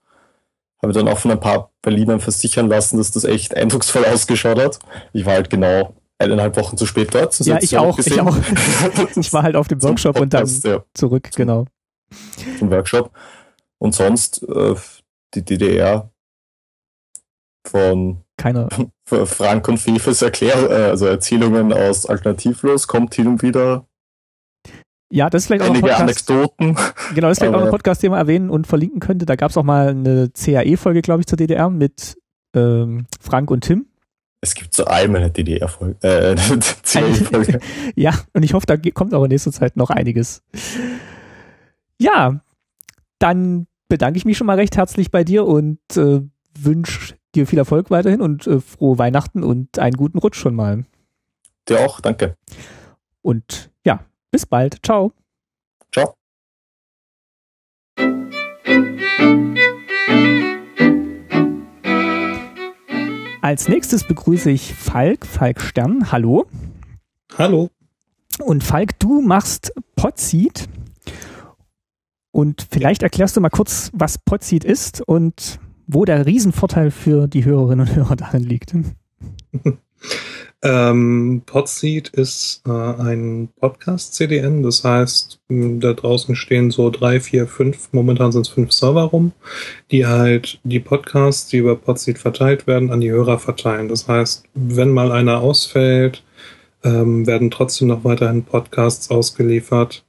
habe dann auch von ein paar Berlinern versichern lassen, dass das echt eindrucksvoll ausgeschaut hat. Ich war halt genau eineinhalb Wochen zu spät dort. Ja, ich auch, ich auch. ich war halt auf dem Workshop Podcast, und dann ja. zurück, genau. Zum Workshop. Und sonst, äh, die DDR von Keiner. Frank und Fefes Erklär äh, also Erzählungen aus Alternativlos kommt hin und wieder Ja, das ist vielleicht auch ein einige Podcast. Anekdoten. Genau, das ist vielleicht auch ein Podcast, den man erwähnen und verlinken könnte. Da gab es auch mal eine CAE-Folge, glaube ich, zur DDR mit ähm, Frank und Tim. Es gibt zu allem eine DDR-Folge, äh, CAE-Folge. Ja, und ich hoffe, da kommt auch in nächster Zeit noch einiges. Ja, dann bedanke ich mich schon mal recht herzlich bei dir und äh, wünsche dir viel Erfolg weiterhin und äh, frohe Weihnachten und einen guten Rutsch schon mal. Dir auch, danke. Und ja, bis bald. Ciao. Ciao. Als nächstes begrüße ich Falk, Falk Stern. Hallo. Hallo. Und Falk, du machst Podseed. Und vielleicht erklärst du mal kurz, was Podseed ist und wo der Riesenvorteil für die Hörerinnen und Hörer darin liegt. Ähm, Podseed ist äh, ein Podcast-CDN, das heißt, da draußen stehen so drei, vier, fünf, momentan sind es fünf Server rum, die halt die Podcasts, die über Podseed verteilt werden, an die Hörer verteilen. Das heißt, wenn mal einer ausfällt, ähm, werden trotzdem noch weiterhin Podcasts ausgeliefert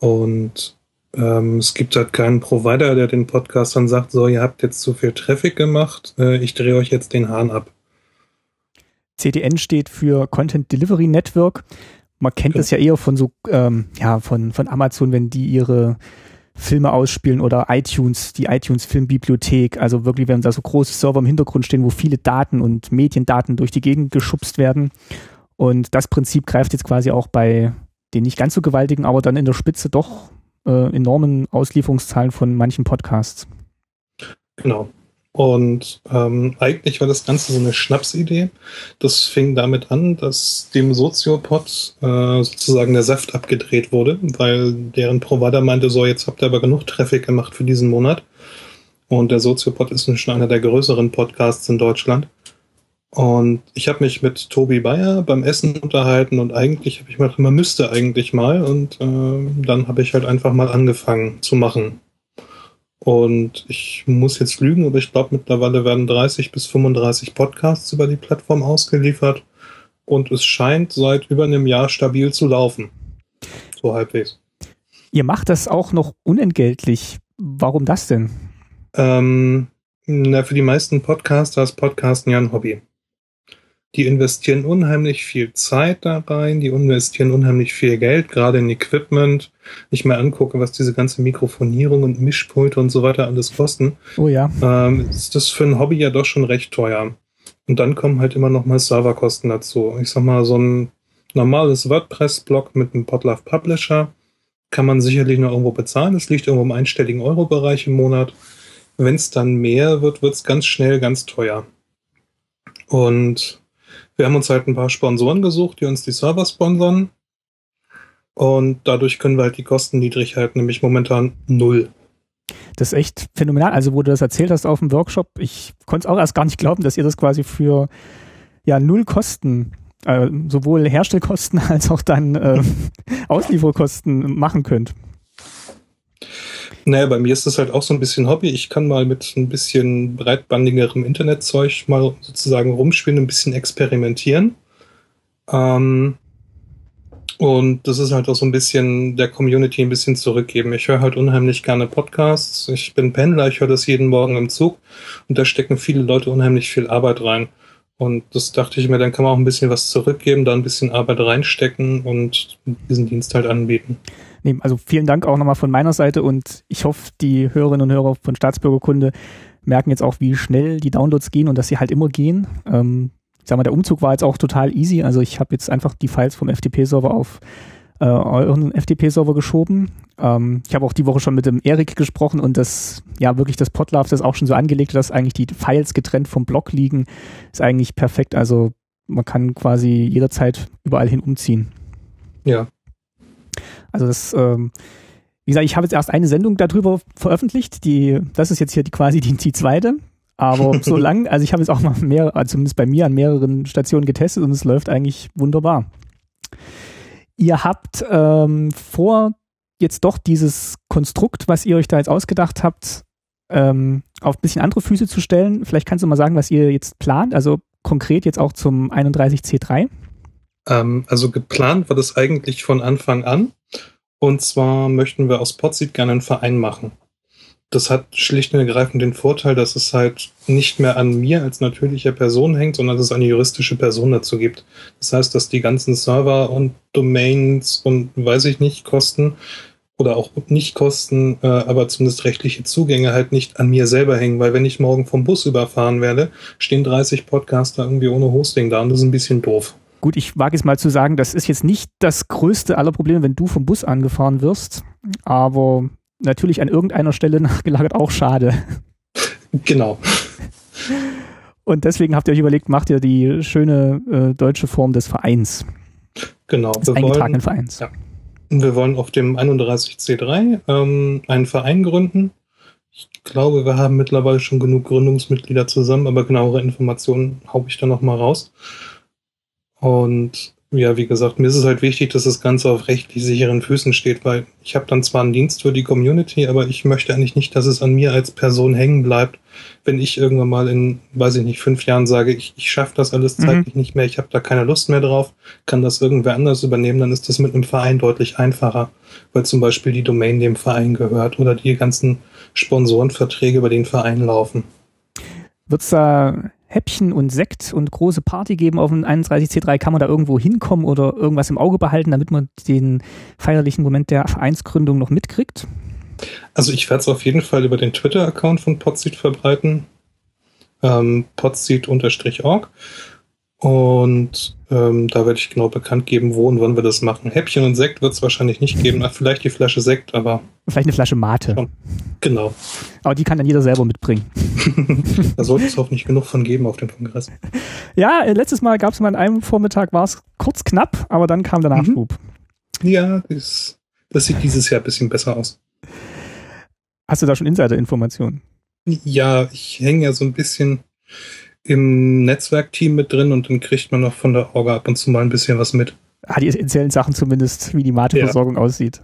und ähm, es gibt halt keinen Provider, der den Podcastern sagt, so, ihr habt jetzt zu viel Traffic gemacht, äh, ich drehe euch jetzt den Hahn ab. CDN steht für Content Delivery Network. Man kennt Genau. es ja eher von so, ähm, ja, von, von Amazon, wenn die ihre Filme ausspielen oder iTunes, die iTunes Filmbibliothek. Also wirklich, wenn da so große Server im Hintergrund stehen, wo viele Daten und Mediendaten durch die Gegend geschubst werden. Und das Prinzip greift jetzt quasi auch bei den nicht ganz so gewaltigen, aber dann in der Spitze doch äh, enormen Auslieferungszahlen von manchen Podcasts. Genau. Und ähm, eigentlich war das Ganze so eine Schnapsidee. Das fing damit an, dass dem Soziopod äh, sozusagen der Saft abgedreht wurde, weil deren Provider meinte, so, jetzt habt ihr aber genug Traffic gemacht für diesen Monat. Und der Soziopod ist nun schon einer der größeren Podcasts in Deutschland. Und ich habe mich mit Tobi Bayer beim Essen unterhalten und eigentlich habe ich mir gedacht, man müsste eigentlich mal. Und äh, dann habe ich halt einfach mal angefangen zu machen. Und ich muss jetzt lügen, aber ich glaube, mittlerweile werden 30 bis 35 Podcasts über die Plattform ausgeliefert. Und es scheint seit über einem Jahr stabil zu laufen. So halbwegs. Ihr macht das auch noch unentgeltlich. Warum das denn? Ähm, na, für die meisten Podcaster ist Podcasten ja ein Hobby. Die investieren unheimlich viel Zeit da rein, die investieren unheimlich viel Geld, gerade in Equipment. Ich mal angucke, was diese ganze Mikrofonierung und Mischpulte und so weiter alles kosten. Oh ja. ähm, ist das für ein Hobby ja doch schon recht teuer. Und dann kommen halt immer noch mal Serverkosten dazu. Ich sag mal, so ein normales WordPress-Blog mit einem Podlove Publisher kann man sicherlich noch irgendwo bezahlen. Es liegt irgendwo im einstelligen Euro-Bereich im Monat. Wenn es dann mehr wird, wird es ganz schnell ganz teuer. Und wir haben uns halt ein paar Sponsoren gesucht, die uns die Server sponsern. Und dadurch können wir halt die Kosten niedrig halten, nämlich momentan null. Das ist echt phänomenal. Also, wo du das erzählt hast auf dem Workshop, ich konnte es auch erst gar nicht glauben, dass ihr das quasi für ja, null Kosten, äh, sowohl Herstellkosten als auch dann äh, Auslieferkosten machen könnt. Naja, bei mir ist das halt auch so ein bisschen Hobby. Ich kann mal mit ein bisschen breitbandigerem Internetzeug mal sozusagen rumspielen, ein bisschen experimentieren. Ähm, und das ist halt auch so ein bisschen der Community ein bisschen zurückgeben. Ich höre halt unheimlich gerne Podcasts. Ich bin Pendler, ich höre das jeden Morgen im Zug und da stecken viele Leute unheimlich viel Arbeit rein. Und das dachte ich mir, dann kann man auch ein bisschen was zurückgeben, da ein bisschen Arbeit reinstecken und diesen Dienst halt anbieten. Nee, also vielen Dank auch nochmal von meiner Seite und ich hoffe, die Hörerinnen und Hörer von Staatsbürgerkunde merken jetzt auch, wie schnell die Downloads gehen und dass sie halt immer gehen. Ähm, ich sag mal, der Umzug war jetzt auch total easy. Also ich habe jetzt einfach die Files vom FTP-Server auf äh, euren FTP-Server geschoben. Ähm, ich habe auch die Woche schon mit dem Erik gesprochen und das, ja, wirklich das Podlove, das auch schon so angelegt, dass eigentlich die Files getrennt vom Blog liegen, ist eigentlich perfekt. Also man kann quasi jederzeit überall hin umziehen. Ja. Also das, ähm, wie gesagt, ich habe jetzt erst eine Sendung darüber veröffentlicht. Die, das ist jetzt hier die, quasi die, die zweite. Aber so lang, also ich habe jetzt auch mal mehr, also zumindest bei mir an mehreren Stationen getestet und es läuft eigentlich wunderbar. Ihr habt ähm, vor, jetzt doch dieses Konstrukt, was ihr euch da jetzt ausgedacht habt, ähm, auf ein bisschen andere Füße zu stellen, vielleicht kannst du mal sagen, was ihr jetzt plant, also konkret jetzt auch zum 31C3. Ähm, also geplant war das eigentlich von Anfang an. Und zwar möchten wir aus Potseed gerne einen Verein machen. Das hat schlicht und ergreifend den Vorteil, dass es halt nicht mehr an mir als natürlicher Person hängt, sondern dass es eine juristische Person dazu gibt. Das heißt, dass die ganzen Server und Domains und weiß ich nicht Kosten oder auch nicht Kosten, äh, aber zumindest rechtliche Zugänge halt nicht an mir selber hängen, weil wenn ich morgen vom Bus überfahren werde, stehen 30 Podcaster irgendwie ohne Hosting da und das ist ein bisschen doof. Gut, ich wage es mal zu sagen, das ist jetzt nicht das größte aller Probleme, wenn du vom Bus angefahren wirst, aber natürlich an irgendeiner Stelle nachgelagert auch schade. Genau. Und deswegen habt ihr euch überlegt, macht ihr die schöne äh, deutsche Form des Vereins. Genau. Des eingetragenen Vereins. Ja. Wir wollen auf dem 31C3 ähm, einen Verein gründen. Ich glaube, wir haben mittlerweile schon genug Gründungsmitglieder zusammen, aber genauere Informationen haue ich dann nochmal raus. Und ja, wie gesagt, mir ist es halt wichtig, dass das Ganze auf rechtlich sicheren Füßen steht, weil ich habe dann zwar einen Dienst für die Community, aber ich möchte eigentlich nicht, dass es an mir als Person hängen bleibt, wenn ich irgendwann mal in, weiß ich nicht, fünf Jahren sage, ich, ich schaffe das alles zeitlich mhm. nicht mehr, ich habe da keine Lust mehr drauf, kann das irgendwer anders übernehmen, dann ist das mit einem Verein deutlich einfacher, weil zum Beispiel die Domain dem Verein gehört oder die ganzen Sponsorenverträge über den Verein laufen. Wird's da Häppchen und Sekt und große Party geben auf dem 31C3? Kann man da irgendwo hinkommen oder irgendwas im Auge behalten, damit man den feierlichen Moment der Vereinsgründung noch mitkriegt? Also ich werde es auf jeden Fall über den Twitter-Account von Podseed verbreiten. Ähm, podseed-org. Und ähm, da werde ich genau bekannt geben, wo und wann wir das machen. Häppchen und Sekt wird es wahrscheinlich nicht geben. Ach, vielleicht die Flasche Sekt, aber. Vielleicht eine Flasche Mate. Schon. Genau. Aber die kann dann jeder selber mitbringen. da sollte es auch nicht genug von geben auf dem Kongress. Ja, äh, letztes Mal gab es mal an einem Vormittag, war es kurz knapp, aber dann kam der Nachschub. Mhm. Ja, das, das sieht dieses Jahr ein bisschen besser aus. Hast du da schon Insider-Informationen? Ja, ich hänge ja so ein bisschen im Netzwerkteam mit drin und dann kriegt man noch von der Orga ab und zu mal ein bisschen was mit. Ah, die essentiellen Sachen zumindest, wie die Mateversorgung ja. aussieht.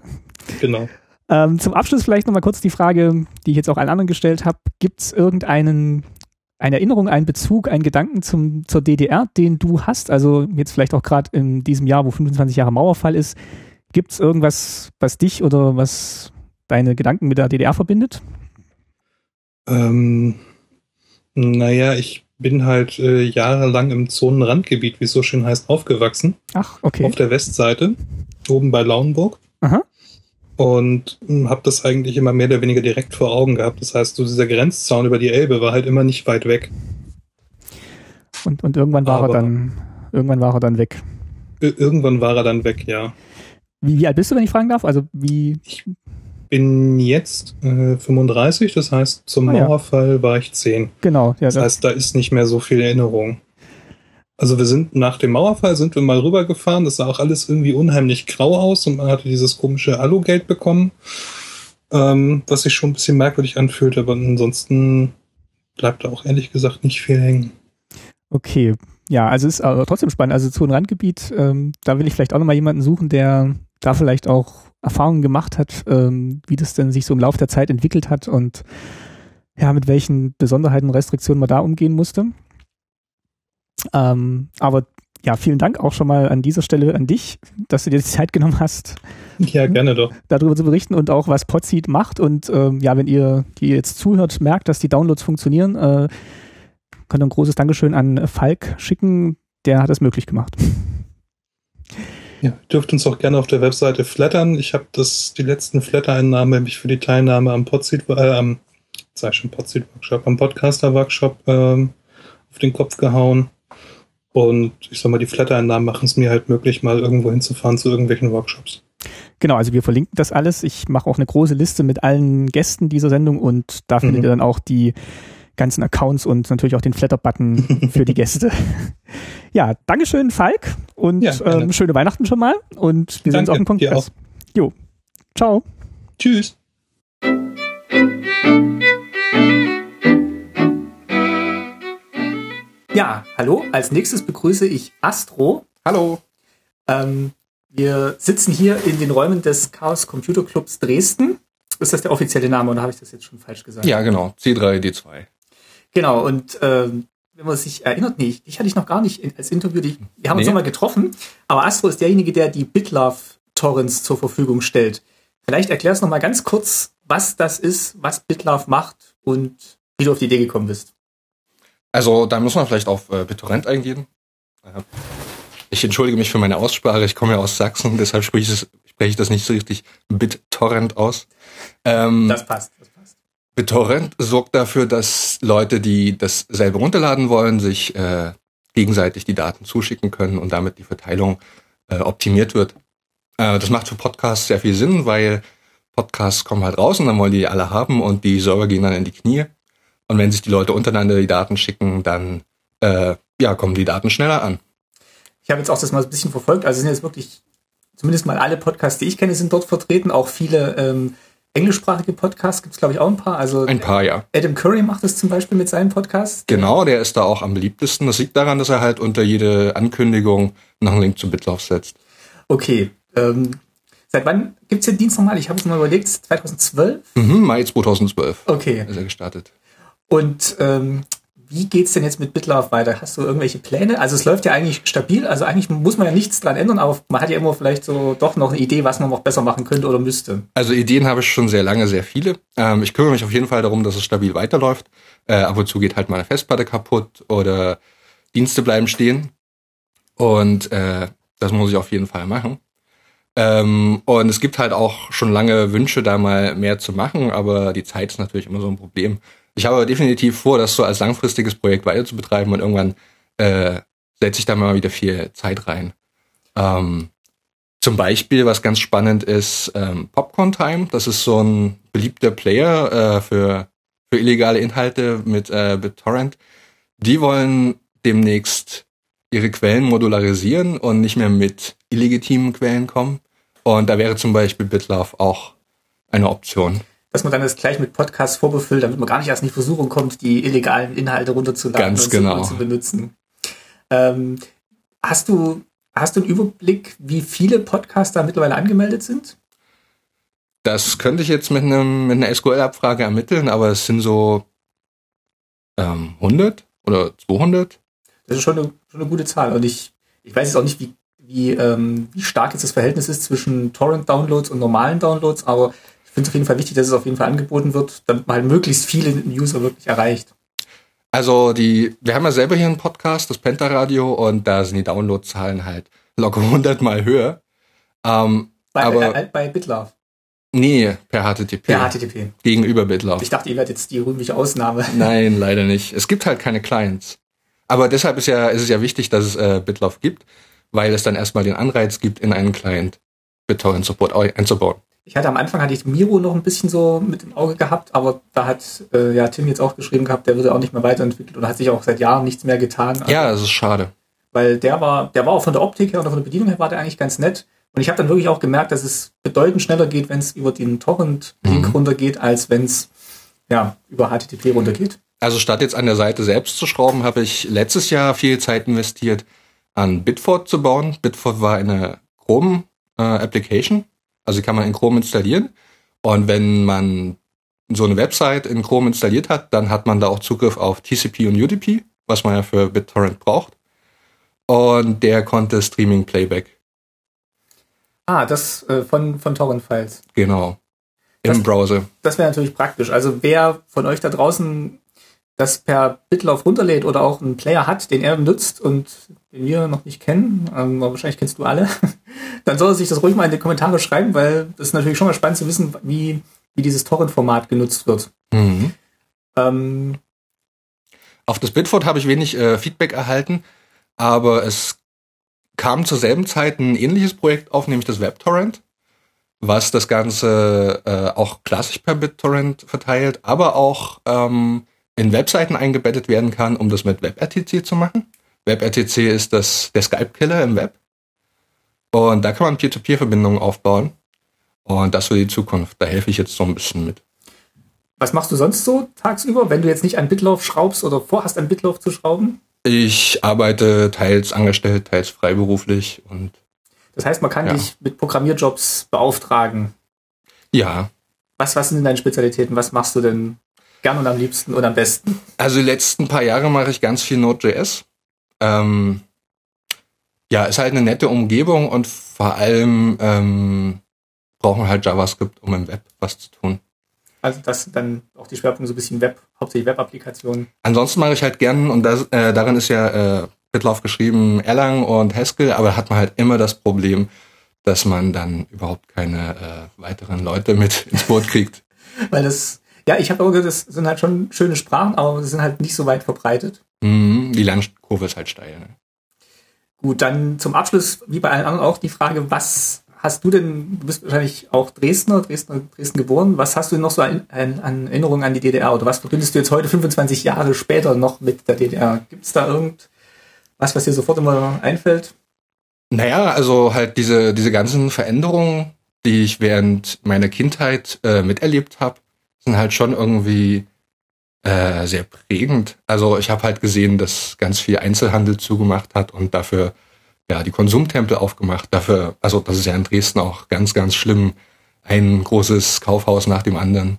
Genau. Ähm, zum Abschluss vielleicht nochmal kurz die Frage, die ich jetzt auch allen anderen gestellt habe. Gibt es irgendeinen eine Erinnerung, einen Bezug, einen Gedanken zum, zur DDR, den du hast? Also jetzt vielleicht auch gerade in diesem Jahr, wo 25 Jahre Mauerfall ist. Gibt es irgendwas, was dich oder was deine Gedanken mit der DDR verbindet? Ähm, naja, ich bin halt äh, jahrelang im Zonenrandgebiet, wie es so schön heißt, aufgewachsen. Ach, okay. Auf der Westseite, oben bei Lauenburg. Aha. Und hm, habe das eigentlich immer mehr oder weniger direkt vor Augen gehabt. Das heißt, so dieser Grenzzaun über die Elbe war halt immer nicht weit weg. Und, und irgendwann war Aber er dann, irgendwann war er dann weg. Irgendwann war er dann weg, ja. Wie, wie alt bist du, wenn ich fragen darf? Also wie? Ich bin jetzt äh, 35, das heißt, zum ah, Mauerfall ja. war ich 10. Genau, ja. Das, das heißt, da ist nicht mehr so viel Erinnerung. Also wir sind nach dem Mauerfall sind wir mal rübergefahren, das sah auch alles irgendwie unheimlich grau aus und man hatte dieses komische Alugeld bekommen, ähm, was sich schon ein bisschen merkwürdig anfühlt, aber ansonsten bleibt da auch ehrlich gesagt nicht viel hängen. Okay, ja, also ist aber trotzdem spannend. Also zu einem Randgebiet, ähm, da will ich vielleicht auch nochmal jemanden suchen, der da vielleicht auch Erfahrungen gemacht hat, ähm, wie das denn sich so im Laufe der Zeit entwickelt hat und ja, mit welchen Besonderheiten und Restriktionen man da umgehen musste. Ähm, aber ja, vielen Dank auch schon mal an dieser Stelle an dich, dass du dir die Zeit genommen hast. Ja, gerne doch. Darüber zu berichten und auch, was Podseed macht. Und ähm, ja, wenn ihr, die jetzt zuhört, merkt, dass die Downloads funktionieren, äh, könnt ihr ein großes Dankeschön an Falk schicken. Der hat es möglich gemacht. Ja, dürft uns auch gerne auf der Webseite flattern. Ich habe das die letzten Flatter-Einnahmen nämlich für die Teilnahme am Podseed, äh, am sag ich schon Podseed Workshop, am Podcaster Workshop ähm, auf den Kopf gehauen. Und ich sag mal, die Flatter-Einnahmen machen es mir halt möglich, mal irgendwo hinzufahren zu irgendwelchen Workshops. Genau, also wir verlinken das alles. Ich mache auch eine große Liste mit allen Gästen dieser Sendung und da findet mhm. ihr dann auch die ganzen Accounts und natürlich auch den Flatter-Button für die Gäste. ja, Dankeschön, Falk, und ja, ähm, schöne Weihnachten schon mal. Und wir Danke, sehen uns auf dem Kongress. Jo, ciao. Tschüss. Ja, hallo. Als nächstes begrüße ich Astro. Hallo. Ähm, wir sitzen hier in den Räumen des Chaos Computer Clubs Dresden Ist das der offizielle Name oder habe ich das jetzt schon falsch gesagt? Ja, genau. C3D2. Genau, und ähm, wenn man sich erinnert, nee, dich hatte ich noch gar nicht als Interview, die, wir haben uns Nee. nochmal getroffen, aber Astro ist derjenige, der die BitLove-Torrents zur Verfügung stellt. Vielleicht erklärst du noch mal ganz kurz, was das ist, was BitLove macht und wie du auf die Idee gekommen bist. Also da muss man vielleicht auf äh, BitTorrent eingehen. Ich entschuldige mich für meine Aussprache. Ich komme ja aus Sachsen, deshalb spreche ich das, spreche ich das nicht so richtig BitTorrent aus. Ähm, Das passt. BitTorrent sorgt dafür, dass Leute, die das selber runterladen wollen, sich äh, gegenseitig die Daten zuschicken können und damit die Verteilung äh, optimiert wird. Äh, das macht für Podcasts sehr viel Sinn, weil Podcasts kommen halt raus und dann wollen die alle haben und die Server gehen dann in die Knie. Und wenn sich die Leute untereinander die Daten schicken, dann äh, ja, kommen die Daten schneller an. Ich habe jetzt auch das mal ein bisschen verfolgt. Also sind jetzt wirklich, zumindest mal alle Podcasts, die ich kenne, sind dort vertreten. Auch viele ähm, englischsprachige Podcasts gibt es, glaube ich, auch ein paar. Also Ein paar, ja. Adam Curry macht es zum Beispiel mit seinem Podcast. Genau, der ist da auch am beliebtesten. Das liegt daran, dass er halt unter jede Ankündigung noch einen Link zu Bitlauf setzt. Okay. Ähm, seit wann gibt's den Dienst nochmal? Ich habe es mal überlegt. 2012? Mhm, Mai 2012 Okay. ist er gestartet. Und ähm, wie geht's denn jetzt mit BitLove weiter? Hast du irgendwelche Pläne? Also es läuft ja eigentlich stabil, also eigentlich muss man ja nichts dran ändern, aber man hat ja immer vielleicht so doch noch eine Idee, was man noch besser machen könnte oder müsste. Also Ideen habe ich schon sehr lange, sehr viele. Ähm, ich kümmere mich auf jeden Fall darum, dass es stabil weiterläuft. Äh, ab und zu geht halt meine Festplatte kaputt oder Dienste bleiben stehen. Und äh, das muss ich auf jeden Fall machen. Ähm, und es gibt halt auch schon lange Wünsche, da mal mehr zu machen, aber die Zeit ist natürlich immer so ein Problem. Ich habe aber definitiv vor, das so als langfristiges Projekt weiter zu betreiben und irgendwann äh, setze ich da mal wieder viel Zeit rein. Ähm, zum Beispiel, was ganz spannend ist, ähm, Popcorn Time. Das ist so ein beliebter Player äh, für, für illegale Inhalte mit äh, BitTorrent. Die wollen demnächst ihre Quellen modularisieren und nicht mehr mit illegitimen Quellen kommen. Und da wäre zum Beispiel BitLove auch eine Option. Dass man dann das gleich mit Podcasts vorbefüllt, damit man gar nicht erst in die Versuchung kommt, die illegalen Inhalte runterzuladen Ganz und, genau. zu, benutzen. Ähm, hast du hast du einen Überblick, wie viele Podcasts da mittlerweile angemeldet sind? Das könnte ich jetzt mit, einem, mit einer SQL-Abfrage ermitteln, aber es sind so ähm, 100 oder 200. Das ist schon eine, schon eine gute Zahl. Und ich, ich weiß jetzt auch nicht, wie, wie, ähm, wie stark jetzt das Verhältnis ist zwischen Torrent-Downloads und normalen Downloads, aber finde es auf jeden Fall wichtig, dass es auf jeden Fall angeboten wird, damit man halt möglichst viele User wirklich erreicht. Also die, wir haben ja selber hier einen Podcast, das Penta-Radio, und da sind die Downloadzahlen halt locker 100 mal höher. Ähm, Bei, aber äh, bei BitLove. nee, per HTTP. Per HTTP. Gegenüber BitLove. Ich dachte, ihr werdet jetzt die rühmliche Ausnahme. Nein, leider nicht. Es gibt halt keine Clients. Aber deshalb ist ja, ist es ja wichtig, dass es äh, BitLove gibt, weil es dann erstmal den Anreiz gibt, in einen Client BitTorrent Support ei- einzubauen. Ich hatte am Anfang hatte ich Miro noch ein bisschen so mit im Auge gehabt, aber da hat äh, ja Tim jetzt auch geschrieben gehabt, der würde auch nicht mehr weiterentwickelt oder hat sich auch seit Jahren nichts mehr getan. Also, Ja, das ist schade. Weil der war, der war auch von der Optik her oder von der Bedienung her war der eigentlich ganz nett. Und ich habe dann wirklich auch gemerkt, dass es bedeutend schneller geht, wenn es über den Torrent-Link Mhm. runtergeht, als wenn es ja, über HTTP runtergeht. Also statt jetzt an der Seite selbst zu schrauben, habe ich letztes Jahr viel Zeit investiert, an Bitfort zu bauen. Bitfort war eine Chrome-Application, also die kann man in Chrome installieren. Und wenn man so eine Website in Chrome installiert hat, dann hat man da auch Zugriff auf TCP und UDP, was man ja für BitTorrent braucht. Und der konnte Streaming Playback, Ah, das äh, von, von Torrent-Files. genau, im Das- Browser. Das wäre natürlich praktisch. Also wer von euch da draußen das per BitLove runterlädt oder auch einen Player hat, den er nutzt und den wir noch nicht kennen, ähm, aber wahrscheinlich kennst du alle, dann soll er sich das ruhig mal in die Kommentare schreiben, weil das ist natürlich schon mal spannend zu wissen, wie, wie dieses Torrent-Format genutzt wird. Mhm. Ähm, Auf das Bitfort habe ich wenig äh, Feedback erhalten, aber es kam zur selben Zeit ein ähnliches Projekt auf, nämlich das WebTorrent, was das Ganze äh, auch klassisch per BitTorrent verteilt, aber auch ähm, in Webseiten eingebettet werden kann, um das mit WebRTC zu machen. WebRTC ist das, der Skype-Killer im Web. Und da kann man Peer-to-Peer-Verbindungen aufbauen. Und das wird die Zukunft. Da helfe ich jetzt so ein bisschen mit. was machst du sonst so tagsüber, wenn du jetzt nicht an BitLove schraubst oder vorhast, an BitLove zu schrauben? Ich arbeite teils angestellt, teils freiberuflich und Das heißt, man kann Ja. dich mit Programmierjobs beauftragen. ja, Was Was, was sind denn deine Spezialitäten? Was machst du denn gern und am liebsten und am besten? Also die letzten paar Jahre mache ich ganz viel Node.js. Ähm, ja, ist halt eine nette Umgebung und vor allem ähm, brauchen wir halt JavaScript, um im Web was zu tun. Also das sind dann auch die Schwerpunkte so ein bisschen Web, hauptsächlich Web-Applikationen. Ansonsten mache ich halt gern, und das, äh, darin ist ja äh, Bitlauf geschrieben, Erlang und Haskell, aber da hat man halt immer das Problem, dass man dann überhaupt keine äh, weiteren Leute mit ins Boot kriegt. Weil das, ja, ich habe auch gehört, das sind halt schon schöne Sprachen, aber sie sind halt nicht so weit verbreitet. Mhm, die Lernkurve ist halt steil. Ne? Gut, dann zum Abschluss, wie bei allen anderen auch die Frage, was hast du denn, du bist wahrscheinlich auch Dresdner, Dresdner Dresden geboren, was hast du denn noch so an, an Erinnerungen an die DDR oder was verbindest du jetzt heute 25 Jahre später noch mit der DDR? Gibt es da irgendwas, was dir sofort immer einfällt? Naja, also halt diese, diese ganzen Veränderungen, die ich während meiner Kindheit äh, miterlebt habe, sind halt schon irgendwie äh, sehr prägend. Also ich habe halt gesehen, dass ganz viel Einzelhandel zugemacht hat und dafür ja die Konsumtempel aufgemacht. Dafür, also das ist ja in Dresden auch ganz, ganz schlimm. Ein großes Kaufhaus nach dem anderen.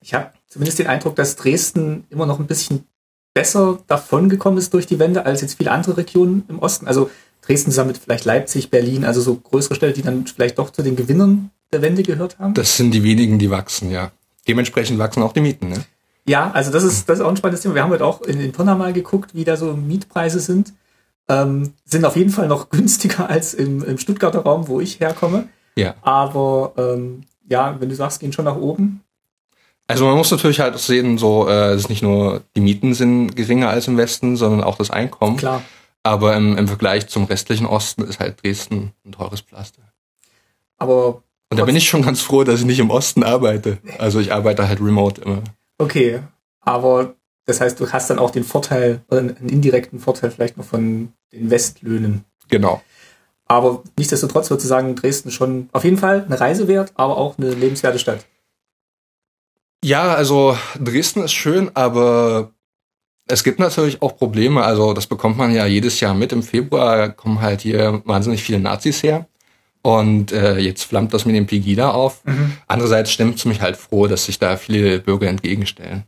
Ich habe zumindest den Eindruck, dass Dresden immer noch ein bisschen besser davongekommen ist durch die Wende als jetzt viele andere Regionen im Osten. Also Dresden zusammen mit vielleicht Leipzig, Berlin, also so größere Städte, die dann vielleicht doch zu den Gewinnern der Wende gehört haben. Das sind die wenigen, die wachsen, ja. Dementsprechend wachsen auch die Mieten, ne? Ja, also das ist, das ist auch ein spannendes Thema. Wir haben heute auch in den Pirna mal geguckt, wie da so Mietpreise sind. Ähm, sind auf jeden Fall noch günstiger als im, im Stuttgarter Raum, wo ich herkomme. Ja. Aber ähm, ja, wenn du sagst, gehen schon nach oben. Also man muss natürlich halt sehen, so äh, es ist nicht nur die Mieten sind geringer als im Westen, sondern auch das Einkommen. Klar. Aber im, im Vergleich zum restlichen Osten ist halt Dresden ein teures Pflaster. Aber und da bin ich schon ganz froh, dass ich nicht im Osten arbeite. Also ich arbeite halt remote immer. Okay, aber das heißt, du hast dann auch den Vorteil, oder einen indirekten Vorteil vielleicht noch von den Westlöhnen. Genau. Aber nichtsdestotrotz würde ich sagen, Dresden schon auf jeden Fall eine Reise wert, aber auch eine lebenswerte Stadt. Ja, also Dresden ist schön, aber es gibt natürlich auch Probleme. Also das bekommt man ja jedes Jahr mit. Im Februar kommen halt hier wahnsinnig viele Nazis her. Und äh, jetzt flammt das mit dem Pegida auf. Mhm. Andererseits stimmt es mich halt froh, dass sich da viele Bürger entgegenstellen.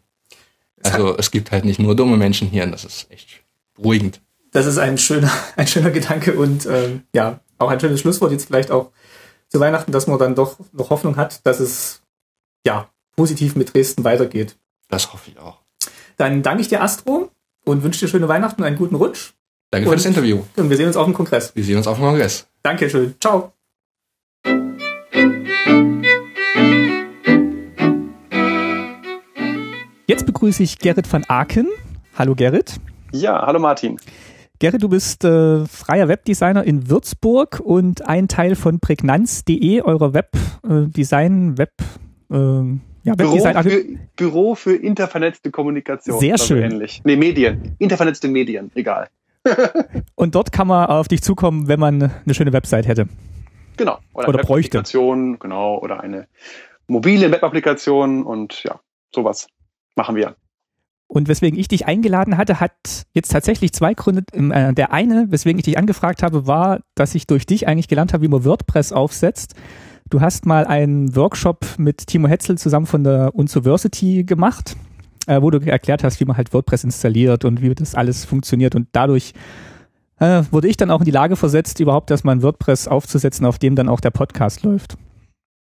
Also es gibt halt nicht nur dumme Menschen hier und das ist echt beruhigend. Das ist ein schöner, ein schöner Gedanke und ähm, ja, auch ein schönes Schlusswort jetzt vielleicht auch zu Weihnachten, dass man dann doch noch Hoffnung hat, dass es ja positiv mit Dresden weitergeht. Das hoffe ich auch. Dann danke ich dir, Astro, und wünsche dir schöne Weihnachten und einen guten Rutsch. Danke und, für das Interview. Und wir sehen uns auf dem Kongress. Wir sehen uns auf dem Kongress. Dankeschön. Ciao. Begrüße ich Gerrit van Aken. Hallo Gerrit. Ja, hallo Martin. Gerrit, du bist äh, freier Webdesigner in Würzburg und ein Teil von prägnanz.de, eurer Webdesign, Web, äh, Web äh, ja, Büro, für, Büro für intervernetzte Kommunikation. Sehr schön. Ähnlich. Nee, Medien. Intervernetzte Medien, egal. und dort kann man auf dich zukommen, wenn man eine schöne Website hätte. Genau. Oder, oder bräuchte. Genau. Oder eine mobile Webapplikation und ja, sowas machen wir. Und weswegen ich dich eingeladen hatte, hat jetzt tatsächlich zwei Gründe. Äh, der eine, weswegen ich dich angefragt habe, war, dass ich durch dich eigentlich gelernt habe, wie man WordPress aufsetzt. Du hast mal einen Workshop mit Timo Hetzel zusammen von der Unsoversity gemacht, äh, wo du erklärt hast, wie man halt WordPress installiert und wie das alles funktioniert. Und dadurch äh, wurde ich dann auch in die Lage versetzt, überhaupt erstmal ein WordPress aufzusetzen, auf dem dann auch der Podcast läuft.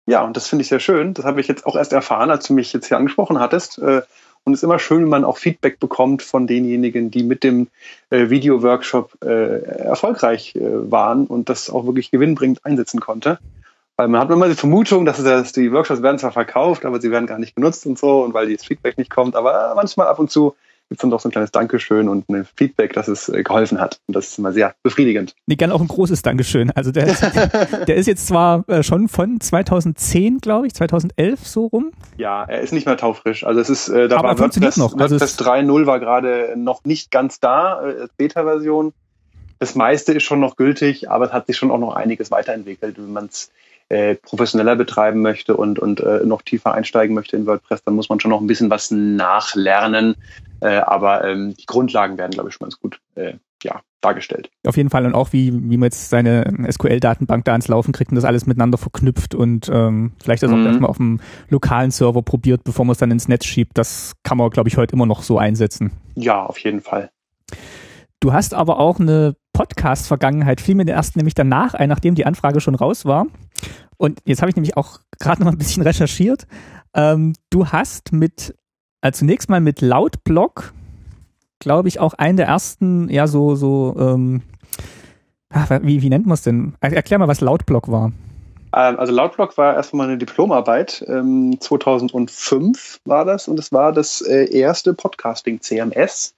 Ja, und das finde ich sehr schön. Das habe ich jetzt auch erst erfahren, als du mich jetzt hier angesprochen hattest. Äh, und es ist immer schön, wenn man auch Feedback bekommt von denjenigen, die mit dem äh, Video-Workshop äh, erfolgreich waren und das auch wirklich gewinnbringend einsetzen konnte. Weil man hat immer die Vermutung, dass, das, die Workshops werden zwar verkauft, aber sie werden gar nicht genutzt und so und weil das Feedback nicht kommt. Aber manchmal ab und zu gibt es dann doch so ein kleines Dankeschön und ein Feedback, dass es äh, geholfen hat. Und das ist immer sehr befriedigend. Nee, gern auch ein großes Dankeschön. Also der, ist, der ist jetzt zwar äh, schon von 2010, glaube ich, 2011 so rum. Ja, er ist nicht mehr taufrisch. Also es ist, äh, da Aber war WordPress, noch. Also WordPress 3.0 war gerade noch nicht ganz da, äh, Beta-Version. Das meiste ist schon noch gültig, aber es hat sich schon auch noch einiges weiterentwickelt. Wenn man es äh, professioneller betreiben möchte und, und äh, noch tiefer einsteigen möchte in WordPress, dann muss man schon noch ein bisschen was nachlernen. Äh, aber ähm, die Grundlagen werden, glaube ich, schon ganz gut äh, ja, dargestellt. Auf jeden Fall und auch wie, wie man jetzt seine SQL-Datenbank da ans Laufen kriegt und das alles miteinander verknüpft und ähm, vielleicht das auch Mhm. erstmal auf dem lokalen Server probiert, bevor man es dann ins Netz schiebt. Das kann man, glaube ich, heute immer noch so einsetzen. Ja, auf jeden Fall. Du hast aber auch eine Podcast-Vergangenheit, fiel mir erst nämlich danach ein, nachdem die Anfrage schon raus war. Und jetzt habe ich nämlich auch gerade noch mal ein bisschen recherchiert. Ähm, du hast mit, also zunächst mal mit Lautblog, glaube ich, auch einen der ersten, ja, so, so, ähm, ach, wie, wie nennt man es denn? Er- Erklär mal, was Lautblog war. Ähm, also Lautblock war erstmal eine Diplomarbeit. Ähm, 2005 war das und es war das äh, erste Podcasting CMS.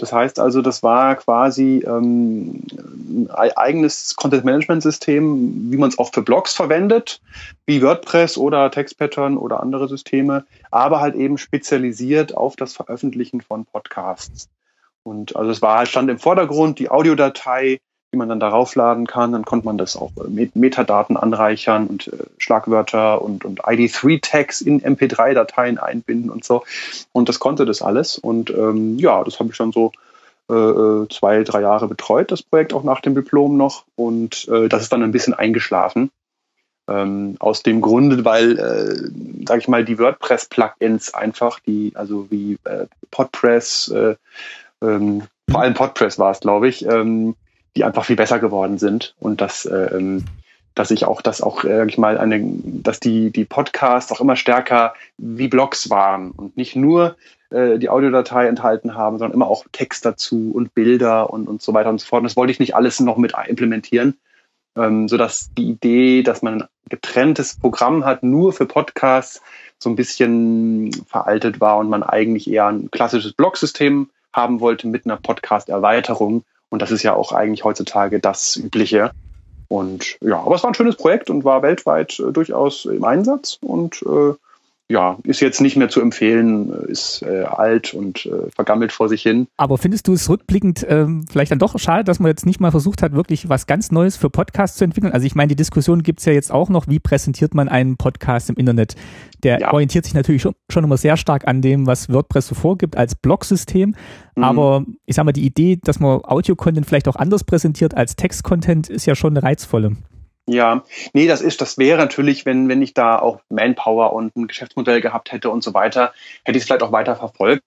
Das heißt also, das war quasi ähm, ein ei- eigenes Content-Management-System, wie man es auch für Blogs verwendet, wie WordPress oder TextPattern oder andere Systeme, aber halt eben spezialisiert auf das Veröffentlichen von Podcasts. Und also es war halt stand im Vordergrund die Audiodatei, die man dann darauf laden kann. Dann konnte man das auch äh, mit Metadaten anreichern und äh, Schlagwörter und, und ID3-Tags in MP3-Dateien einbinden und so. Und das konnte das alles. Und ähm, ja, das habe ich dann so äh, äh, zwei, drei Jahre betreut, das Projekt auch nach dem Diplom noch. Und äh, das ist dann ein bisschen eingeschlafen. Ähm, aus dem Grunde, weil, äh, sage ich mal, die WordPress-Plugins einfach, die, also wie äh, Podpress, äh, ähm, vor allem Podpress war es, glaube ich, ähm, die einfach viel besser geworden sind und dass, ähm, dass ich auch, dass auch, äh, sag ich mal, eine, dass die, die Podcasts auch immer stärker wie Blogs waren und nicht nur äh, die Audiodatei enthalten haben, sondern immer auch Text dazu und Bilder und, und so weiter und so fort. Und das wollte ich nicht alles noch mit implementieren, ähm, sodass die Idee, dass man ein getrenntes Programm hat, nur für Podcasts, so ein bisschen veraltet war und man eigentlich eher ein klassisches Blog-System haben wollte mit einer Podcast-Erweiterung. Und das ist ja auch eigentlich heutzutage das Übliche. Und ja, aber es war ein schönes Projekt und war weltweit äh, durchaus im Einsatz und äh, ja, ist jetzt nicht mehr zu empfehlen, ist äh, alt und äh, vergammelt vor sich hin. Aber findest du es rückblickend ähm, vielleicht dann doch schade, dass man jetzt nicht mal versucht hat, wirklich was ganz Neues für Podcasts zu entwickeln? Also ich meine, die Diskussion gibt's ja jetzt auch noch, wie präsentiert man einen Podcast im Internet? Der Ja. orientiert sich natürlich schon, schon immer sehr stark an dem, was WordPress so vorgibt als Blogsystem. Mhm. Aber ich sag mal, die Idee, dass man Audio-Content vielleicht auch anders präsentiert als Text-Content, ist ja schon eine reizvolle. Ja, nee, das ist, das wäre natürlich, wenn, wenn ich da auch Manpower und ein Geschäftsmodell gehabt hätte und so weiter, hätte ich es vielleicht auch weiter verfolgt.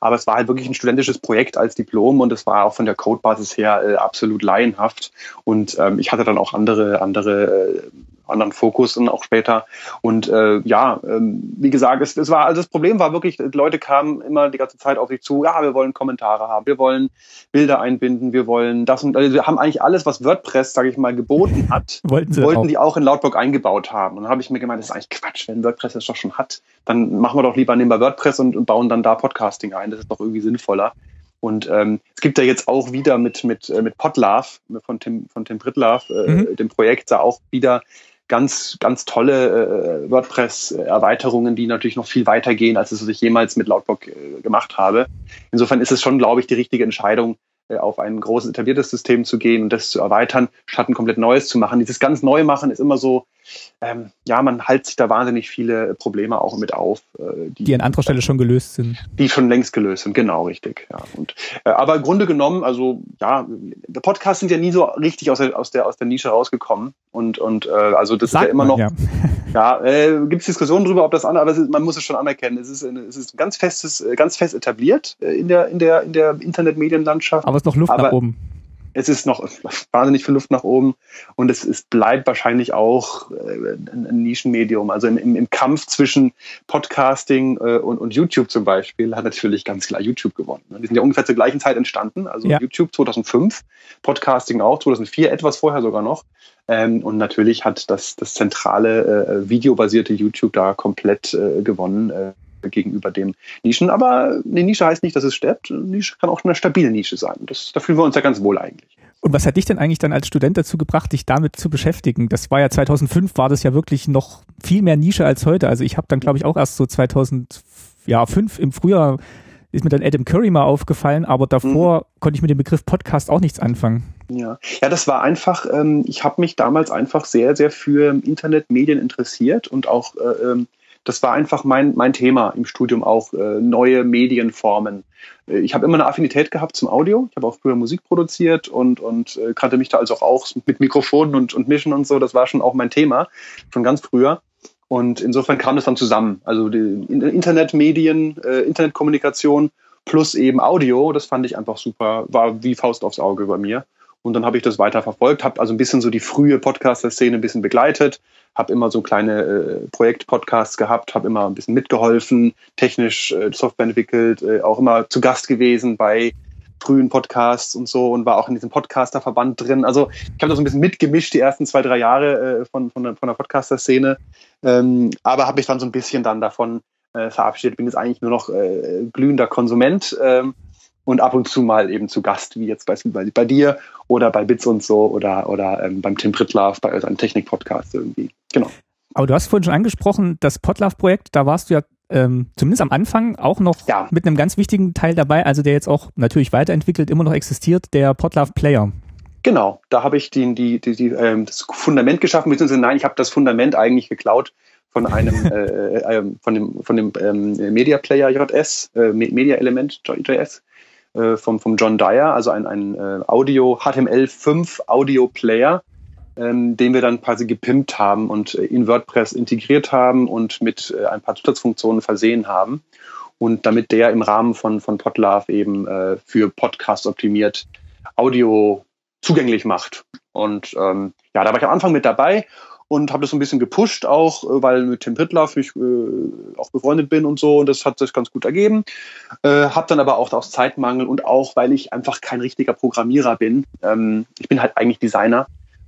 Aber es war halt wirklich ein studentisches Projekt als Diplom und es war auch von der Codebasis her äh, absolut laienhaft. Und ähm, ich hatte dann auch andere, andere, äh, anderen Fokus dann auch später. Und äh, ja, ähm, wie gesagt, es, es war, also das Problem war wirklich, die Leute kamen immer die ganze Zeit auf sich zu, ja, wir wollen Kommentare haben, wir wollen Bilder einbinden, wir wollen das und also wir haben eigentlich alles, was WordPress, sage ich mal, geboten hat, Wollten sie wollten auch. die auch in Lautblock eingebaut haben. Und dann habe ich mir gemeint, das ist eigentlich Quatsch, wenn WordPress das doch schon hat, dann machen wir doch lieber nehmen wir WordPress und, und bauen dann da Podcasting ein. Das ist doch irgendwie sinnvoller. Und ähm, es gibt ja jetzt auch wieder mit mit äh, mit Podlove von Tim von Tim Britlove, äh, Mhm. dem Projekt da auch wieder ganz ganz tolle äh, WordPress Erweiterungen, die natürlich noch viel weiter gehen, als es was ich jemals mit Lautblock äh, gemacht habe. Insofern ist es schon, glaube ich, die richtige Entscheidung, äh, auf ein großes etabliertes System zu gehen und das zu erweitern, statt ein komplett neues zu machen. Dieses ganz neu machen ist immer so, ähm, ja, man hält sich da wahnsinnig viele Probleme auch mit auf, äh, Die an anderer Stelle schon gelöst sind. die schon längst gelöst sind, genau richtig. Ja. Und, äh, aber im Grunde genommen, also ja, der Podcasts sind ja nie so richtig aus der, aus der, aus der Nische rausgekommen. Und, und äh, also das ist ja immer man, noch, ja. ja, äh, gibt es Diskussionen darüber, ob das an, aber ist, man muss es schon anerkennen. Es ist, eine, es ist ganz festes, äh, ganz fest etabliert äh, in der, in der, in der Internetmedienlandschaft. Aber es ist noch Luft Aber- nach oben. Es ist noch wahnsinnig viel Luft nach oben und es, es bleibt wahrscheinlich auch äh, ein, ein Nischenmedium. Also im, im, Kampf zwischen Podcasting äh, und, und YouTube zum Beispiel hat natürlich ganz klar YouTube gewonnen. ne? Die sind ja ungefähr zur gleichen Zeit entstanden. Also Ja. YouTube 2005, Podcasting auch 2004, etwas vorher sogar noch. Ähm, und natürlich hat das, das zentrale äh, videobasierte YouTube da komplett äh, gewonnen. Gegenüber dem Nischen. Aber eine Nische heißt nicht, dass es stirbt. Eine Nische kann auch eine stabile Nische sein. Das, da fühlen wir uns ja ganz wohl eigentlich. Und was hat dich denn eigentlich dann als Student dazu gebracht, dich damit zu beschäftigen? Das war ja 2005, war das ja wirklich noch viel mehr Nische als heute. Also ich habe dann, glaube ich, auch erst so 2005 im Frühjahr ist mir dann Adam Curry mal aufgefallen, aber davor konnte ich mit dem Begriff Podcast auch nichts anfangen. Ja, ja, das war einfach, ähm, ich habe mich damals einfach sehr, sehr für Internetmedien interessiert und auch äh, ähm, Das war einfach mein, mein Thema im Studium auch, äh, neue Medienformen. Äh, ich habe immer eine Affinität gehabt zum Audio. Ich habe auch früher Musik produziert und, und äh, kannte mich da also auch mit Mikrofonen und, und Mischen und so. Das war schon auch mein Thema, schon ganz früher. Und insofern kam das dann zusammen. Also die Internetmedien, äh, Internetkommunikation plus eben Audio, das fand ich einfach super, war wie Faust aufs Auge bei mir. Und dann habe ich das weiter verfolgt, habe also ein bisschen so die frühe Podcaster-Szene ein bisschen begleitet, habe immer so kleine äh, Projekt-Podcasts gehabt, habe immer ein bisschen mitgeholfen, technisch äh, Software entwickelt, äh, auch immer zu Gast gewesen bei frühen Podcasts und so und war auch in diesem Podcaster-Verband drin. Also ich habe da so ein bisschen mitgemischt die ersten zwei, drei Jahre äh, von, von, der, von der Podcaster-Szene, ähm, aber habe ich dann so ein bisschen dann davon äh, verabschiedet, bin jetzt eigentlich nur noch äh, glühender Konsument. Ähm, und ab und zu mal eben zu Gast, wie jetzt beispielsweise bei dir oder bei Bits und so oder, oder ähm, beim Tim Prittlaff bei seinem Technik-Podcast irgendwie. Genau. Aber du hast vorhin schon angesprochen, das Podlove-Projekt, da warst du ja ähm, zumindest am Anfang auch noch ja. mit einem ganz wichtigen Teil dabei, also der jetzt auch natürlich weiterentwickelt, immer noch existiert, der Podlove Player. Genau, da habe ich die, die, die, die ähm, das Fundament geschaffen, beziehungsweise nein, ich habe das Fundament eigentlich geklaut von einem äh, äh, ähm, von dem von dem ähm, Media Player JS, äh, Media Element JS äh, vom, vom John Dyer, also ein, ein äh, Audio HTML5 Audio Player, ähm, den wir dann quasi gepimpt haben und äh, in WordPress integriert haben und mit äh, ein paar Zusatzfunktionen versehen haben. Und damit der im Rahmen von, von Podlove eben äh, für Podcast optimiert Audio zugänglich macht. Und ähm, ja, da war ich am Anfang mit dabei und habe das so ein bisschen gepusht auch, äh, weil mit Tim Prittlaff ich äh, auch befreundet bin und so und das hat sich ganz gut ergeben. Äh, habe dann aber auch aus Zeitmangel und auch, weil ich einfach kein richtiger Programmierer bin. Ähm, ich bin halt eigentlich Designer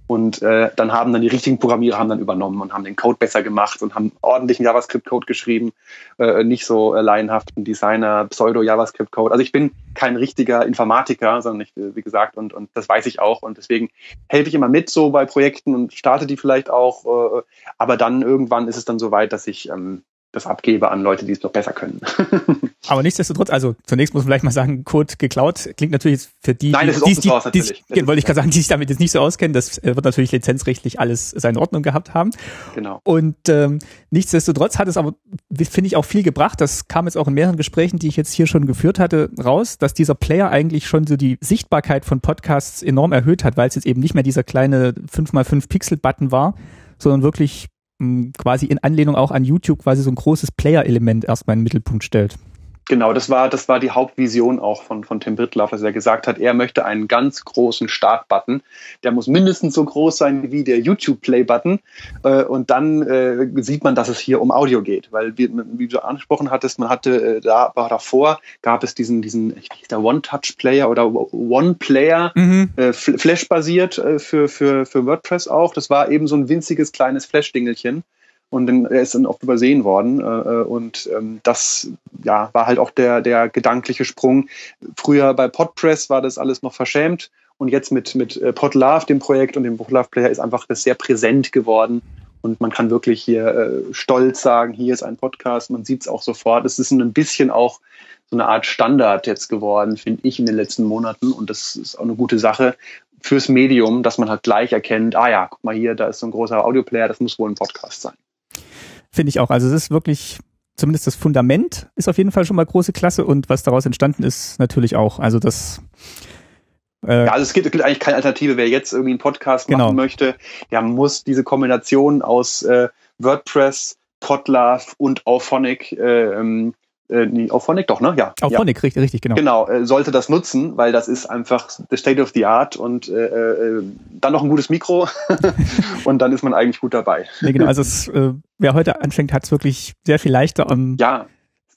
und äh, dann haben dann die richtigen Programmierer haben dann übernommen und haben den Code besser gemacht und haben ordentlichen JavaScript-Code geschrieben, äh, nicht so äh, laienhaften Designer, Pseudo-JavaScript-Code. Also ich bin kein richtiger Informatiker, sondern ich, äh, wie gesagt, und, und das weiß ich auch. Und deswegen helfe ich immer mit so bei Projekten und starte die vielleicht auch. Äh, aber dann irgendwann ist es dann so weit, dass ich ähm, das abgebe an Leute, die es noch besser können. Aber nichtsdestotrotz, also zunächst muss man vielleicht mal sagen, Code geklaut klingt natürlich für die, Nein, das ist die, die, Source, die, die wollte ich gerade sagen, die sich damit jetzt nicht so auskennen, das äh, wird natürlich lizenzrechtlich alles seine Ordnung gehabt haben. Genau. Und ähm, nichtsdestotrotz hat es aber, finde ich, auch viel gebracht. Das kam jetzt auch in mehreren Gesprächen, die ich jetzt hier schon geführt hatte, raus, dass dieser Player eigentlich schon so die Sichtbarkeit von Podcasts enorm erhöht hat, weil es jetzt eben nicht mehr dieser kleine 5x5 Pixel-Button war, sondern wirklich quasi in Anlehnung auch an YouTube quasi so ein großes Player-Element erstmal in den Mittelpunkt stellt. Genau, das war, das war die Hauptvision auch von, von Tim Brittlaff, dass er gesagt hat, er möchte einen ganz großen Startbutton. Der muss mindestens so groß sein wie der YouTube-Play-Button. Äh, und dann äh, sieht man, dass es hier um Audio geht. Weil, wie, wie du angesprochen hattest, man hatte äh, da war davor, gab es diesen, diesen der One-Touch-Player oder One-Player, mhm. äh, Flash-basiert äh, für, für, für WordPress auch. Das war eben so ein winziges kleines Flash-Dingelchen und dann, er ist dann oft übersehen worden. Äh, äh, und ähm, das ja, war halt auch der, der gedankliche Sprung. Früher bei Podpress war das alles noch verschämt und jetzt mit, mit äh, Podlove, dem Projekt und dem Podlove Player ist einfach das sehr präsent geworden. Und man kann wirklich hier äh, stolz sagen, hier ist ein Podcast, man sieht es auch sofort. Es ist ein bisschen auch so eine Art Standard jetzt geworden, finde ich, in den letzten Monaten. Und das ist auch eine gute Sache fürs Medium, dass man halt gleich erkennt, ah ja, guck mal hier, da ist so ein großer Audioplayer, das muss wohl ein Podcast sein. Finde ich auch. Also es ist wirklich, zumindest das Fundament ist auf jeden Fall schon mal große Klasse und was daraus entstanden ist, natürlich auch. Also das äh, ja, also es gibt, es gibt eigentlich keine Alternative. Wer jetzt irgendwie einen Podcast genau. machen möchte, der muss diese Kombination aus äh, WordPress, Podlove und Auphonic äh, ähm, äh, nee, Auphonic doch, ne? Ja. Auphonic, ja. richtig, richtig, genau. Genau, äh, sollte das nutzen, weil das ist einfach the state of the art und äh, äh, dann noch ein gutes Mikro und dann ist man eigentlich gut dabei. Nee, genau, also es, äh, wer heute anfängt, hat es wirklich sehr viel leichter. Um ja,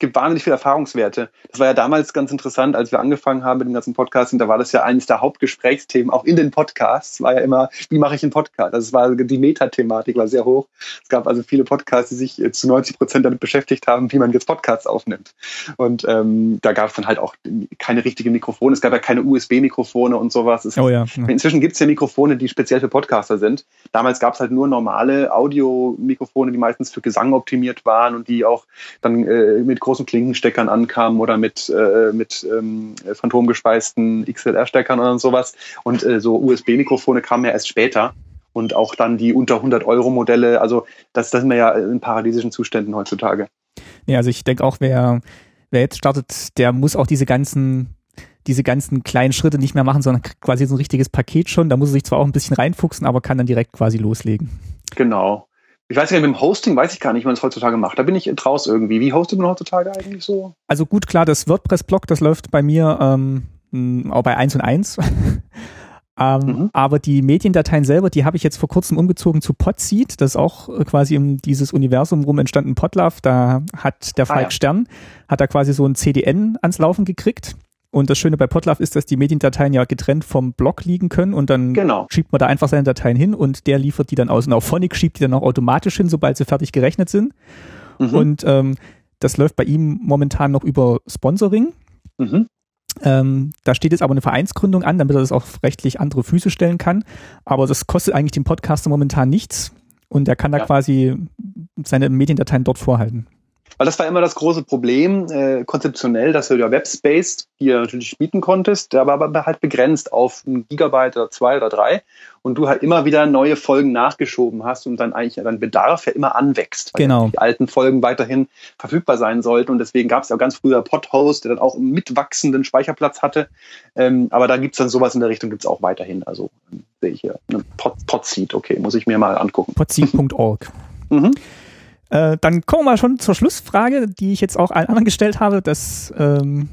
gibt wahnsinnig viele Erfahrungswerte. Das war ja damals ganz interessant, als wir angefangen haben mit dem ganzen Podcasting, da war das ja eines der Hauptgesprächsthemen, auch in den Podcasts, war ja immer, wie mache ich einen Podcast? Also es war die Metathematik war sehr hoch. Es gab also viele Podcasts, die sich zu 90 Prozent damit beschäftigt haben, wie man jetzt Podcasts aufnimmt. Und ähm, da gab es dann halt auch keine richtigen Mikrofone. Es gab ja keine USB-Mikrofone und sowas. Es, oh ja. Inzwischen gibt es ja Mikrofone, die speziell für Podcaster sind. Damals gab es halt nur normale Audio-Mikrofone, die meistens für Gesang optimiert waren und die auch dann äh, mit großen Klinkensteckern ankamen oder mit, äh, mit ähm, phantomgespeisten XLR-Steckern oder sowas. Und äh, so USB-Mikrofone kamen ja erst später. und auch dann die unter 100 Euro Modelle. Also das, das sind wir ja in paradiesischen Zuständen heutzutage. Nee, also ich denke auch, wer, wer jetzt startet, der muss auch diese ganzen diese ganzen kleinen Schritte nicht mehr machen, sondern quasi so ein richtiges Paket schon. Da muss er sich zwar auch ein bisschen reinfuchsen, aber kann dann direkt quasi loslegen. Genau. Ich weiß nicht, mit dem Hosting weiß ich gar nicht, wie man es heutzutage macht. Da bin ich draus irgendwie. Wie hostet man heutzutage eigentlich so? Also gut, klar, das WordPress-Blog, das läuft bei mir ähm, auch bei 1 und 1. ähm, mhm. Aber die Mediendateien selber, die habe ich jetzt vor kurzem umgezogen zu Podseed. Das ist auch äh, quasi um dieses Universum rum entstanden Podlove. Da hat der Falk ah, ja. Stern, hat da quasi so ein CDN ans Laufen gekriegt. Und das Schöne bei Podlove ist, dass die Mediendateien ja getrennt vom Blog liegen können und dann genau. schiebt man da einfach seine Dateien hin und der liefert die dann aus. Und auch Phonic schiebt die dann auch automatisch hin, sobald sie fertig gerechnet sind. Mhm. Und ähm, das läuft bei ihm momentan noch über Sponsoring. Mhm. Ähm, da steht jetzt aber eine Vereinsgründung an, damit er das auch rechtlich andere Füße stellen kann. Aber das kostet eigentlich dem Podcaster momentan nichts und er kann da ja. quasi seine Mediendateien dort vorhalten. Weil das war immer das große Problem, äh, konzeptionell, dass du ja Webspace hier natürlich bieten konntest, der war aber halt begrenzt auf ein Gigabyte oder zwei oder drei und du halt immer wieder neue Folgen nachgeschoben hast und dann eigentlich dein Bedarf ja immer anwächst, weil genau. die alten Folgen weiterhin verfügbar sein sollten und deswegen gab es ja ganz früher Podhost, der dann auch einen mitwachsenden Speicherplatz hatte, ähm, aber da gibt es dann sowas in der Richtung gibt es auch weiterhin, also ähm, sehe ich hier, ne, Pod, Podseed, okay, muss ich mir mal angucken. Podseed.org. mhm. Äh, dann kommen wir schon zur Schlussfrage, die ich jetzt auch allen anderen gestellt habe. Dass, ähm,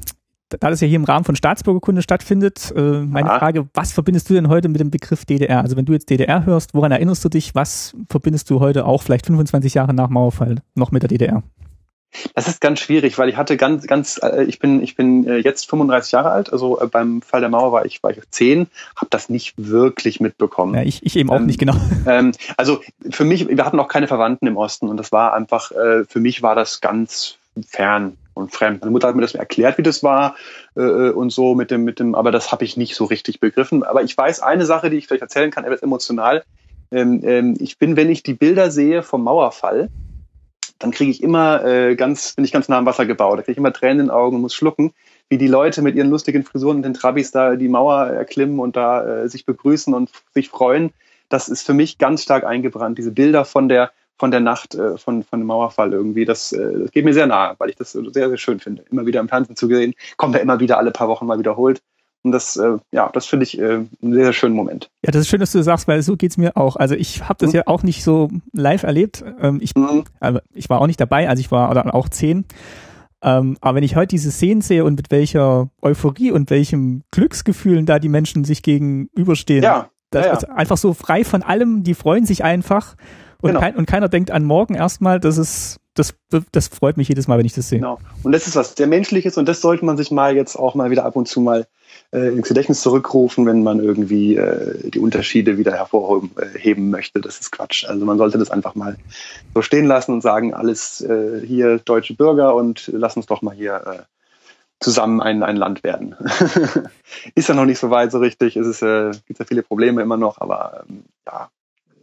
da das ja hier im Rahmen von Staatsbürgerkunde stattfindet, äh, meine ah. Frage, was verbindest du denn heute mit dem Begriff DDR? Also wenn du jetzt DDR hörst, woran erinnerst du dich? Was verbindest du heute auch vielleicht 25 Jahre nach Mauerfall noch mit der DDR? Das ist ganz schwierig, weil ich hatte ganz, ganz, äh, ich bin, ich bin äh, jetzt 35 Jahre alt, also äh, beim Fall der Mauer war ich, war ich 10, habe das nicht wirklich mitbekommen. Ja, ich, ich eben auch ähm, nicht genau. Ähm, also für mich, wir hatten auch keine Verwandten im Osten und das war einfach, für mich war das ganz fern und fremd. Meine Mutter hat mir das erklärt, wie das war äh, und so mit dem, mit dem, aber das habe ich nicht so richtig begriffen. Aber ich weiß eine Sache, die ich vielleicht erzählen kann, etwas emotional. Ähm, ähm, ich bin, wenn ich die Bilder sehe vom Mauerfall, dann kriege ich immer äh, ganz, bin ich ganz nah am Wasser gebaut. Da kriege ich immer Tränen in den Augen und muss schlucken, wie die Leute mit ihren lustigen Frisuren und den Trabis da die Mauer erklimmen und da äh, sich begrüßen und sich freuen. Das ist für mich ganz stark eingebrannt. Diese Bilder von der von der Nacht, äh, von, von dem Mauerfall irgendwie, das, äh, das geht mir sehr nahe, weil ich das sehr, sehr schön finde. Immer wieder im Tanzen zu sehen, kommt ja immer wieder alle paar Wochen mal wiederholt. Und das, äh, ja, das finde ich äh, einen sehr, sehr schönen Moment. Ja, das ist schön, dass du sagst, weil so geht's mir auch. Also ich habe das mhm. ja auch nicht so live erlebt. Ähm, ich, mhm. also ich war auch nicht dabei, also ich war oder auch zehn. Ähm, aber wenn ich heute diese Szenen sehe und mit welcher Euphorie und welchem Glücksgefühlen da die Menschen sich gegenüberstehen, ja, das ja, ja. ist einfach so frei von allem, die freuen sich einfach und, genau. kein, und keiner denkt an morgen erstmal, das ist, das, das freut mich jedes Mal, wenn ich das sehe. Genau. Und das ist was sehr Menschliches und das sollte man sich mal jetzt auch mal wieder ab und zu mal äh, ins Gedächtnis zurückrufen, wenn man irgendwie äh, die Unterschiede wieder hervorheben äh, möchte. Das ist Quatsch. Also man sollte das einfach mal so stehen lassen und sagen, alles äh, hier deutsche Bürger und lass uns doch mal hier äh, zusammen ein, ein Land werden. ist ja noch nicht so weit so richtig. Es ist, äh, gibt ja viele Probleme immer noch, aber ähm, ja,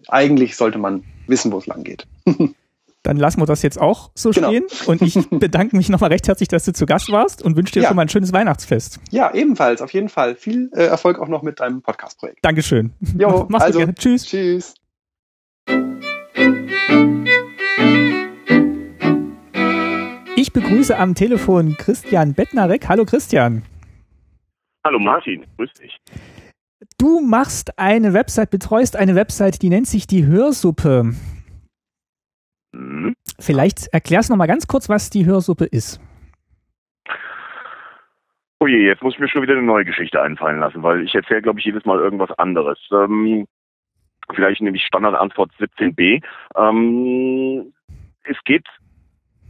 eigentlich sollte man wissen, wo es lang geht. Dann lassen wir das jetzt auch so genau. stehen. Und ich bedanke mich nochmal recht herzlich, dass du zu Gast warst und wünsche dir ja. schon mal ein schönes Weihnachtsfest. Ja, ebenfalls, auf jeden Fall. Viel äh, Erfolg auch noch mit deinem Podcast-Projekt. Dankeschön. Jo, Mach's also, gut. Tschüss. Tschüss. Ich begrüße am Telefon Christian Bettnarek. Hallo Christian. Hallo Martin, grüß dich. Du machst eine Website, betreust eine Website, die nennt sich die Hörsuppe. Vielleicht erklärst du noch mal ganz kurz, was die Hörsuppe ist. Oh je, jetzt muss ich mir schon wieder eine neue Geschichte einfallen lassen, weil ich erzähle, glaube ich, jedes Mal irgendwas anderes. Ähm, vielleicht nehme ich Standardantwort 17b. Ähm, es geht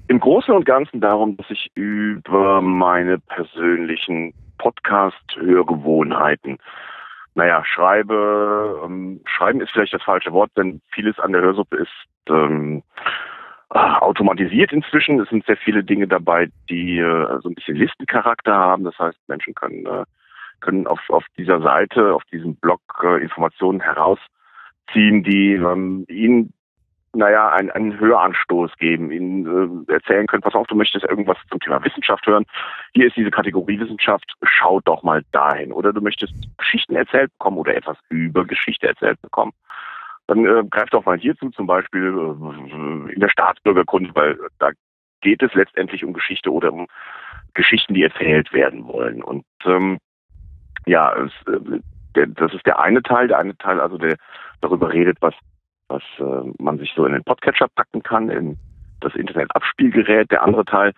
im Großen und Ganzen darum, dass ich über meine persönlichen Podcast-Hörgewohnheiten naja, schreibe, ähm, schreiben ist vielleicht das falsche Wort, denn vieles an der Hörsuppe ist ähm, automatisiert inzwischen. Es sind sehr viele Dinge dabei, die äh, so ein bisschen Listencharakter haben. Das heißt, Menschen können, äh, können auf, auf dieser Seite, auf diesem Blog äh, Informationen herausziehen, die ähm, ihnen naja, einen, einen Höranstoß geben, ihnen äh, erzählen können, pass auf, du möchtest irgendwas zum Thema Wissenschaft hören. Hier ist diese Kategorie Wissenschaft, schau doch mal dahin. Oder du möchtest Geschichten erzählt bekommen oder etwas über Geschichte erzählt bekommen. Dann äh, greift auch mal hierzu zum Beispiel äh, in der Staatsbürgerkunde, weil da geht es letztendlich um Geschichte oder um Geschichten, die erzählt werden wollen. Und ähm, ja, es, äh, der, das ist der eine Teil, der eine Teil, also der darüber redet, was was äh, man sich so in den Podcatcher packen kann, in das Internetabspielgerät. Der andere Teil,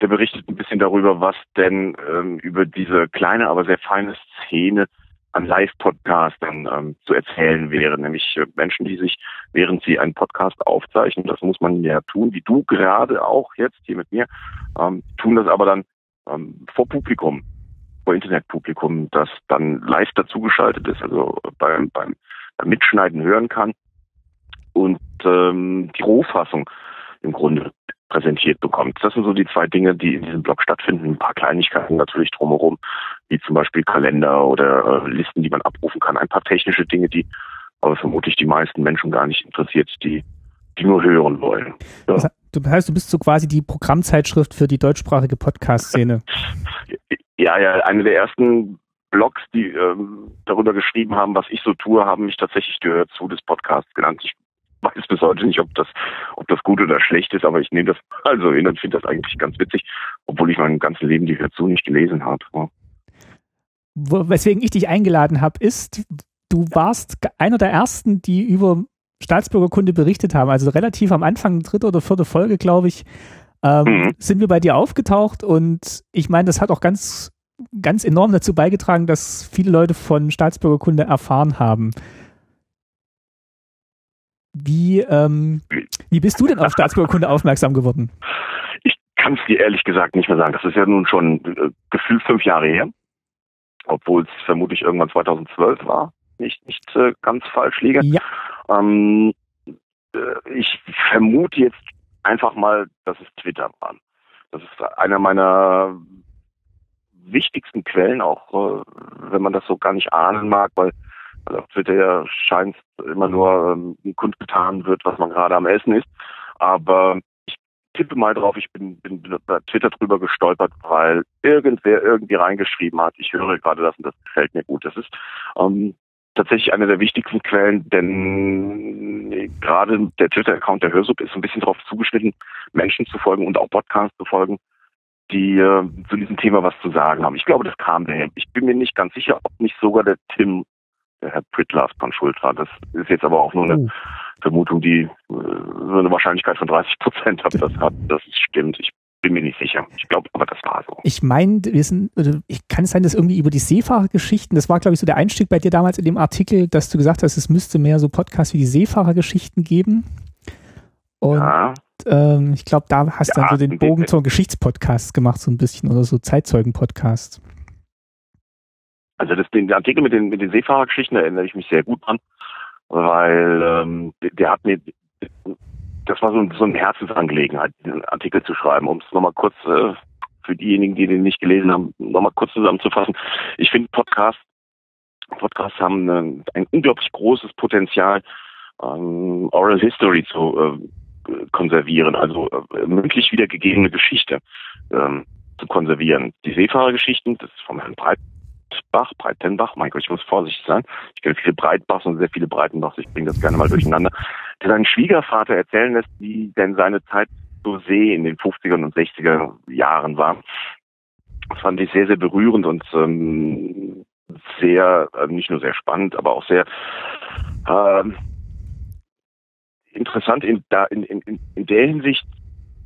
der berichtet ein bisschen darüber, was denn ähm, über diese kleine, aber sehr feine Szene an Live-Podcastern ähm, zu erzählen wäre, nämlich äh, Menschen, die sich, während sie einen Podcast aufzeichnen, das muss man ja tun, wie du gerade auch jetzt hier mit mir, ähm, tun das aber dann ähm, vor Publikum, vor Internetpublikum, das dann live dazugeschaltet ist, also beim, beim, beim Mitschneiden hören kann. Und ähm, die Rohfassung im Grunde präsentiert bekommt. Das sind so die zwei Dinge, die in diesem Blog stattfinden. Ein paar Kleinigkeiten natürlich drumherum, wie zum Beispiel Kalender oder äh, Listen, die man abrufen kann. Ein paar technische Dinge, die aber vermutlich die meisten Menschen gar nicht interessiert, die, die nur hören wollen. Ja. Das heißt, du bist so quasi die Programmzeitschrift für die deutschsprachige Podcast-Szene. Ja, ja, eine der ersten Blogs, die ähm, darüber geschrieben haben, was ich so tue, haben mich tatsächlich gehört zu des Podcasts genannt. Ich weiß bis heute nicht, ob das, ob das gut oder schlecht ist, aber ich nehme das also hin und finde das eigentlich ganz witzig, obwohl ich mein ganzes Leben die dazu nicht gelesen habe. Ja. Weswegen ich dich eingeladen habe, ist, du warst einer der ersten, die über Staatsbürgerkunde berichtet haben. Also relativ am Anfang, dritte oder vierte Folge, glaube ich, ähm, mhm. sind wir bei dir aufgetaucht und ich meine, das hat auch ganz, ganz enorm dazu beigetragen, dass viele Leute von Staatsbürgerkunde erfahren haben. Wie, ähm, wie bist du denn auf Staatsbürgerkunde aufmerksam geworden? Ich kann es dir ehrlich gesagt nicht mehr sagen. Das ist ja nun schon äh, gefühlt fünf Jahre her, obwohl es vermutlich irgendwann 2012 war. Nicht, nicht äh, ganz falsch liege. Ja. Ähm, äh, ich vermute jetzt einfach mal, dass es Twitter war. Das ist einer meiner wichtigsten Quellen, auch äh, wenn man das so gar nicht ahnen mag, weil weil auf Twitter ja scheint immer nur ähm, kundgetan wird, was man gerade am Essen ist. Aber ich tippe mal drauf, ich bin, bin, bin bei Twitter drüber gestolpert, weil irgendwer irgendwie reingeschrieben hat, ich höre gerade das und das gefällt mir gut. Das ist ähm, tatsächlich eine der wichtigsten Quellen, denn gerade der Twitter-Account der Hörsub ist ein bisschen darauf zugeschnitten, Menschen zu folgen und auch Podcasts zu folgen, die äh, zu diesem Thema was zu sagen haben. Ich glaube, das kam daher. Ich bin mir nicht ganz sicher, ob nicht sogar der Tim der Herr Pritlove dran schuld war. Das ist jetzt aber auch nur eine uh. Vermutung, die äh, so eine Wahrscheinlichkeit von 30 Prozent hat, das hat, das stimmt. Ich bin mir nicht sicher. Ich glaube, aber das war so. Ich meine, ich kann es sein, dass irgendwie über die Seefahrergeschichten, das war, glaube ich, so der Einstieg bei dir damals in dem Artikel, dass du gesagt hast, es müsste mehr so Podcasts wie die Seefahrergeschichten geben. Und ja. ähm, ich glaube, da hast du ja, dann so den Bogen zum Geschichtspodcast gemacht, so ein bisschen, oder so Zeitzeugen-Podcast. Also das, den Artikel mit den, mit den Seefahrergeschichten erinnere ich mich sehr gut dran, weil ähm, der, hat mir, das war so, ein, so eine Herzensangelegenheit, diesen Artikel zu schreiben, um es nochmal kurz äh, für diejenigen, die den nicht gelesen haben, nochmal kurz zusammenzufassen. Ich finde Podcasts, Podcasts haben ein, ein unglaublich großes Potenzial, ähm, Oral History zu äh, konservieren, also äh, mündlich wiedergegebene Geschichte ähm, zu konservieren. Die Seefahrergeschichten, das ist vom Herrn Breit Breitbach, Breitenbach, mein Gott, ich muss vorsichtig sein. Ich kenne viele Breitbachs und sehr viele Breitenbachs, ich bringe das gerne mal durcheinander. Der seinen Schwiegervater erzählen lässt, wie denn seine Zeit zur See in den 50er und 60er Jahren war. Das fand ich sehr, sehr berührend und ähm, sehr, äh, nicht nur sehr spannend, aber auch sehr äh, interessant in, da, in, in, in der Hinsicht,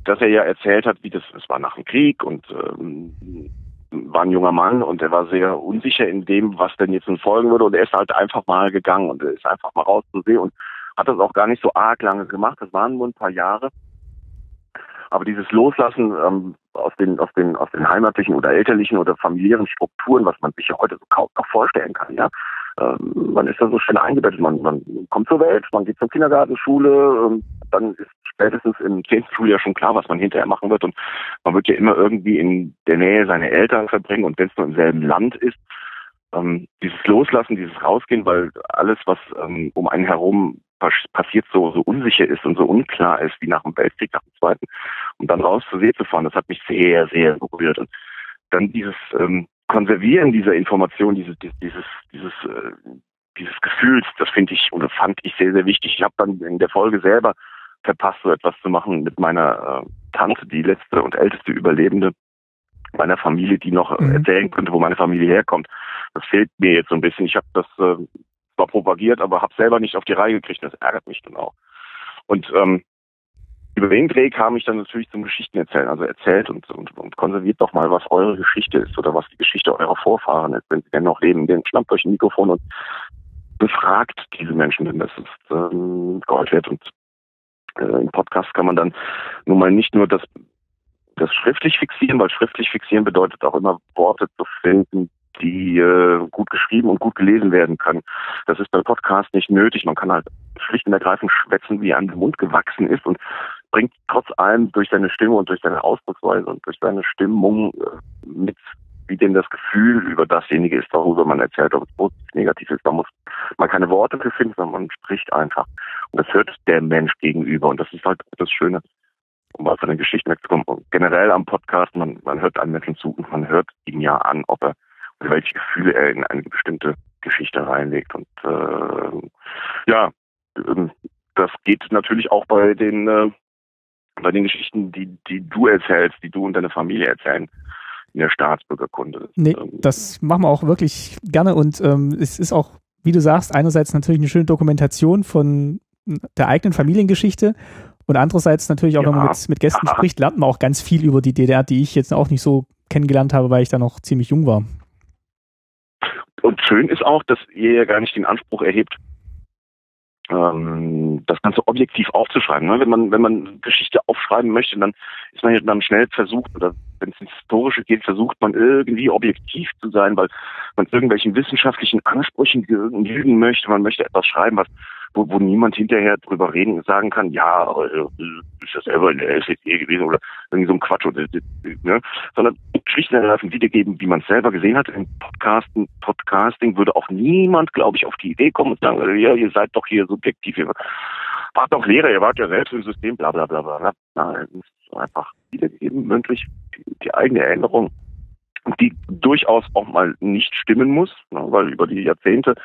dass er ja erzählt hat, wie das, es war nach dem Krieg und ähm, war ein junger Mann und er war sehr unsicher in dem, was denn jetzt nun folgen würde. Und er ist halt einfach mal gegangen und er ist einfach mal raus zu See und hat das auch gar nicht so arg lange gemacht. Das waren nur ein paar Jahre. Aber dieses Loslassen ähm, aus den, aus den, aus den heimatlichen oder elterlichen oder familiären Strukturen, was man sich ja heute so kaum noch vorstellen kann, ja. Ähm, man ist da so schnell eingebettet. Man, man kommt zur Welt, man geht zur Kindergarten, Schule, ähm, dann ist spätestens im zehnten Schuljahr schon klar, was man hinterher machen wird. Und man wird ja immer irgendwie in der Nähe seiner Eltern verbringen und wenn es nur im selben Land ist, ähm, dieses Loslassen, dieses Rausgehen, weil alles, was ähm, um einen herum passiert, so, so unsicher ist und so unklar ist, wie nach dem Weltkrieg, nach dem Zweiten, und dann raus zur See zu fahren, das hat mich sehr, sehr berührt. Und dann dieses ähm, Konservieren dieser Information, dieses, dieses, dieses äh, dieses Gefühls, das finde ich oder fand ich sehr, sehr wichtig. Ich habe dann in der Folge selber verpasst, so etwas zu machen mit meiner äh, Tante, die letzte und älteste Überlebende meiner Familie, die noch mhm. erzählen könnte, wo meine Familie herkommt. Das fehlt mir jetzt so ein bisschen. Ich habe das äh, zwar propagiert, aber habe selber nicht auf die Reihe gekriegt. Das ärgert mich dann auch. Und ähm, über den Dreh kam ich dann natürlich zum Geschichten erzählen. Also erzählt und, und, und konserviert doch mal, was eure Geschichte ist oder was die Geschichte eurer Vorfahren ist, wenn sie denn noch leben. Den schnappt euch ein Mikrofon und befragt diese Menschen, denn das ist ähm, Gold wert. Und äh, im Podcast kann man dann nun mal nicht nur das, das schriftlich fixieren, weil schriftlich fixieren bedeutet auch immer Worte zu finden, die äh, gut geschrieben und gut gelesen werden können. Das ist beim Podcast nicht nötig. Man kann halt schlicht und ergreifend schwätzen, wie einem der Mund gewachsen ist und bringt trotz allem durch seine Stimme und durch seine Ausdrucksweise und durch seine Stimmung äh, mit, wie denn das Gefühl über dasjenige ist, worüber man erzählt, ob es positiv, negativ ist. Da muss man keine Worte für finden, sondern man spricht einfach. Und das hört der Mensch gegenüber. Und das ist halt das Schöne, um mal von den Geschichten wegzukommen. Generell am Podcast, man, man hört einem Menschen zu und man hört ihn ja an, ob er welche Gefühle er in eine bestimmte Geschichte reinlegt. Und äh, ja, ähm, das geht natürlich auch bei den äh, bei den Geschichten, die, die du erzählst, die du und deine Familie erzählen in der Staatsbürgerkunde. Nee, ähm, das machen wir auch wirklich gerne und ähm, es ist auch, wie du sagst, einerseits natürlich eine schöne Dokumentation von der eigenen Familiengeschichte und andererseits natürlich auch, ja, wenn man mit, mit Gästen aha. spricht, lernt man auch ganz viel über die DDR, die ich jetzt auch nicht so kennengelernt habe, weil ich da noch ziemlich jung war. Und schön ist auch, dass ihr ja gar nicht den Anspruch erhebt, ähm, das Ganze objektiv aufzuschreiben. Ne? Wenn man, wenn man Geschichte aufschreiben möchte, dann ist man ja dann schnell versucht, oder wenn es ins Historische geht, versucht man irgendwie objektiv zu sein, weil man irgendwelchen wissenschaftlichen Ansprüchen genügen möchte. Man möchte etwas schreiben, was wo, wo niemand hinterher drüber reden sagen kann, ja, äh, ist das selber in der SED gewesen oder irgendwie so ein Quatsch oder ne? sondern schlicht und ergreifend wiedergeben, wie man es selber gesehen hat. Im Podcasten, Podcasting würde auch niemand, glaube ich, auf die Idee kommen und sagen, ja, ihr seid doch hier subjektiv, ihr wart doch Lehrer, ihr wart ja selbst im System, bla bla bla bla. Nein, es ist einfach wiedergegeben, mündlich, die eigene Erinnerung die durchaus auch mal nicht stimmen muss, ne, weil über die Jahrzehnte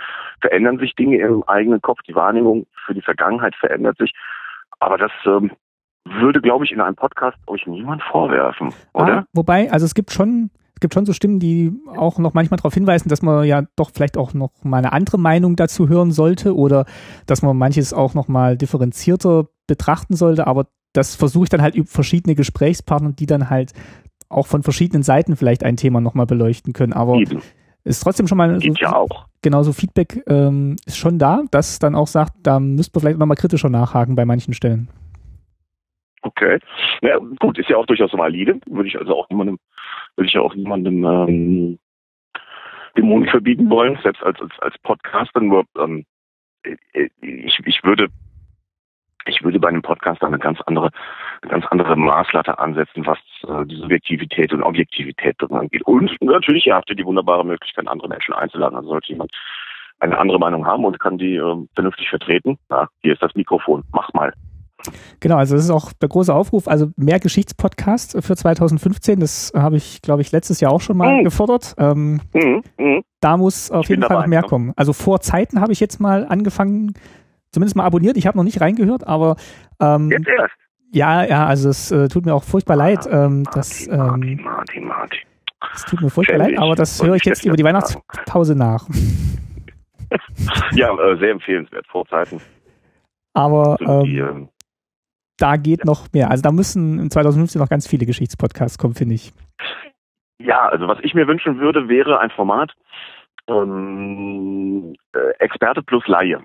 verändern sich Dinge im eigenen Kopf, die Wahrnehmung für die Vergangenheit verändert sich. Aber das ähm, würde, glaube ich, in einem Podcast euch niemand vorwerfen, oder? Ah, wobei, also es gibt schon, es gibt schon so Stimmen, die auch noch manchmal darauf hinweisen, dass man ja doch vielleicht auch noch mal eine andere Meinung dazu hören sollte oder dass man manches auch noch mal differenzierter betrachten sollte. Aber das versuche ich dann halt über verschiedene Gesprächspartner, die dann halt auch von verschiedenen Seiten vielleicht ein Thema nochmal beleuchten können. Aber Eben. ist trotzdem schon mal so, ja auch. genauso Feedback ähm, ist schon da, dass dann auch sagt, da müsste man vielleicht nochmal kritischer nachhaken bei manchen Stellen. Okay. Ja, gut, ist ja auch durchaus valide. Würde ich also auch niemandem, würde ich ja auch niemandem ähm, den Mund verbieten wollen, selbst als als, als Podcaster. Nur ähm, ich, ich würde ich würde bei einem Podcast eine ganz andere, eine ganz andere Maßlatte ansetzen, was äh, die Subjektivität und Objektivität angeht. Und natürlich ihr habt ihr die wunderbare Möglichkeit, andere Menschen einzuladen. Also sollte jemand eine andere Meinung haben und kann die äh, vernünftig vertreten, na, hier ist das Mikrofon, mach mal. Genau, also das ist auch der große Aufruf, also mehr Geschichtspodcast für 2015, das habe ich, glaube ich, letztes Jahr auch schon mal mhm. gefordert. Ähm, mhm. Mhm. Da muss auf jeden Fall dabei, noch mehr kommen. Also vor Zeiten habe ich jetzt mal angefangen, zumindest mal abonniert. Ich habe noch nicht reingehört, aber ähm, jetzt erst. Ja, ja, also es äh, tut mir auch furchtbar leid. Ähm, Martin, das, ähm, Martin, Martin, Martin. Es tut mir furchtbar leid, aber das höre ich jetzt über die Weihnachtspause nach. ja, äh, sehr empfehlenswert, Vorzeiten. Aber ähm, die, ähm, da geht ja. noch mehr. Also da müssen in 2015 noch ganz viele Geschichtspodcasts kommen, finde ich. Ja, also was ich mir wünschen würde, wäre ein Format ähm, äh, Experte plus Laie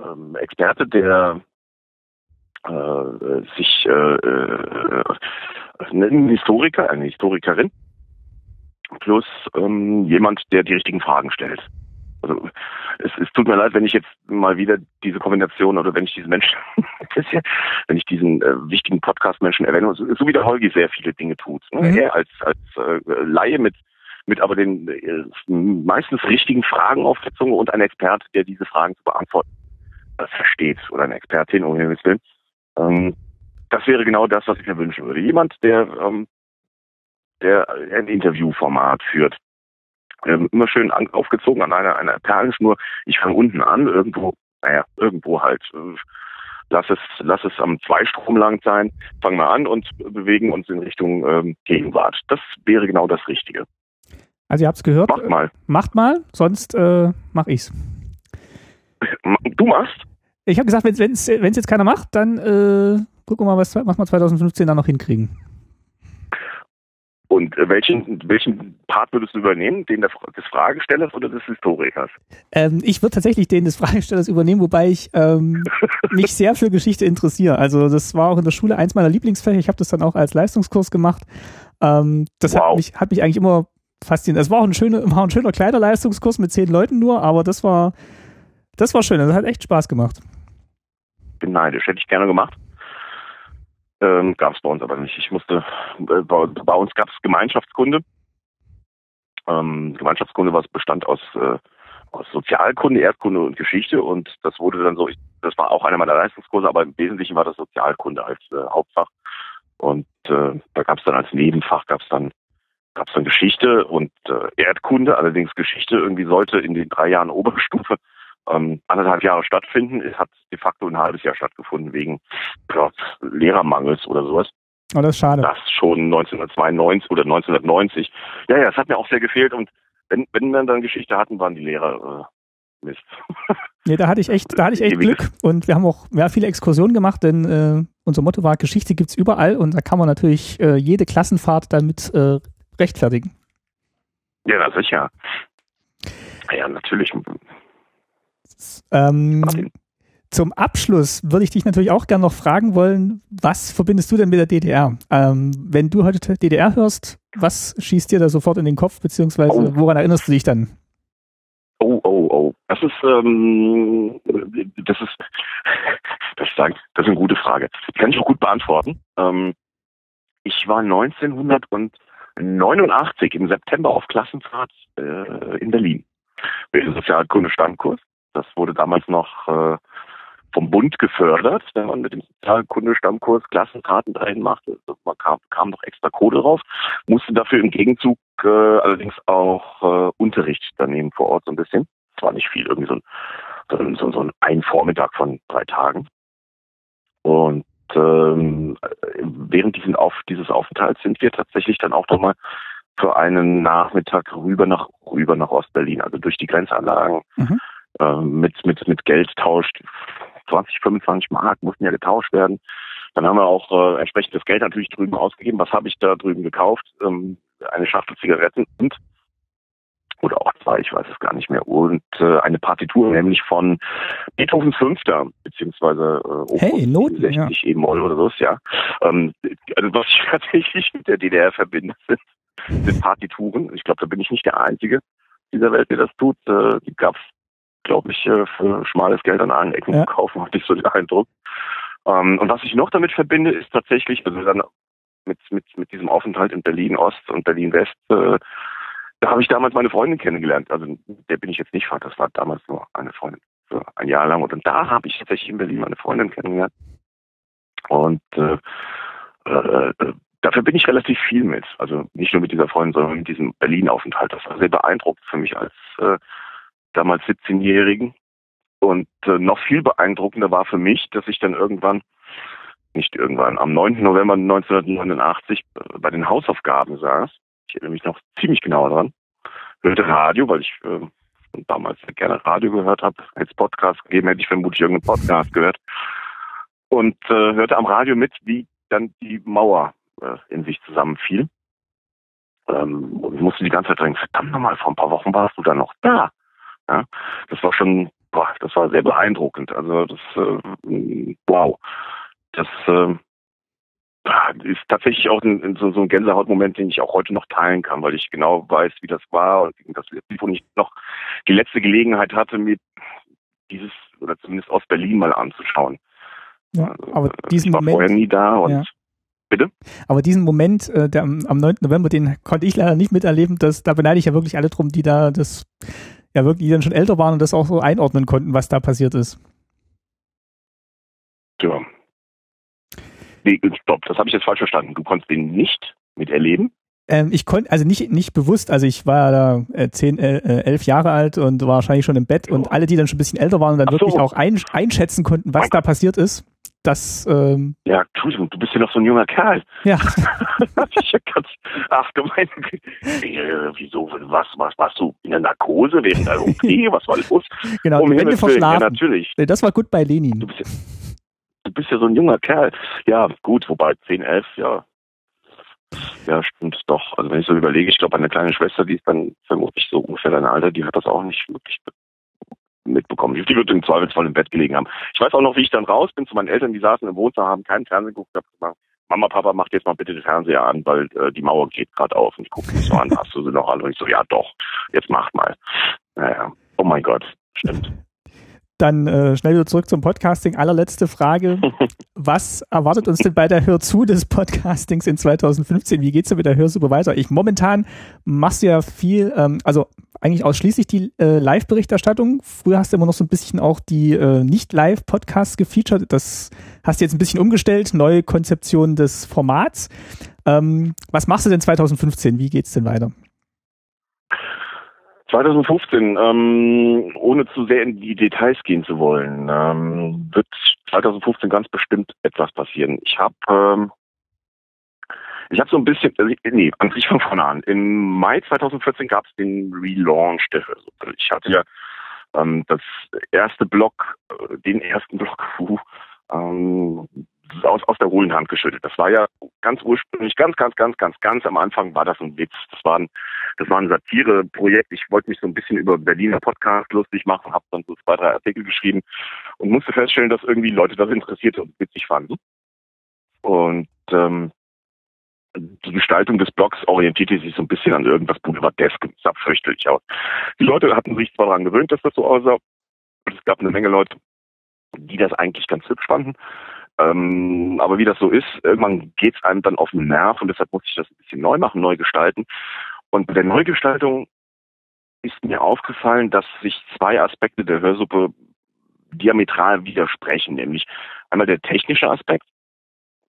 ähm, Experte, der äh, sich äh, äh, ein Historiker, eine Historikerin, plus ähm, jemand, der die richtigen Fragen stellt. Also es, es tut mir leid, wenn ich jetzt mal wieder diese Kombination oder wenn ich diesen Menschen, wenn ich diesen äh, wichtigen Podcast-Menschen erwähne, so, so wie der Holgi sehr viele Dinge tut. Ne? Mhm. Er als als äh, Laie mit mit aber den äh, meistens richtigen Fragen auf der Zunge und ein Experte, der diese Fragen zu beantworten versteht oder eine Expertin, um Himmels Willen. Ähm, das wäre genau das, was ich mir wünschen würde. Jemand, der, ähm, der ein Interviewformat führt, ähm, immer schön an, aufgezogen an einer, einer Perlenschnur. Ich fange unten an, irgendwo, naja, irgendwo halt. Äh, lass es, lass es am Zweistrom lang sein, fangen wir an und bewegen uns in Richtung ähm, Gegenwart. Das wäre genau das Richtige. Also ihr habt es gehört. Macht mal. Macht mal, sonst äh, mach ich's. Du machst? Ich habe gesagt, wenn es jetzt keiner macht, dann äh, gucken wir mal, was, was wir 2015 dann noch hinkriegen. Und äh, welchen, welchen Part würdest du übernehmen? Den des Fragestellers oder des Historikers? Ähm, ich würde tatsächlich den des Fragestellers übernehmen, wobei ich ähm, mich sehr für Geschichte interessiere. Also das war auch in der Schule eins meiner Lieblingsfächer. Ich habe das dann auch als Leistungskurs gemacht. Ähm, das wow. hat, mich, hat mich eigentlich immer fasziniert. Es war auch ein schöner, war ein schöner kleiner Leistungskurs mit zehn Leuten nur, aber das war, das war schön. Das hat echt Spaß gemacht. Bin neidisch. Hätte ich gerne gemacht. Ähm, gab es bei uns aber nicht. Ich musste, äh, bei, bei, uns gab es Gemeinschaftskunde. Ähm, Gemeinschaftskunde was bestand aus, äh, aus Sozialkunde, Erdkunde und Geschichte und das wurde dann so, ich, das war auch einer meiner Leistungskurse, aber im Wesentlichen war das Sozialkunde als äh, Hauptfach. Und äh, da gab es dann als Nebenfach gab es dann gab es dann Geschichte und äh, Erdkunde, allerdings Geschichte irgendwie sollte in den drei Jahren Oberstufe ähm, anderthalb Jahre stattfinden. Es hat de facto ein halbes Jahr stattgefunden wegen ja, Lehrermangels oder sowas. Oh, das ist schade. Das schon 1992 oder 1990. Ja, ja, es hat mir auch sehr gefehlt und wenn, wenn wir dann Geschichte hatten, waren die Lehrer äh, Mist. Nee, da hatte ich echt, da hatte ich echt Glück und wir haben auch ja, viele Exkursionen gemacht, denn äh, unser Motto war, Geschichte gibt's überall und da kann man natürlich äh, jede Klassenfahrt damit äh, rechtfertigen. Ja, sicher. Ja, natürlich. Ähm, zum Abschluss würde ich dich natürlich auch gerne noch fragen wollen, was verbindest du denn mit der DDR? Ähm, wenn du heute DDR hörst, was schießt dir da sofort in den Kopf, beziehungsweise oh. woran erinnerst du dich dann? Oh, oh, oh. Das ist, ähm, das ist, das ist, das ist eine gute Frage. Die kann ich auch gut beantworten. Ähm, ich war 1989 im September auf Klassenfahrt äh, in Berlin. Mit dem Sozialkunde-Standkurs. Das wurde damals noch äh, vom Bund gefördert, wenn man mit dem Sozialkunde-Stammkurs Klassenkarten dahin machte. Also man kam, kam noch extra Kohle drauf, musste dafür im Gegenzug äh, allerdings auch äh, Unterricht daneben vor Ort so ein bisschen. Es war nicht viel, irgendwie so ein, so, so ein, ein Vormittag von drei Tagen. Und ähm, während diesen Auf, dieses Aufenthalts sind wir tatsächlich dann auch nochmal für einen Nachmittag rüber nach rüber nach Ostberlin, also durch die Grenzanlagen. Mhm äh, mit, mit, mit Geld tauscht. 20, 25 Mark mussten ja getauscht werden. Dann haben wir auch äh, entsprechendes Geld natürlich drüben ausgegeben. Was habe ich da drüben gekauft? Ähm, eine Schachtel Zigaretten und oder auch zwei, ich weiß es gar nicht mehr. Und äh, eine Partitur, nämlich von Beethovens Fünfter, beziehungsweise äh, hey, Noten, 60 ja. E-Moll oder so, ja. Ähm, also was ich tatsächlich mit der DDR verbinde, sind, sind Partituren. Ich glaube, da bin ich nicht der Einzige dieser Welt, der das tut. Äh, die gab es glaube ich, äh, für schmales Geld an allen Ecken ja. kaufen, hatte ich so den Eindruck. Ähm, und was ich noch damit verbinde, ist tatsächlich, also dann mit, mit, mit diesem Aufenthalt in Berlin Ost und Berlin West, äh, da habe ich damals meine Freundin kennengelernt. Also der bin ich jetzt nicht Vater, das war damals nur eine Freundin für ein Jahr lang. Und da habe ich tatsächlich in Berlin meine Freundin kennengelernt. Und äh, äh, dafür bin ich relativ viel mit. Also nicht nur mit dieser Freundin, sondern mit diesem Berlin-Aufenthalt. Das war sehr beeindruckend für mich als äh, damals 17-Jährigen. Und äh, noch viel beeindruckender war für mich, dass ich dann irgendwann, nicht irgendwann, am 9. November 1989 äh, bei den Hausaufgaben saß. Ich erinnere mich noch ziemlich genau daran. Hörte Radio, weil ich äh, damals gerne Radio gehört habe. Als Podcast gegeben hätte ich vermutlich irgendeinen Podcast gehört. Und äh, hörte am Radio mit, wie dann die Mauer äh, in sich zusammenfiel. Ähm, und musste die ganze Zeit denken, verdammt nochmal, vor ein paar Wochen warst du da noch da. Ja, das war schon, boah, das war sehr beeindruckend. Also das, äh, wow, das äh, ist tatsächlich auch ein, so, so ein Gänsehautmoment, den ich auch heute noch teilen kann, weil ich genau weiß, wie das war und das, wo ich noch die letzte Gelegenheit hatte, mir dieses oder zumindest aus Berlin mal anzuschauen. Ja, also, aber diesen ich war Moment, vorher nie da und ja. Bitte? Aber diesen Moment, äh, der am, am 9. November, den konnte ich leider nicht miterleben. Das, da beneide ich ja wirklich alle drum, die da das ja wirklich, die dann schon älter waren und das auch so einordnen konnten, was da passiert ist. Ja. Nee, stopp, das habe ich jetzt falsch verstanden. Du konntest den nicht miterleben? Ähm, ich konnte, also nicht, nicht bewusst, also ich war da äh, zehn, äh, äh, elf Jahre alt und war wahrscheinlich schon im Bett und alle, die dann schon ein bisschen älter waren und dann so. wirklich auch ein, einschätzen konnten, was da passiert ist, das, ähm, Ja, Entschuldigung, du bist ja noch so ein junger Kerl. ja, ich ganz, ach Güte. Äh, wieso, was, was, warst du in der Narkose während der OP? Was war los? genau, Um die Wände Willen, Ja, verschlafen. natürlich. Das war gut bei Lenin. Du bist ja, du bist ja so ein junger Kerl. Ja, gut, wobei 10, 11, ja. Ja, stimmt doch. Also wenn ich so überlege, ich glaube, eine kleine Schwester, die ist dann vermutlich so ungefähr dein Alter, die hat das auch nicht wirklich mitbekommen. Die wird im Zweifelsfall im Bett gelegen haben. Ich weiß auch noch, wie ich dann raus bin zu meinen Eltern, die saßen im Wohnzimmer, haben keinen Fernsehen geguckt, hab gesagt, Mama, Papa, macht jetzt mal bitte den Fernseher an, weil äh, die Mauer geht gerade auf. Und ich gucke mich so an, hast du sie noch alle? Und ich so, ja doch, jetzt macht mal. Naja, oh mein Gott, stimmt. Dann äh, schnell wieder zurück zum Podcasting. Allerletzte Frage. Was erwartet uns denn bei der Hör zu des Podcastings in 2015? Wie geht's denn mit der Hörsuppe weiter? Ich momentan machst du ja viel, ähm, also eigentlich ausschließlich die äh, Live-Berichterstattung. Früher hast du immer noch so ein bisschen auch die äh, Nicht-Live-Podcasts gefeatured. Das hast du jetzt ein bisschen umgestellt, neue Konzeption des Formats. Ähm, was machst du denn 2015? Wie geht's denn weiter? 2015, ähm, ohne zu sehr in die Details gehen zu wollen, ähm, wird 2015 ganz bestimmt etwas passieren. Ich habe ähm, ich habe so ein bisschen, also nee, an sich von vorne an. Im Mai 2014 gab es den Relaunch der Hörsuppe. Ich hatte ja ähm, das erste Block, äh, den ersten Block ähm, aus, aus der hohlen Hand geschüttelt. Das war ja ganz ursprünglich, ganz, ganz, ganz, ganz, ganz am Anfang war das ein Witz. Das war ein, das war ein Satireprojekt. Ich wollte mich so ein bisschen über Berliner Podcast lustig machen, habe dann so zwei, drei Artikel geschrieben und musste feststellen, dass irgendwie Leute das interessiert und witzig fanden. Und ähm, die Gestaltung des Blogs orientierte sich so ein bisschen an irgendwas Boulevardeskem. Das sah fürchterlich aus. Die Leute hatten sich zwar daran gewöhnt, dass das so aussah. Es gab eine Menge Leute, die das eigentlich ganz hübsch fanden. Ähm, aber wie das so ist, irgendwann geht es einem dann auf den Nerv und deshalb muss ich das ein bisschen neu machen, neu gestalten. Und bei der Neugestaltung ist mir aufgefallen, dass sich zwei Aspekte der Hörsuppe diametral widersprechen, nämlich einmal der technische Aspekt,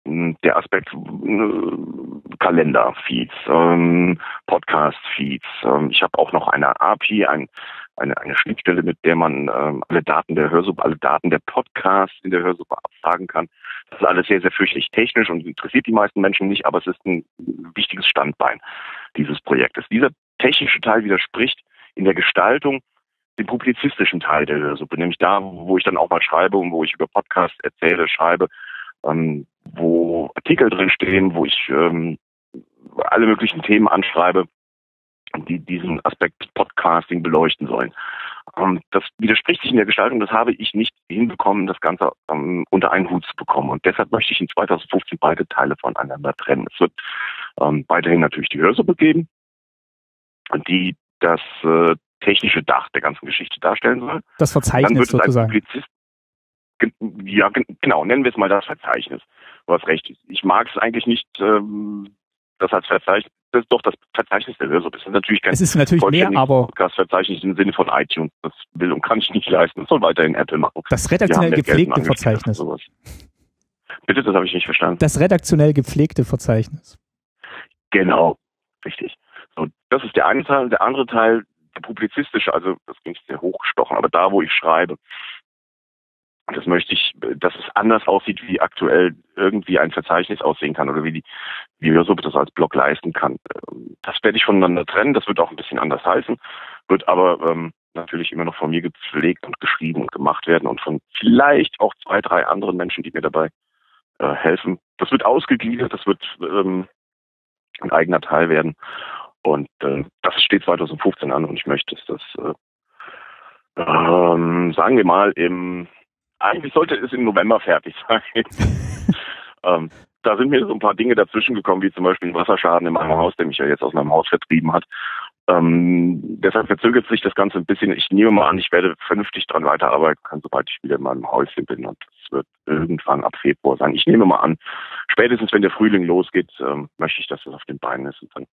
der Aspekt äh, Kalender-Feeds, ähm, Podcast-Feeds. Ähm, ich habe auch noch eine API, ein, eine, eine Schnittstelle, mit der man ähm, alle Daten der Hörsuppe, alle Daten der Podcasts in der Hörsuppe abfragen kann. Das ist alles sehr, sehr fürchterlich technisch und interessiert die meisten Menschen nicht, aber es ist ein wichtiges Standbein dieses Projektes. Dieser technische Teil widerspricht in der Gestaltung dem publizistischen Teil der Hörsuppe, nämlich da, wo ich dann auch mal schreibe und wo ich über Podcasts erzähle, schreibe, ähm, wo Artikel drin stehen, wo ich ähm, alle möglichen Themen anschreibe, die diesen Aspekt Podcasting beleuchten sollen. Ähm, das widerspricht sich in der Gestaltung, das habe ich nicht hinbekommen, das Ganze ähm, unter einen Hut zu bekommen. Und deshalb möchte ich in 2015 beide Teile voneinander trennen. Es wird ähm, weiterhin natürlich die Hörsuppe geben, die das äh, technische Dach der ganzen Geschichte darstellen soll. Das Verzeichnis wird sozusagen. Ja, gen- genau, nennen wir es mal das Verzeichnis. Du hast recht. Ich mag es eigentlich nicht, ähm, das als Verzeichnis, das ist doch das Verzeichnis der Hörsuppe. Das ist natürlich kein Es ist natürlich mehr, aber Podcast-Verzeichnis im Sinne von iTunes. Das will und kann ich nicht leisten. Das soll weiterhin Apple machen. das redaktionell ja gepflegte Verzeichnis. Bitte, das habe ich nicht verstanden. Das redaktionell gepflegte Verzeichnis. Genau, richtig. So, das ist der eine Teil. Der andere Teil, der publizistische, also das klingt sehr hochgestochen, aber da, wo ich schreibe, das möchte ich, dass es anders aussieht, wie aktuell irgendwie ein Verzeichnis aussehen kann oder wie die, wie Hörsuppe das als Blog leisten kann. Ähm, Das werde ich voneinander trennen. Das wird auch ein bisschen anders heißen, wird aber ähm, natürlich immer noch von mir gepflegt und geschrieben und gemacht werden und von vielleicht auch zwei, drei anderen Menschen, die mir dabei äh, helfen. Das wird ausgegliedert, das wird ähm, ein eigener Teil werden. Und äh, das steht 2015 an und ich möchte, dass das, äh, ähm, sagen wir mal, im, eigentlich sollte es im November fertig sein. ähm, da sind mir so ein paar Dinge dazwischen gekommen, wie zum Beispiel ein Wasserschaden in meinem Haus, der mich ja jetzt aus meinem Haus vertrieben hat. Ähm, deshalb verzögert sich das Ganze ein bisschen. Ich nehme mal an, ich werde vernünftig dran weiterarbeiten können, sobald ich wieder in meinem Häuschen bin. Und das wird irgendwann ab Februar sein. Ich nehme mal an, spätestens wenn der Frühling losgeht, ähm, möchte ich, dass das auf den Beinen ist. Und dann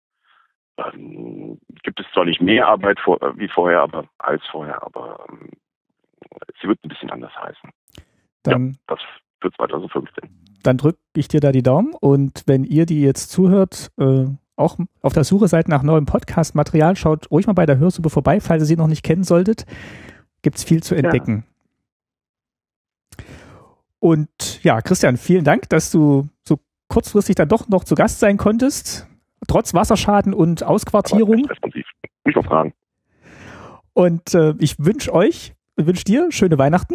ähm, gibt es zwar nicht mehr Arbeit vor, äh, wie vorher, aber als vorher, aber ähm, sie wird ein bisschen anders heißen. Dann, Das für 2015. dann drücke ich dir da die Daumen und wenn ihr die jetzt zuhört, äh, auch auf der Suche seid nach neuem Podcast-Material, schaut ruhig mal bei der Hörsuppe vorbei, falls ihr sie noch nicht kennen solltet. Gibt's viel zu entdecken. Ja. Und ja, Christian, vielen Dank, dass du so kurzfristig dann doch noch zu Gast sein konntest, trotz Wasserschaden und Ausquartierung. Responsiv. Mich noch fragen. Und äh, ich wünsche euch, wünsche dir schöne Weihnachten.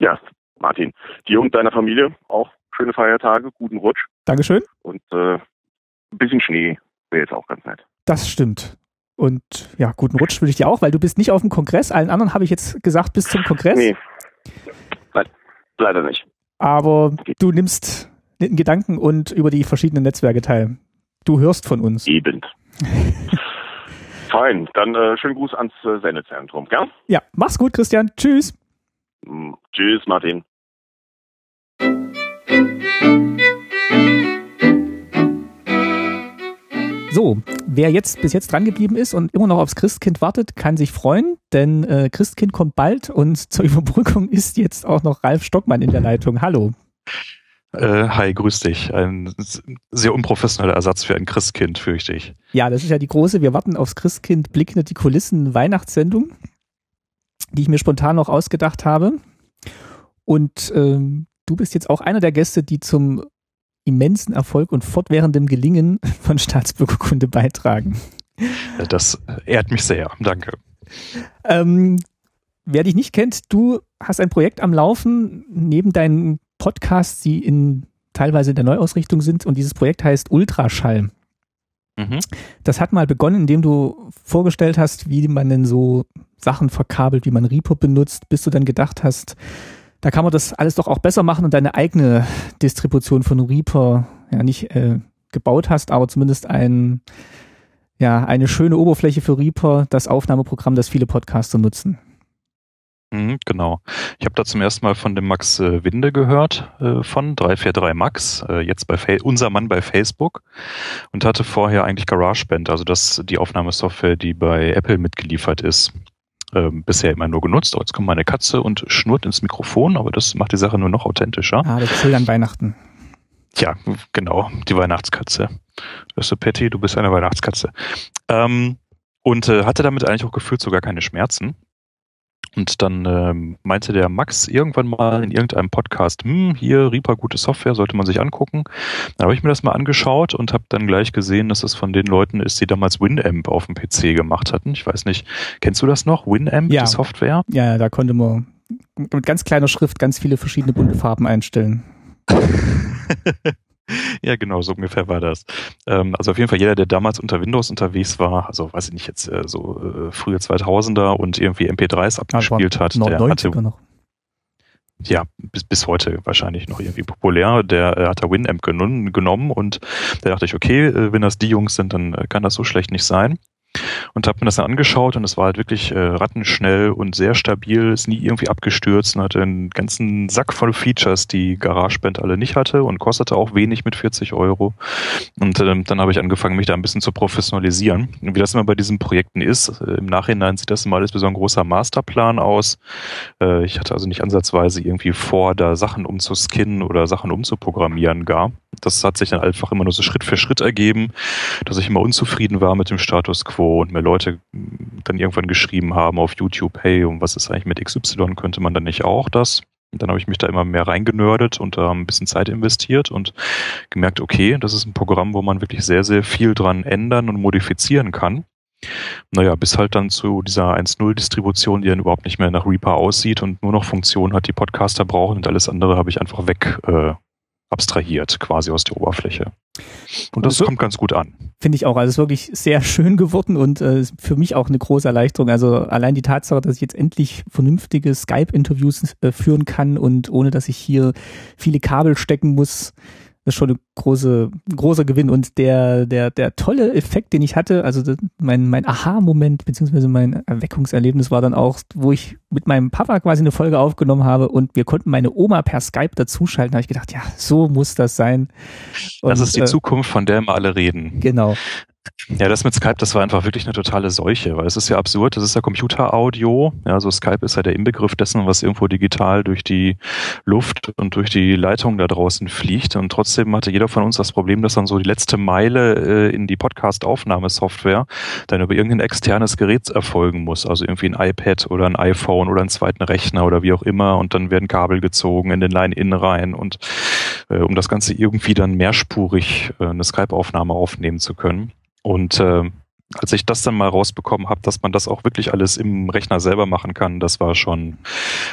Ja, Martin, dir und deiner Familie auch schöne Feiertage, guten Rutsch. Dankeschön. Und äh, ein bisschen Schnee wäre jetzt auch ganz nett. Das stimmt. Und ja, guten Rutsch wünsche ich dir auch, weil du bist nicht auf dem Kongress. Allen anderen habe ich jetzt gesagt, bis zum Kongress. Nee, leider nicht. Aber du nimmst einen Gedanken und über die verschiedenen Netzwerke teil. Du hörst von uns. Eben. Fein, dann äh, schönen Gruß ans äh, Sendezentrum, gell? Ja, mach's gut, Christian. Tschüss. Mm, tschüss, Martin. So, wer jetzt bis jetzt dran geblieben ist und immer noch aufs Christkind wartet, kann sich freuen, denn äh, Christkind kommt bald und zur Überbrückung ist jetzt auch noch Ralf Stockmann in der Leitung. Hallo. Äh, hi, grüß dich. Ein sehr unprofessioneller Ersatz für ein Christkind, fürchte ich. Ja, das ist ja die große Wir warten aufs Christkind, blickende die Kulissen Weihnachtssendung, die ich mir spontan noch ausgedacht habe. Und ähm, du bist jetzt auch einer der Gäste, die zum immensen Erfolg und fortwährendem Gelingen von Staatsbürgerkunde beitragen. Das ehrt mich sehr. Danke. Ähm, wer dich nicht kennt, du hast ein Projekt am Laufen, neben deinen Podcasts, die in teilweise in der Neuausrichtung sind, und dieses Projekt heißt Ultraschall. Mhm. Das hat mal begonnen, indem du vorgestellt hast, wie man denn so Sachen verkabelt, wie man Reaper benutzt, bis du dann gedacht hast, da kann man das alles doch auch besser machen und deine eigene Distribution von Reaper ja nicht äh, gebaut hast, aber zumindest ein, ja, eine schöne Oberfläche für Reaper, das Aufnahmeprogramm, das viele Podcaster nutzen. Mhm, genau. Ich habe da zum ersten Mal von dem Max äh, Winde gehört, äh, von 343 Max, äh, jetzt bei Fa unser Mann bei Facebook und hatte vorher eigentlich GarageBand, also das die Aufnahmesoftware, die bei Apple mitgeliefert ist ähm, bisher immer nur genutzt. Oh, jetzt kommt meine Katze und schnurrt ins Mikrofon, aber das macht die Sache nur noch authentischer. Ah, das Chill an Weihnachten. Ja, genau, die Weihnachtskatze. Hörst du, Patty, du bist eine Weihnachtskatze. Ähm, und äh, hatte damit eigentlich auch gefühlt sogar keine Schmerzen. Und dann ähm, meinte der Max irgendwann mal in irgendeinem Podcast, hm, hier Reaper, gute Software, sollte man sich angucken. Dann habe ich mir das mal angeschaut und habe dann gleich gesehen, dass es von den Leuten ist, die damals Winamp auf dem PC gemacht hatten. Ich weiß nicht, kennst du das noch? Winamp, ja. die Software? Ja, da konnte man mit ganz kleiner Schrift ganz viele verschiedene bunte Farben einstellen. Ja, genau, so ungefähr war das. Ähm, also auf jeden Fall jeder, der damals unter Windows unterwegs war, also weiß ich nicht jetzt äh, so äh, frühe 2000er und irgendwie MP3s abgespielt hat, der hatte noch. Ja, bis, bis heute wahrscheinlich noch irgendwie populär. Der äh, hat da Winamp genommen und da dachte ich, okay, äh, wenn das die Jungs sind, dann äh, kann das so schlecht nicht sein und habe mir das dann angeschaut und es war halt wirklich äh, rattenschnell und sehr stabil, ist nie irgendwie abgestürzt und hatte einen ganzen Sack voll Features, die GarageBand alle nicht hatte und kostete auch wenig mit 40 Euro. Und ähm, dann habe ich angefangen, mich da ein bisschen zu professionalisieren. Und wie das immer bei diesen Projekten ist, äh, im Nachhinein sieht das immer alles wie so ein großer Masterplan aus. Äh, ich hatte also nicht ansatzweise irgendwie vor, da Sachen umzuskinnen oder Sachen umzuprogrammieren gar. Das hat sich dann einfach immer nur so Schritt für Schritt ergeben, dass ich immer unzufrieden war mit dem Status quo und mir Leute dann irgendwann geschrieben haben auf YouTube, hey, und was ist eigentlich mit XY? Könnte man dann nicht auch das? Und dann habe ich mich da immer mehr reingenördet und da ein bisschen Zeit investiert und gemerkt, okay, das ist ein Programm, wo man wirklich sehr, sehr viel dran ändern und modifizieren kann. Naja, bis halt dann zu dieser 1.0-Distribution, die dann überhaupt nicht mehr nach Reaper aussieht und nur noch Funktionen hat, die Podcaster brauchen und alles andere habe ich einfach weg äh, abstrahiert quasi aus der Oberfläche. Und das also, kommt ganz gut an. Finde ich auch. Also es ist wirklich sehr schön geworden und äh, für mich auch eine große Erleichterung. Also allein die Tatsache, dass ich jetzt endlich vernünftige Skype-Interviews äh, führen kann und ohne dass ich hier viele Kabel stecken muss, das ist schon ein große, großer Gewinn. Und der, der, der tolle Effekt, den ich hatte, also mein, mein Aha-Moment, beziehungsweise mein Erweckungserlebnis war dann auch, wo ich mit meinem Papa quasi eine Folge aufgenommen habe und wir konnten meine Oma per Skype dazuschalten. Da habe ich gedacht, ja, so muss das sein. Und, das ist die äh, Zukunft, von der wir alle reden. Genau. Ja, das mit Skype, das war einfach wirklich eine totale Seuche, weil es ist ja absurd, das ist ja Computeraudio. Ja, also Skype ist ja der Inbegriff dessen, was irgendwo digital durch die Luft und durch die Leitung da draußen fliegt. Und trotzdem hatte jeder von uns das Problem, dass dann so die letzte Meile äh, in die Podcast-Aufnahmesoftware dann über irgendein externes Gerät erfolgen muss. Also irgendwie ein iPad oder ein iPhone oder einen zweiten Rechner oder wie auch immer. Und dann werden Kabel gezogen in den Line-In rein und äh, um das Ganze irgendwie dann mehrspurig äh, eine Skype-Aufnahme aufnehmen zu können. Und äh, als ich das dann mal rausbekommen habe, dass man das auch wirklich alles im Rechner selber machen kann, das war schon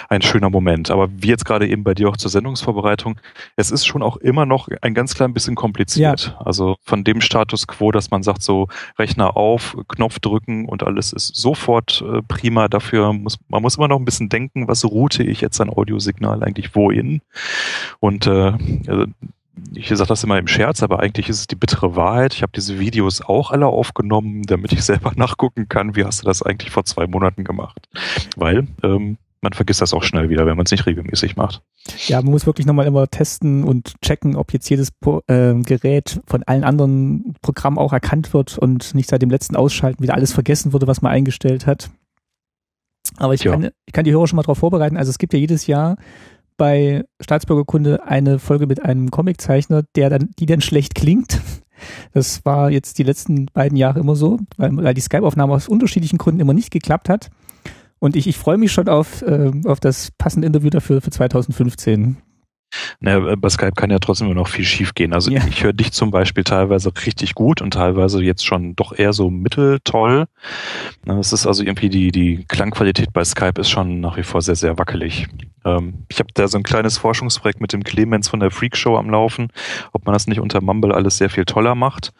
ein schöner Moment. Aber wie jetzt gerade eben bei dir auch zur Sendungsvorbereitung, es ist schon auch immer noch ein ganz klein bisschen kompliziert. Ja. Also von dem Status quo, dass man sagt, so Rechner auf, Knopf drücken und alles ist sofort äh, prima. Dafür muss man muss immer noch ein bisschen denken, was route ich jetzt ein Audiosignal eigentlich wohin. Und äh, also ich sage das immer im Scherz, aber eigentlich ist es die bittere Wahrheit. Ich habe diese Videos auch alle aufgenommen, damit ich selber nachgucken kann, wie hast du das eigentlich vor zwei Monaten gemacht. Weil ähm, man vergisst das auch schnell wieder, wenn man es nicht regelmäßig macht. Ja, man muss wirklich nochmal immer testen und checken, ob jetzt jedes äh, Gerät von allen anderen Programmen auch erkannt wird und nicht seit dem letzten Ausschalten wieder alles vergessen wurde, was man eingestellt hat. Aber ich, ja. kann, ich kann die Hörer schon mal darauf vorbereiten. Also es gibt ja jedes Jahr bei Staatsbürgerkunde eine Folge mit einem Comiczeichner, der dann, die dann schlecht klingt. Das war jetzt die letzten beiden Jahre immer so, weil, weil die Skype-Aufnahme aus unterschiedlichen Gründen immer nicht geklappt hat. Und ich, ich freue mich schon auf, äh, auf das passende Interview dafür für 2015. Naja, bei Skype kann ja trotzdem immer noch viel schief gehen. Also ja. ich höre dich zum Beispiel teilweise richtig gut und teilweise jetzt schon doch eher so mitteltoll. Das ist also irgendwie die, die Klangqualität bei Skype ist schon nach wie vor sehr, sehr wackelig. Ähm, ich habe da so ein kleines Forschungsprojekt mit dem Clemens von der Freak Show am Laufen, ob man das nicht unter Mumble alles sehr viel toller macht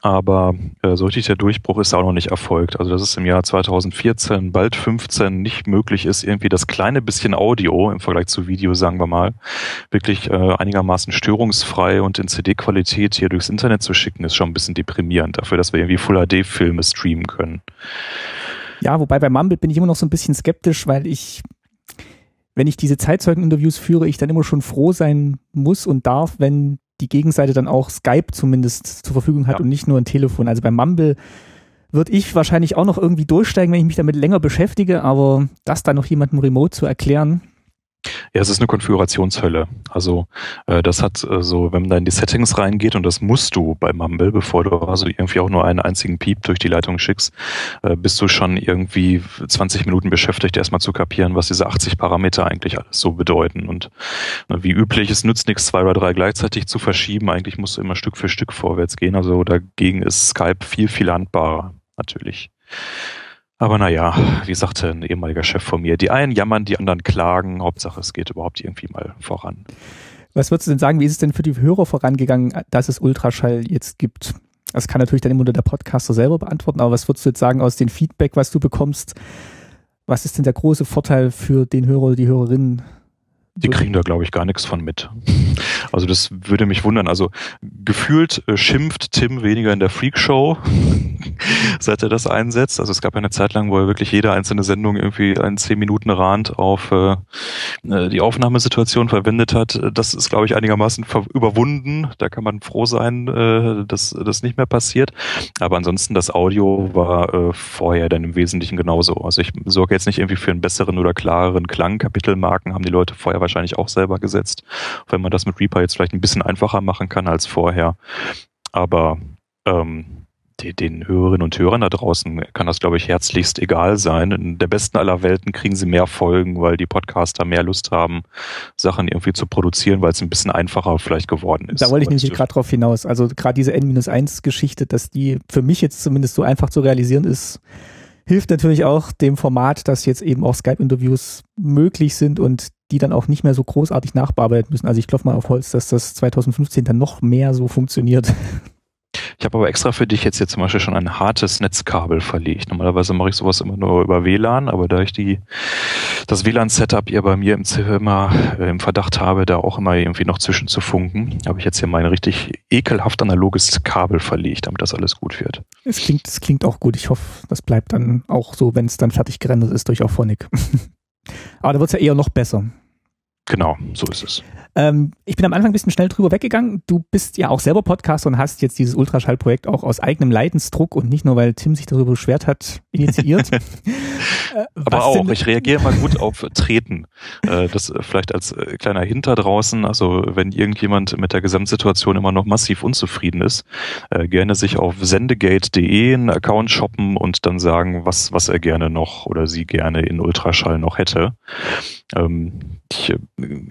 aber äh, so richtig der Durchbruch ist auch noch nicht erfolgt. Also dass es im Jahr 2014, bald 15 nicht möglich ist, irgendwie das kleine bisschen Audio im Vergleich zu Video, sagen wir mal, wirklich äh, einigermaßen störungsfrei und in CD-Qualität hier durchs Internet zu schicken, ist schon ein bisschen deprimierend dafür, dass wir irgendwie Full-HD-Filme streamen können. Ja, wobei bei Mumble bin ich immer noch so ein bisschen skeptisch, weil ich wenn ich diese Zeitzeugen-Interviews führe, ich dann immer schon froh sein muss und darf, wenn die Gegenseite dann auch Skype zumindest zur Verfügung hat ja. und nicht nur ein Telefon. Also bei Mumble würde ich wahrscheinlich auch noch irgendwie durchsteigen, wenn ich mich damit länger beschäftige, aber das dann noch jemandem remote zu erklären, ja, es ist eine Konfigurationshölle. Also äh, das hat äh, so, wenn man da in die Settings reingeht und das musst du bei Mumble, bevor du also irgendwie auch nur einen einzigen Piep durch die Leitung schickst, äh, bist du schon irgendwie 20 Minuten beschäftigt, erstmal zu kapieren, was diese 80 Parameter eigentlich alles so bedeuten. Und äh, wie üblich, es nützt nichts, zwei oder drei gleichzeitig zu verschieben. Eigentlich musst du immer Stück für Stück vorwärts gehen. Also dagegen ist Skype viel, viel handbarer, natürlich. Aber naja, wie sagte ein ehemaliger Chef von mir, die einen jammern, die anderen klagen, Hauptsache es geht überhaupt irgendwie mal voran. Was würdest du denn sagen, wie ist es denn für die Hörer vorangegangen, dass es Ultraschall jetzt gibt? Das kann natürlich dann immer nur der Podcaster selber beantworten, aber was würdest du jetzt sagen aus dem Feedback, was du bekommst? Was ist denn der große Vorteil für den Hörer oder die Hörerin die kriegen da, glaube ich, gar nichts von mit. Also das würde mich wundern. Also gefühlt äh, schimpft Tim weniger in der Freakshow, seit er das einsetzt. Also es gab ja eine Zeit lang, wo er wirklich jede einzelne Sendung irgendwie einen 10 Minuten Rand auf äh, äh, die Aufnahmesituation verwendet hat. Das ist, glaube ich, einigermaßen überwunden. Da kann man froh sein, äh, dass das nicht mehr passiert. Aber ansonsten das Audio war äh, vorher dann im Wesentlichen genauso. Also ich sorge jetzt nicht irgendwie für einen besseren oder klareren Klang. Kapitelmarken haben die Leute vorher wahrscheinlich auch selber gesetzt. Wenn man das mit Reaper jetzt vielleicht ein bisschen einfacher machen kann als vorher. Aber ähm, den Hörerinnen und Hörern da draußen kann das, glaube ich, herzlichst egal sein. In der besten aller Welten kriegen sie mehr Folgen, weil die Podcaster mehr Lust haben, Sachen irgendwie zu produzieren, weil es ein bisschen einfacher vielleicht geworden ist. Da wollte ich nämlich gerade drauf hinaus. Also gerade diese N-1-Geschichte, dass die für mich jetzt zumindest so einfach zu realisieren ist, hilft natürlich auch dem Format, dass jetzt eben auch Skype-Interviews möglich sind und die dann auch nicht mehr so großartig nachbearbeiten müssen. Also ich klopfe mal auf Holz, dass das 2015 dann noch mehr so funktioniert. Ich habe aber extra für dich jetzt hier zum Beispiel schon ein hartes Netzkabel verlegt. Normalerweise mache ich sowas immer nur über WLAN, aber da ich die, das WLAN-Setup hier bei mir im Zimmer äh, im Verdacht habe, da auch immer irgendwie noch zwischen zu funken, habe ich jetzt hier mein richtig ekelhaft analoges Kabel verlegt, damit das alles gut wird. Es klingt, es klingt auch gut. Ich hoffe, das bleibt dann auch so, wenn es dann fertig gerendert ist durch Auphonic. aber da wird es ja eher noch besser. Genau, so ist es. Ähm, ich bin am Anfang ein bisschen schnell drüber weggegangen. Du bist ja auch selber Podcaster und hast jetzt dieses Ultraschallprojekt auch aus eigenem Leidensdruck und nicht nur, weil Tim sich darüber beschwert hat, initiiert. äh, Aber auch, ich reagiere mal gut auf Treten. Äh, das vielleicht als äh, kleiner Hinter draußen. Also wenn irgendjemand mit der Gesamtsituation immer noch massiv unzufrieden ist, äh, gerne sich auf sendegate.de einen Account shoppen und dann sagen, was, was er gerne noch oder sie gerne in Ultraschall noch hätte. Ähm, ich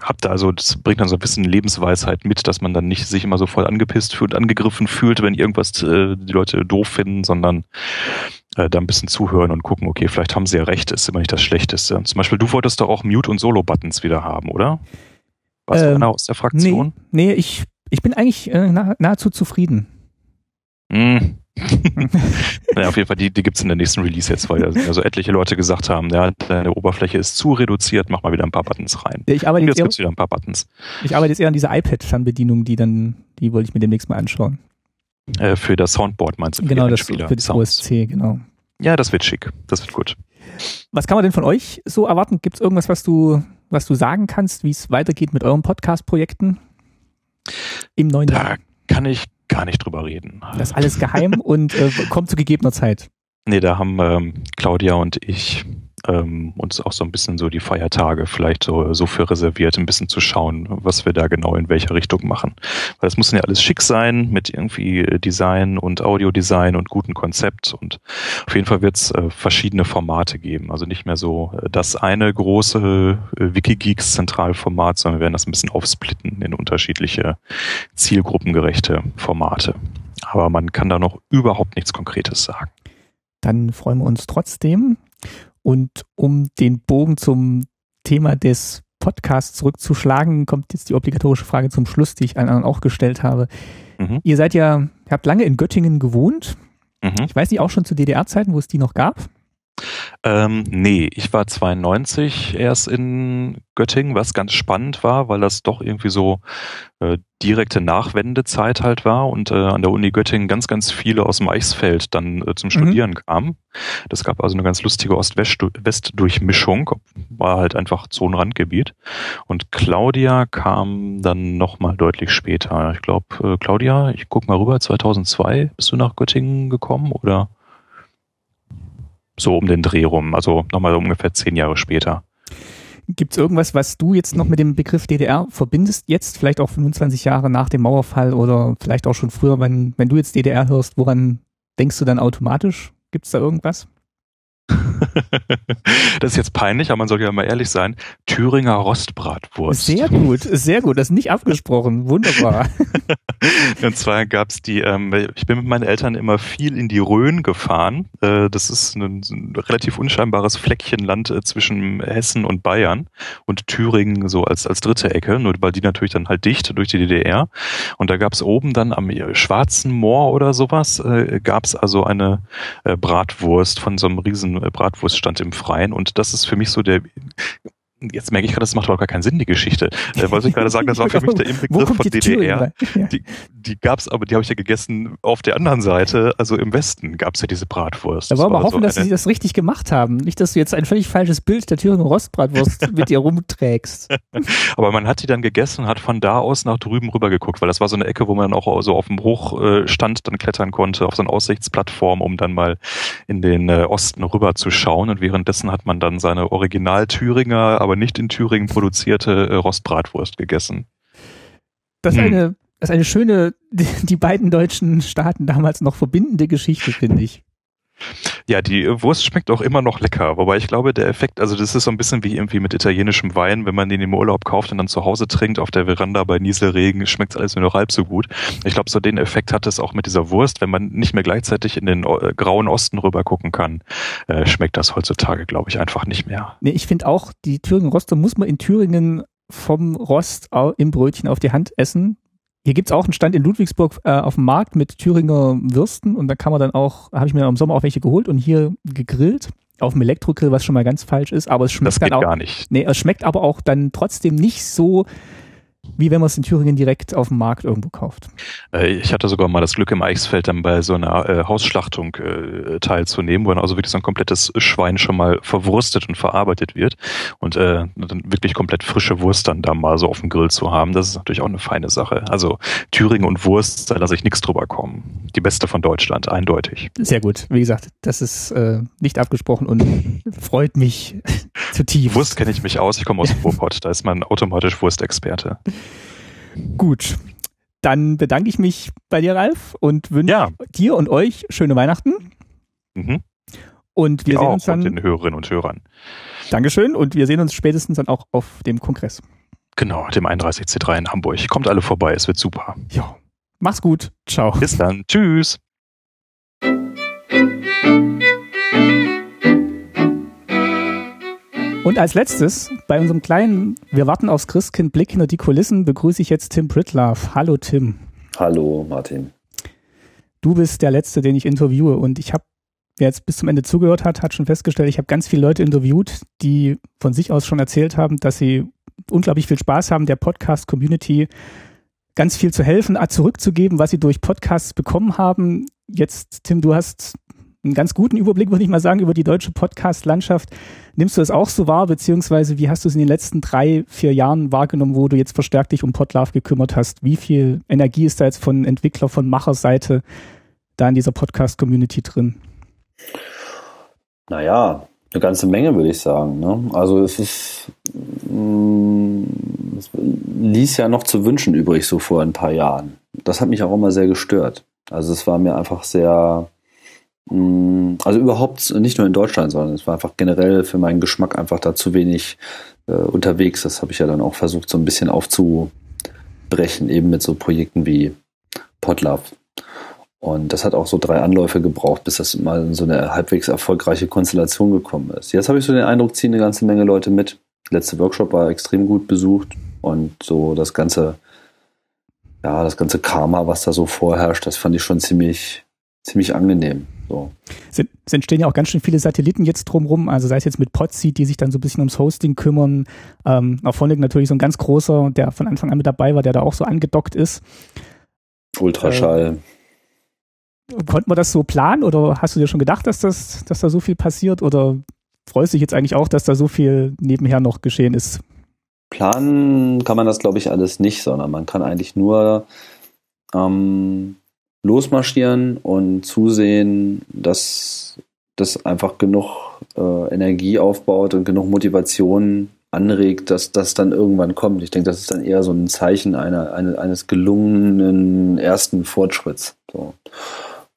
habe da also, das bringt dann so ein bisschen Lebensweisheit mit, dass man dann nicht sich immer so voll angepisst fühlt, angegriffen fühlt, wenn irgendwas äh, die Leute doof finden, sondern äh, da ein bisschen zuhören und gucken, okay, vielleicht haben sie ja recht, ist immer nicht das Schlechteste. Zum Beispiel, du wolltest doch auch Mute- und Solo-Buttons wieder haben, oder? Warst ähm, du einer aus der Fraktion? Nee, nee ich, ich bin eigentlich äh, nah, nahezu zufrieden. Mm, naja, auf jeden Fall, die, die gibt es in der nächsten Release jetzt, weil also etliche Leute gesagt haben, ja, deine Oberfläche ist zu reduziert, mach mal wieder ein paar Buttons rein. Ich arbeite jetzt, jetzt gibt's wieder ein paar Buttons. Ich arbeite jetzt eher an dieser iPad-Fernbedienung, die dann, die wollte ich mir demnächst mal anschauen. Äh, für das Soundboard meinst du? Genau, das für das Sounds. OSC, genau. Ja, das wird schick. Das wird gut. Was kann man denn von euch so erwarten? Gibt es irgendwas, was du, was du sagen kannst, wie es weitergeht mit euren Podcast-Projekten im neuen da Jahr? Kann ich gar nicht drüber reden. Das ist alles geheim und äh, kommt zu gegebener Zeit. Nee, da haben ähm, Claudia und ich ähm, uns auch so ein bisschen so die Feiertage vielleicht so, so für reserviert, ein bisschen zu schauen, was wir da genau in welcher Richtung machen. Weil das muss ja alles schick sein mit irgendwie Design und Audiodesign und gutem Konzept und auf jeden Fall wird es äh, verschiedene Formate geben. Also nicht mehr so äh, das eine große äh, Wikigeeks Zentralformat, sondern wir werden das ein bisschen aufsplitten in unterschiedliche zielgruppengerechte Formate. Aber man kann da noch überhaupt nichts Konkretes sagen. Dann freuen wir uns trotzdem. Und um den Bogen zum Thema des Podcasts zurückzuschlagen, kommt jetzt die obligatorische Frage zum Schluss, die ich allen anderen auch gestellt habe. Mhm. Ihr seid ja, habt lange in Göttingen gewohnt. Mhm. Ich weiß nicht, auch schon zu DDR-Zeiten, wo es die noch gab? Ähm, nee, ich war 92 erst in Göttingen, was ganz spannend war, weil das doch irgendwie so äh, direkte Nachwendezeit halt war und äh, an der Uni Göttingen ganz, ganz viele aus dem Eichsfeld dann äh, zum mhm. Studieren mhm. kamen. Das gab also eine ganz lustige Ost-West-Durchmischung, war halt einfach Zonenrandgebiet. Und Claudia kam dann nochmal deutlich später. Ich glaube, äh, Claudia, ich guck mal rüber, 2002 bist du nach Göttingen gekommen oder? So um den Dreh rum, also nochmal ungefähr zehn Jahre später. Gibt es irgendwas, was du jetzt noch mit dem Begriff DDR verbindest, jetzt vielleicht auch 25 Jahre nach dem Mauerfall oder vielleicht auch schon früher, wenn, wenn du jetzt DDR hörst, woran denkst du dann automatisch? Gibt es da irgendwas? das ist jetzt peinlich, aber man soll ja mal ehrlich sein. Thüringer Rostbratwurst. Sehr gut, sehr gut. Das ist nicht abgesprochen. Wunderbar. Und zwar gab's die, ähm, ich bin mit meinen Eltern immer viel in die Rhön gefahren. Äh, das ist ein, ein, relativ unscheinbares Fleckchen Land äh, zwischen Hessen und Bayern und Thüringen so als, als dritte Ecke, nur weil die natürlich dann halt dicht durch die DDR. Und da gab's oben dann am Schwarzen Moor oder sowas, äh, gab's also eine äh, Bratwurst von so einem riesen Bratwurststand im Freien. Und das ist für mich so der Jetzt merke ich gerade, das macht überhaupt gar keinen Sinn, die Geschichte. Äh, wollte ich gerade sagen, das war für mich der Inbegriff von DDR. Ja. Die, die gab es aber, die habe ich ja gegessen auf der anderen Seite, also im Westen gab es ja diese Bratwurst. Da wollen wir hoffen, so dass sie das richtig gemacht haben. Nicht, dass du jetzt ein völlig falsches Bild der Thüringer Rostbratwurst mit dir rumträgst. aber man hat die dann gegessen und hat von da aus nach drüben rüber geguckt, weil das war so eine Ecke, wo man auch so auf dem Hochstand dann klettern konnte, auf so eine Aussichtsplattform, um dann mal in den äh, Osten rüber zu schauen. Und währenddessen hat man dann seine Original-Thüringer, aber nicht in Thüringen produzierte äh, Rostbratwurst gegessen. Das ist, hm. eine, das ist eine schöne, die, die beiden deutschen Staaten damals noch verbindende Geschichte, finde ich. Ja, die Wurst schmeckt auch immer noch lecker, wobei ich glaube, der Effekt, also das ist so ein bisschen wie irgendwie mit italienischem Wein, wenn man den im Urlaub kauft und dann zu Hause trinkt auf der Veranda bei Nieselregen, schmeckt alles nur noch halb so gut. Ich glaube, so den Effekt hat es auch mit dieser Wurst, wenn man nicht mehr gleichzeitig in den äh, grauen Osten rüber gucken kann, äh, schmeckt das heutzutage, glaube ich, einfach nicht mehr. Nee, ich finde auch, die Thüringen Roste muss man in Thüringen vom Rost im Brötchen auf die Hand essen, hier gibt es auch einen Stand in Ludwigsburg äh, auf dem Markt mit Thüringer Würsten und da kann man dann auch, habe ich mir im Sommer auch welche geholt und hier gegrillt auf dem Elektrogrill, was schon mal ganz falsch ist, aber es schmeckt das dann auch gar nicht. Nee, es schmeckt aber auch dann trotzdem nicht so wie wenn man es in Thüringen direkt auf dem Markt irgendwo kauft. Äh, ich hatte sogar mal das Glück, im Eichsfeld dann bei so einer äh, Hausschlachtung äh, teilzunehmen, wo dann also wirklich so ein komplettes Schwein schon mal verwurstet und verarbeitet wird und äh, dann wirklich komplett frische Wurst dann da mal so auf dem Grill zu haben. Das ist natürlich auch eine feine Sache. Also Thüringen und Wurst, da lasse ich nichts drüber kommen. Die beste von Deutschland, eindeutig. Sehr gut. Wie gesagt, das ist nicht abgesprochen und freut mich zutiefst. Wurst kenne ich mich aus. Ich komme aus Ruhrpott. Da ist man automatisch Wurstexperte. Gut. Dann bedanke ich mich bei dir, Ralf, und wünsche ja. dir und euch schöne Weihnachten. Mhm. Und wir ja, sehen uns dann. den Hörerinnen und Hörern. Dankeschön. Und wir sehen uns spätestens dann auch auf dem Kongress. Genau, dem 31C3 in Hamburg. Kommt alle vorbei, es wird super. Ja. Mach's gut. Ciao. Bis dann. Tschüss. Und als letztes, bei unserem kleinen Wir warten aufs Christkind Blick hinter die Kulissen, begrüße ich jetzt Tim Pritlove. Hallo Tim. Hallo Martin. Du bist der Letzte, den ich interviewe und ich habe, wer jetzt bis zum Ende zugehört hat, hat schon festgestellt, ich habe ganz viele Leute interviewt, die von sich aus schon erzählt haben, dass sie unglaublich viel Spaß haben, der Podcast-Community ganz viel zu helfen, zurückzugeben, was sie durch Podcasts bekommen haben. Jetzt, Tim, du hast einen ganz guten Überblick, würde ich mal sagen, über die deutsche Podcast-Landschaft. Nimmst du das auch so wahr, beziehungsweise wie hast du es in den letzten drei, vier Jahren wahrgenommen, wo du jetzt verstärkt dich um Podlove gekümmert hast? Wie viel Energie ist da jetzt von Entwickler, von Macherseite da in dieser Podcast-Community drin? Naja, eine ganze Menge, würde ich sagen. Ne? Also es ist, mh, mm, es ließ ja noch zu wünschen übrig, so vor ein paar Jahren. Das hat mich auch immer sehr gestört. Also es war mir einfach sehr, also überhaupt nicht nur in Deutschland, sondern es war einfach generell für meinen Geschmack einfach da zu wenig äh, unterwegs. Das habe ich ja dann auch versucht, so ein bisschen aufzubrechen, eben mit so Projekten wie Podlove. Und das hat auch so drei Anläufe gebraucht, bis das mal in so eine halbwegs erfolgreiche Konstellation gekommen ist. Jetzt habe ich so den Eindruck, ziehen eine ganze Menge Leute mit. Der letzte Workshop war extrem gut besucht und so das ganze, ja, das ganze Karma, was da so vorherrscht, das fand ich schon ziemlich, ziemlich angenehm. So. Es, entstehen ja auch ganz schön viele Satelliten jetzt drumrum, also sei es jetzt mit Podseed, die sich dann so ein bisschen ums Hosting kümmern. Ähm, auf Phonic natürlich so ein ganz großer, der von Anfang an mit dabei war, der da auch so angedockt ist. Ultraschall. Äh, konnten wir das so planen oder hast du dir schon gedacht, dass, das, dass da so viel passiert oder freust du dich jetzt eigentlich auch, dass da so viel nebenher noch geschehen ist? Planen kann man das, glaube ich, alles nicht, sondern man kann eigentlich nur ähm, losmarschieren und zusehen, dass das einfach genug äh, Energie aufbaut und genug Motivation anregt, dass das dann irgendwann kommt. Ich denke, das ist dann eher so ein Zeichen einer, eine, eines gelungenen ersten Fortschritts. So.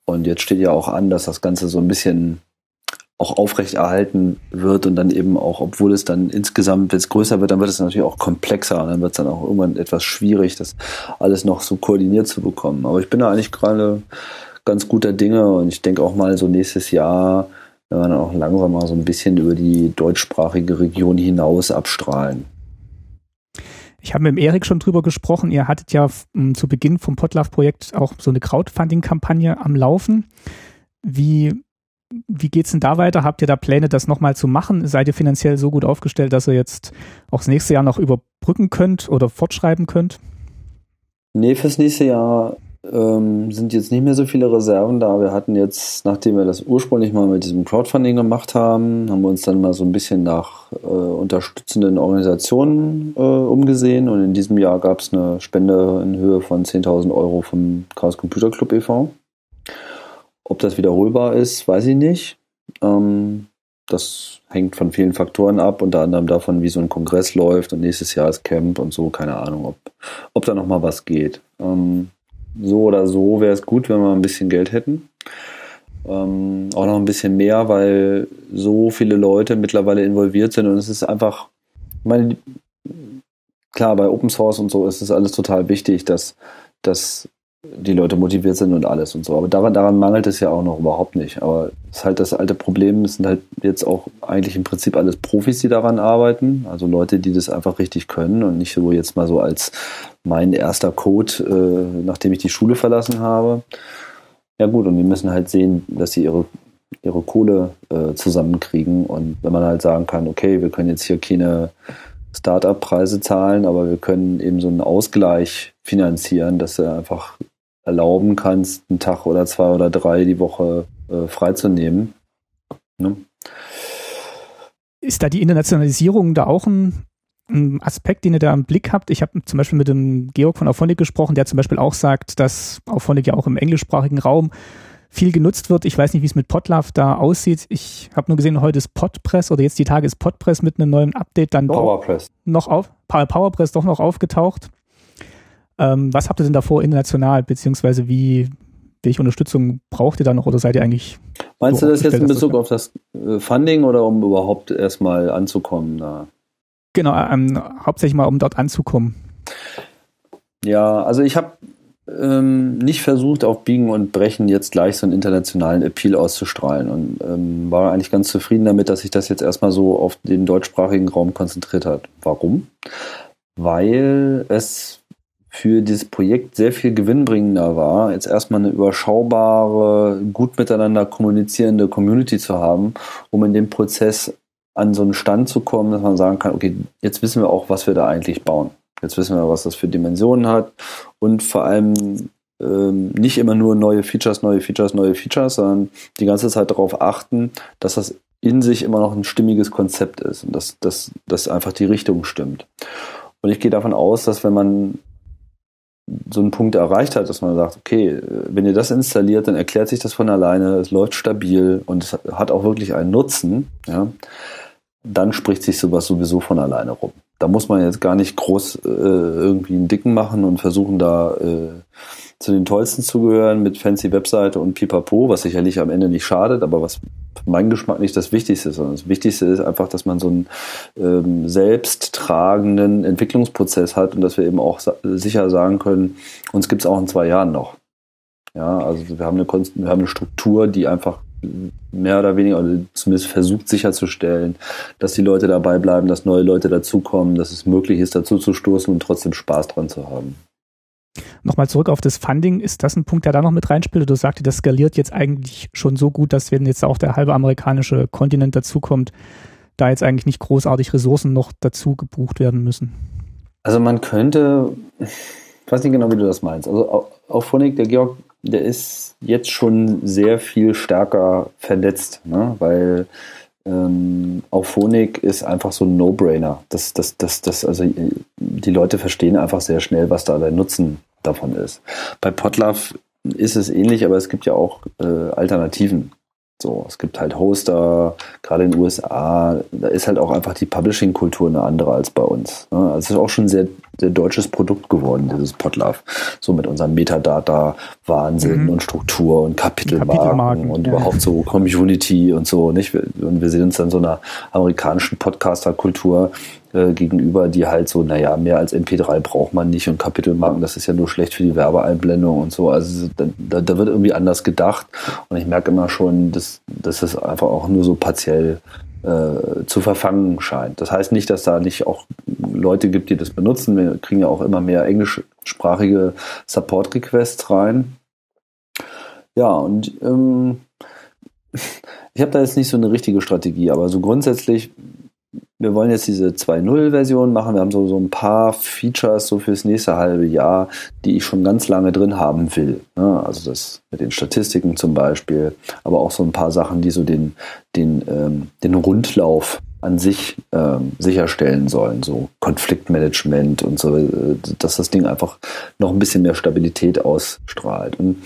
Und jetzt steht ja auch an, dass das Ganze so ein bisschen auch aufrechterhalten wird und dann eben auch, obwohl es dann insgesamt jetzt größer wird, dann wird es natürlich auch komplexer und dann wird es dann auch irgendwann etwas schwierig, das alles noch so koordiniert zu bekommen. Aber ich bin da eigentlich gerade ganz guter Dinge und ich denke auch mal so nächstes Jahr, wenn wir dann auch langsam mal so ein bisschen über die deutschsprachige Region hinaus abstrahlen. Ich habe mit Erik schon drüber gesprochen. Ihr hattet ja zu Beginn vom Potlove-Projekt auch so eine Crowdfunding-Kampagne am Laufen. Wie wie geht's denn da weiter? Habt ihr da Pläne, das nochmal zu machen? Seid ihr finanziell so gut aufgestellt, dass ihr jetzt auch das nächste Jahr noch überbrücken könnt oder fortschreiben könnt? Nee, fürs nächste Jahr ähm, sind jetzt nicht mehr so viele Reserven da. Wir hatten jetzt, nachdem wir das ursprünglich mal mit diesem Crowdfunding gemacht haben, haben wir uns dann mal so ein bisschen nach äh, unterstützenden Organisationen äh, umgesehen und in diesem Jahr gab es eine Spende in Höhe von 10.000 Euro vom Chaos Computer Club e.V. Ob das wiederholbar ist, weiß ich nicht. Ähm, das hängt von vielen Faktoren ab, unter anderem davon, wie so ein Kongress läuft und nächstes Jahr ist Camp und so, keine Ahnung, ob, ob da nochmal was geht. Ähm, so oder so wäre es gut, wenn wir ein bisschen Geld hätten. Ähm, auch noch ein bisschen mehr, weil so viele Leute mittlerweile involviert sind und es ist einfach, meine, klar, bei Open Source und so ist es alles total wichtig, dass, dass die Leute motiviert sind und alles und so. Aber daran, daran mangelt es ja auch noch überhaupt nicht. Aber es ist halt das alte Problem, es sind halt jetzt auch eigentlich im Prinzip alles Profis, die daran arbeiten. Also Leute, die das einfach richtig können und nicht so jetzt mal so als mein erster Code, äh, nachdem ich die Schule verlassen habe. Ja gut, und die müssen halt sehen, dass sie ihre, ihre Kohle äh, zusammenkriegen. Und wenn man halt sagen kann, okay, wir können jetzt hier keine Startup-Preise zahlen, aber wir können eben so einen Ausgleich finanzieren, dass du einfach erlauben kannst, einen Tag oder zwei oder drei die Woche äh, freizunehmen. Ne? Ist da die Internationalisierung da auch ein, ein, Aspekt, den ihr da im Blick habt? Ich habe zum Beispiel mit dem Georg von Auphonic gesprochen, der zum Beispiel auch sagt, dass Auphonic ja auch im englischsprachigen Raum viel genutzt wird. Ich weiß nicht, wie es mit Podlove da aussieht. Ich habe nur gesehen, heute ist Podpress oder jetzt die Tage ist Podpress mit einem neuen Update dann Powerpress. noch auf Powerpress doch noch aufgetaucht. Ähm, was habt ihr denn davor international, beziehungsweise wie, welche Unterstützung braucht ihr da noch oder seid ihr eigentlich? Meinst so du das jetzt in Bezug auf das äh, Funding oder um überhaupt erstmal anzukommen? Da? Genau, ähm, hauptsächlich mal um dort anzukommen. Ja, also ich habe ähm, nicht versucht, auf Biegen und Brechen jetzt gleich so einen internationalen Appeal auszustrahlen und ähm, war eigentlich ganz zufrieden damit, dass sich das jetzt erstmal so auf den deutschsprachigen Raum konzentriert hat. Warum? Weil es für dieses Projekt sehr viel gewinnbringender war, jetzt erstmal eine überschaubare, gut miteinander kommunizierende Community zu haben, um in dem Prozess an so einen Stand zu kommen, dass man sagen kann, okay, jetzt wissen wir auch, was wir da eigentlich bauen. Jetzt wissen wir, was das für Dimensionen hat und vor allem ähm, nicht immer nur neue Features, neue Features, neue Features, sondern die ganze Zeit darauf achten, dass das in sich immer noch ein stimmiges Konzept ist und dass, dass, dass einfach die Richtung stimmt. Und ich gehe davon aus, dass wenn man so einen Punkt erreicht hat, dass man sagt, okay, wenn ihr das installiert, dann erklärt sich das von alleine, es läuft stabil und es hat auch wirklich einen Nutzen, ja, dann spricht sich sowas sowieso von alleine rum. Da muss man jetzt gar nicht groß äh, irgendwie einen Dicken machen und versuchen da äh, zu den tollsten zu gehören mit fancy Webseite und Pipapo, was sicherlich am Ende nicht schadet, aber was für meinen Geschmack nicht das Wichtigste ist, sondern das Wichtigste ist einfach, dass man so einen ähm, selbsttragenden Entwicklungsprozess hat und dass wir eben auch sa sicher sagen können, uns gibt es auch in zwei Jahren noch. Ja, also wir haben eine, wir haben eine Struktur, die einfach mehr oder weniger, oder zumindest versucht sicherzustellen, dass die Leute dabei bleiben, dass neue Leute dazukommen, dass es möglich ist, dazu zu stoßen und trotzdem Spaß dran zu haben. Nochmal zurück auf das Funding. Ist das ein Punkt, der da noch mit reinspielt? Du sagte, das skaliert jetzt eigentlich schon so gut, dass wenn jetzt auch der halbe amerikanische Kontinent dazukommt, da jetzt eigentlich nicht großartig Ressourcen noch dazu gebucht werden müssen. Also man könnte, ich weiß nicht genau, wie du das meinst. Also auf Phonik, der Georg der ist jetzt schon sehr viel stärker vernetzt, ne? weil ähm, Auphonic ist einfach so ein No-Brainer. Das, das, das, das, also die Leute verstehen einfach sehr schnell, was da der Nutzen davon ist. Bei Potlove ist es ähnlich, aber es gibt ja auch äh, Alternativen. So, es gibt halt Hoster, gerade in den USA, da ist halt auch einfach die Publishing-Kultur eine andere als bei uns. Ne? Also es ist auch schon sehr, sehr deutsches Produkt geworden, dieses Podlove. So mit unserem Metadata-Wahnsinn mhm. und Struktur und Kapitelmarken, Kapitelmarken und ja. überhaupt so Community und so, nicht? Und wir sehen uns dann so einer amerikanischen Podcaster-Kultur äh, gegenüber, die halt so, naja, mehr als MP3 braucht man nicht und Kapitelmarken, das ist ja nur schlecht für die Werbeeinblendung und so. Also da, da wird irgendwie anders gedacht und ich merke immer schon, dass, dass es einfach auch nur so partiell äh, zu verfangen scheint. Das heißt nicht, dass da nicht auch Leute gibt, die das benutzen. Wir kriegen ja auch immer mehr englischsprachige Support-Requests rein. Ja, und ähm, ich habe da jetzt nicht so eine richtige Strategie, aber so grundsätzlich wir wollen jetzt diese 2.0-Version machen. Wir haben so, so ein paar Features so fürs nächste halbe Jahr, die ich schon ganz lange drin haben will. Ne? Also das mit den Statistiken zum Beispiel, aber auch so ein paar Sachen, die so den, den, ähm, den Rundlauf an sich ähm, sicherstellen sollen, so Konfliktmanagement und so, äh, dass das Ding einfach noch ein bisschen mehr Stabilität ausstrahlt. Und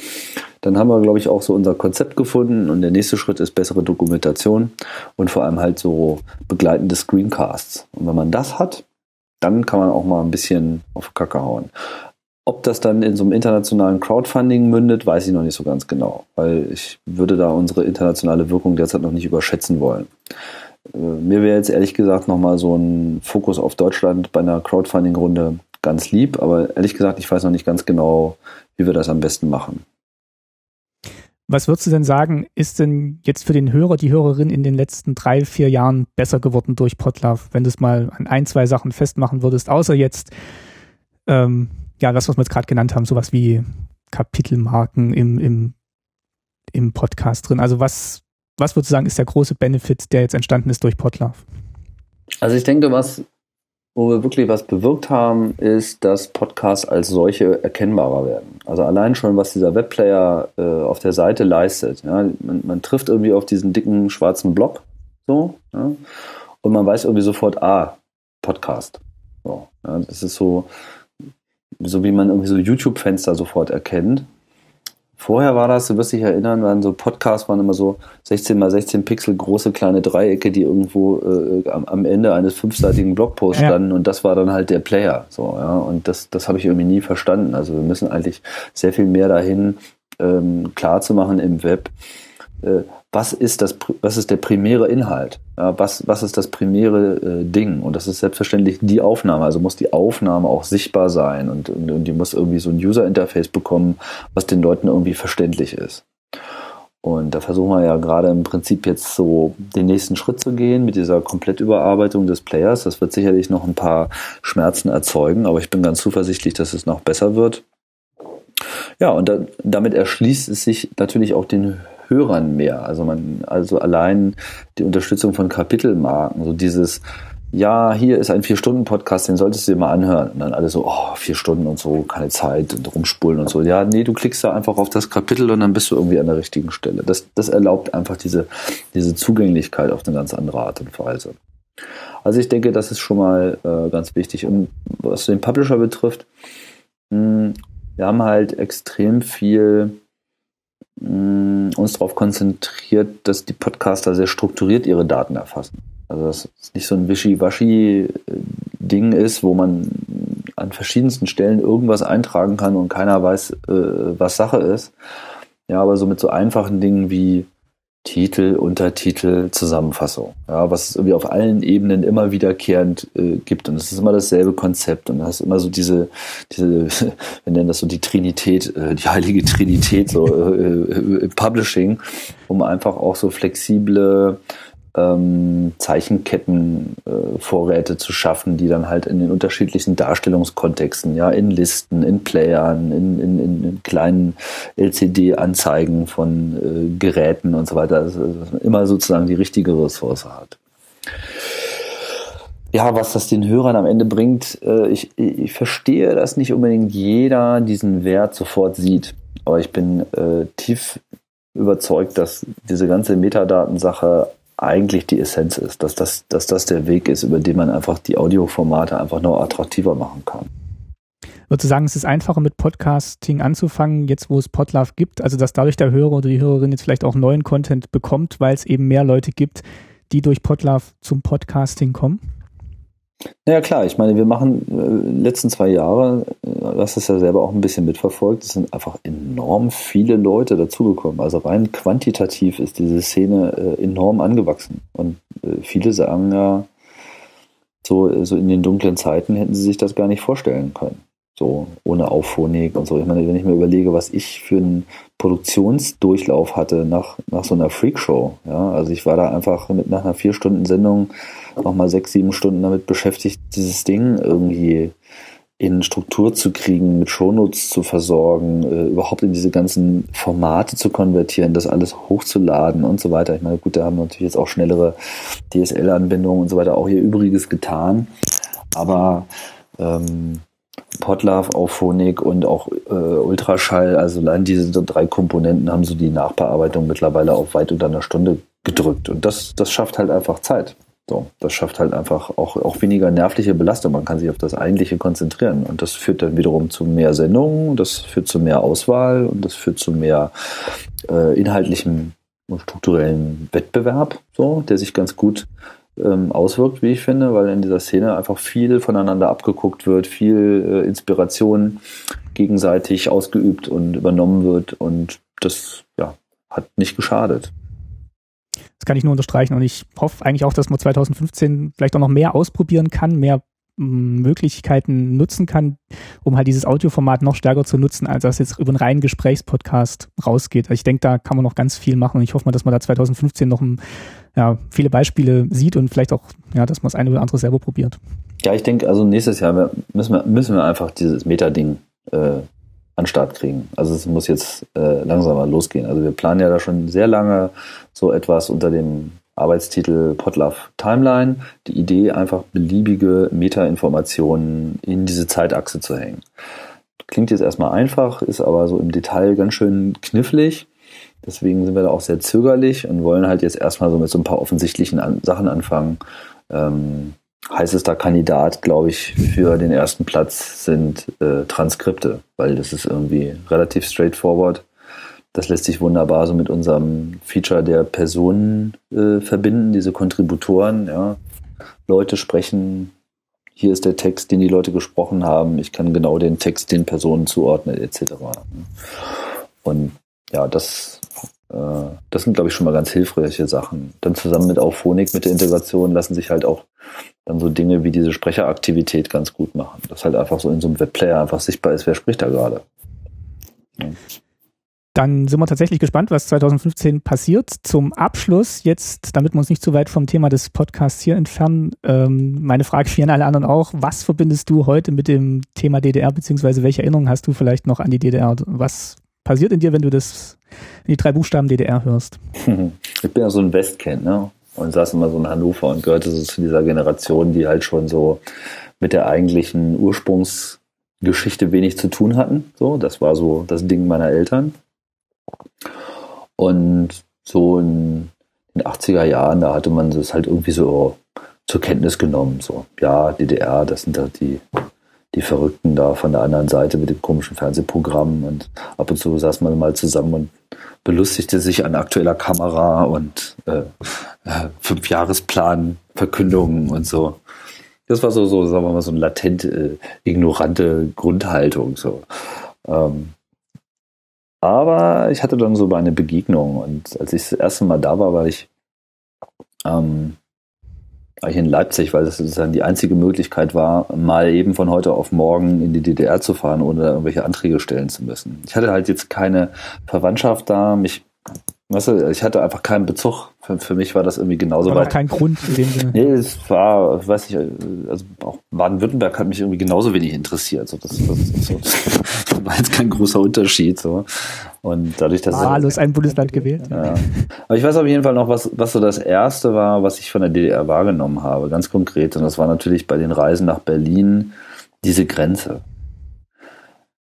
dann haben wir, glaube ich, auch so unser Konzept gefunden und der nächste Schritt ist bessere Dokumentation und vor allem halt so begleitende Screencasts. Und wenn man das hat, dann kann man auch mal ein bisschen auf Kacke hauen. Ob das dann in so einem internationalen Crowdfunding mündet, weiß ich noch nicht so ganz genau, weil ich würde da unsere internationale Wirkung derzeit noch nicht überschätzen wollen. Äh, mir wäre jetzt ehrlich gesagt nochmal so ein Fokus auf Deutschland bei einer Crowdfunding-Runde ganz lieb, aber ehrlich gesagt, ich weiß noch nicht ganz genau, wie wir das am besten machen. Was würdest du denn sagen, ist denn jetzt für den Hörer, die Hörerin in den letzten drei, vier Jahren besser geworden durch Podlove, wenn du es mal an ein, zwei Sachen festmachen würdest, außer jetzt, ähm, ja, das, was wir jetzt gerade genannt haben, sowas wie Kapitelmarken im, im, im Podcast drin. Also was, was würdest du sagen, ist der große Benefit, der jetzt entstanden ist durch Podlove? Also ich denke, was wo wir wirklich was bewirkt haben, ist, dass Podcasts als solche erkennbarer werden. Also allein schon, was dieser Webplayer äh, auf der Seite leistet. Ja, man, man, trifft irgendwie auf diesen dicken schwarzen Block, so, ja, und man weiß irgendwie sofort, ah, Podcast. So, ja, das ist so, so wie man irgendwie so YouTube-Fenster sofort erkennt. Vorher war das, du wirst dich erinnern, waren so Podcasts waren immer so 16 mal 16 Pixel große kleine Dreiecke, die irgendwo äh, am, am, Ende eines fünfseitigen Blogposts ja. standen und das war dann halt der Player. So, ja. Und das, das habe ich irgendwie nie verstanden. Also wir müssen eigentlich sehr viel mehr dahin ähm, klar zu machen im Web, äh, was ist das, was ist der primäre Inhalt? Was, was ist das primäre äh, Ding? Und das ist selbstverständlich die Aufnahme. Also muss die Aufnahme auch sichtbar sein und, und, und die muss irgendwie so ein User-Interface bekommen, was den Leuten irgendwie verständlich ist. Und da versuchen wir ja gerade im Prinzip jetzt so den nächsten Schritt zu gehen mit dieser Komplettüberarbeitung des Players. Das wird sicherlich noch ein paar Schmerzen erzeugen, aber ich bin ganz zuversichtlich, dass es noch besser wird. Ja, und da, damit erschließt es sich natürlich auch den Hörern mehr. Also man, also allein die Unterstützung von Kapitelmarken, so dieses, ja, hier ist ein Vier-Stunden-Podcast, den solltest du dir mal anhören. Und dann alle so, oh, vier Stunden und so, keine Zeit und rumspulen und so. Ja, nee, du klickst da einfach auf das Kapitel und dann bist du irgendwie an der richtigen Stelle. Das, das erlaubt einfach diese, diese Zugänglichkeit auf eine ganz andere Art und Weise. Also ich denke, das ist schon mal äh, ganz wichtig. Und was den Publisher betrifft, mh, hm, wir haben halt extrem viel mh, uns darauf konzentriert, dass die Podcaster sehr strukturiert ihre Daten erfassen. Also dass es nicht so ein Wischi-Waschi-Ding ist, wo man an verschiedensten Stellen irgendwas eintragen kann und keiner weiß, äh, was Sache ist. Ja, aber so mit so einfachen Dingen wie Titel, Untertitel, Zusammenfassung. Ja, was es irgendwie auf allen Ebenen immer wiederkehrend äh, gibt. Und es ist immer dasselbe Konzept. Und du hast immer so diese, diese, wir nennen das so die Trinität, äh, die heilige Trinität, so äh, äh, Publishing, um einfach auch so flexible ähm, Zeichenkettenvorräte äh, zu schaffen, die dann halt in den unterschiedlichen Darstellungskontexten, ja, in Listen, in Playern, in, in, in kleinen LCD-Anzeigen von äh, Geräten und so weiter, also, dass man immer sozusagen die richtige Ressource hat. Ja, was das den Hörern am Ende bringt, äh, ich, ich verstehe, dass nicht unbedingt jeder diesen Wert sofort sieht. Aber ich bin äh, tief überzeugt, dass diese ganze Metadatensache eigentlich die Essenz ist, dass das, dass das der Weg ist, über den man einfach die Audioformate einfach noch attraktiver machen kann. Würdest du sagen, es ist einfacher mit Podcasting anzufangen, jetzt wo es Podlove gibt, also dass dadurch der Hörer oder die Hörerin jetzt vielleicht auch neuen Content bekommt, weil es eben mehr Leute gibt, die durch Podlove zum Podcasting kommen? Naja klar, ich meine, wir machen äh, letzten zwei Jahre, äh, hast es ja selber auch ein bisschen mitverfolgt, es sind einfach enorm viele Leute dazugekommen. Also rein quantitativ ist diese Szene äh, enorm angewachsen. Und äh, viele sagen ja, so, so in den dunklen Zeiten hätten sie sich das gar nicht vorstellen können. So ohne Auphonic und so. Ich meine, wenn ich mir überlege, was ich für einen Produktionsdurchlauf hatte nach, nach so einer Freakshow. Ja, also ich war da einfach mit nach einer vier Stunden Sendung nochmal sechs, sieben Stunden damit beschäftigt, dieses Ding irgendwie in Struktur zu kriegen, mit Shownotes zu versorgen, äh, überhaupt in diese ganzen Formate zu konvertieren, das alles hochzuladen und so weiter. Ich meine, gut, da haben wir natürlich jetzt auch schnellere DSL-Anbindungen und so weiter auch ihr Übriges getan. Aber ähm, Podlove, Auphonic und auch äh, Ultraschall, also allein diese drei Komponenten haben so die Nachbearbeitung mittlerweile auf weit unter einer Stunde gedrückt. Und das, das schafft halt einfach Zeit. So, das schafft halt einfach auch, auch weniger nervliche Belastung. Man kann sich auf das Eigentliche konzentrieren. Und das führt dann wiederum zu mehr Sendungen, das führt zu mehr Auswahl und das führt zu mehr äh, inhaltlichem und strukturellen Wettbewerb, so, der sich ganz gut ähm, auswirkt, wie ich finde, weil in dieser Szene einfach viel voneinander abgeguckt wird, viel äh, Inspiration gegenseitig ausgeübt und übernommen wird und das ja, hat nicht geschadet. Das kann ich nur unterstreichen und ich hoffe eigentlich auch, dass man 2015 vielleicht auch noch mehr ausprobieren kann, mehr Möglichkeiten nutzen kann, um halt dieses Audioformat noch stärker zu nutzen, als das jetzt über einen reinen Gesprächspodcast rausgeht. Also ich denke, da kann man noch ganz viel machen und ich hoffe mal, dass man da 2015 noch ein, ja, viele Beispiele sieht und vielleicht auch, ja, dass man das eine oder andere selber probiert. Ja, ich denke, also nächstes Jahr müssen wir, müssen wir einfach dieses Meta-Ding äh, an Start kriegen. Also es muss jetzt äh, langsam mal losgehen. Also wir planen ja da schon sehr lange so etwas unter dem Arbeitstitel Podlove Timeline. Die Idee, einfach beliebige Meta-Informationen in diese Zeitachse zu hängen. Klingt jetzt erstmal einfach, ist aber so im Detail ganz schön knifflig. Deswegen sind wir da auch sehr zögerlich und wollen halt jetzt erstmal so mit so ein paar offensichtlichen Sachen anfangen. Ähm, heißester Kandidat, glaube ich, für den ersten Platz sind äh, Transkripte, weil das ist irgendwie relativ straightforward. Das lässt sich wunderbar so mit unserem Feature der Personen äh, verbinden, diese Kontributoren. Ja. Leute sprechen, hier ist der Text, den die Leute gesprochen haben. Ich kann genau den Text den Personen zuordnen, etc. Und ja, das, das sind, glaube ich, schon mal ganz hilfreiche Sachen. Dann zusammen mit Auphonic, mit der Integration, lassen sich halt auch dann so Dinge wie diese Sprecheraktivität ganz gut machen. Dass halt einfach so in so einem Webplayer einfach sichtbar ist, wer spricht da gerade. Ja. Dann sind wir tatsächlich gespannt, was 2015 passiert. Zum Abschluss jetzt, damit wir uns nicht zu weit vom Thema des Podcasts hier entfernen, ähm, meine Frage für alle anderen auch, was verbindest du heute mit dem Thema DDR, beziehungsweise welche Erinnerungen hast du vielleicht noch an die DDR? Was passiert in dir, wenn du das, die drei Buchstaben DDR hörst? Ich bin ja so ein Westkind, ne? und saß immer so in Hannover und gehörte so zu dieser Generation, die halt schon so mit der eigentlichen Ursprungsgeschichte wenig zu tun hatten. So, das war so das Ding meiner Eltern. Und so in den 80er Jahren, da hatte man das halt irgendwie so zur Kenntnis genommen. So, ja, DDR, das sind halt die, die Verrückten da von der anderen Seite mit dem komischen Fernsehprogramm. Und ab und zu saß man mal zusammen und belustigte sich an aktueller Kamera und äh, äh, Fünfjahresplan, Verkündungen und so. Das war so, so, sagen wir mal, so eine latent äh, ignorante Grundhaltung. So. Ähm, aber ich hatte dann so eine Begegnung und als ich das erste Mal da war, war ich, ähm, ich in Leipzig, weil das sozusagen die einzige Möglichkeit war, mal eben von heute auf morgen in die DDR zu fahren, ohne irgendwelche Anträge stellen zu müssen. Ich hatte halt jetzt keine Verwandtschaft da, mich Weißt du, ich hatte einfach keinen Bezug. Für, für mich war das irgendwie genauso war weit. kein Grund in dem Sinne. Nee, es war, weiß ich, also auch Baden-Württemberg hat mich irgendwie genauso wenig interessiert. So, das, das, so, das war jetzt kein großer Unterschied. So. Und dadurch, dass Wahllos ein Bundesland gewählt. Ja. Aber ich weiß auf jeden Fall noch, was, was so das erste war, was ich von der DDR wahrgenommen habe, ganz konkret. Und das war natürlich bei den Reisen nach Berlin diese Grenze.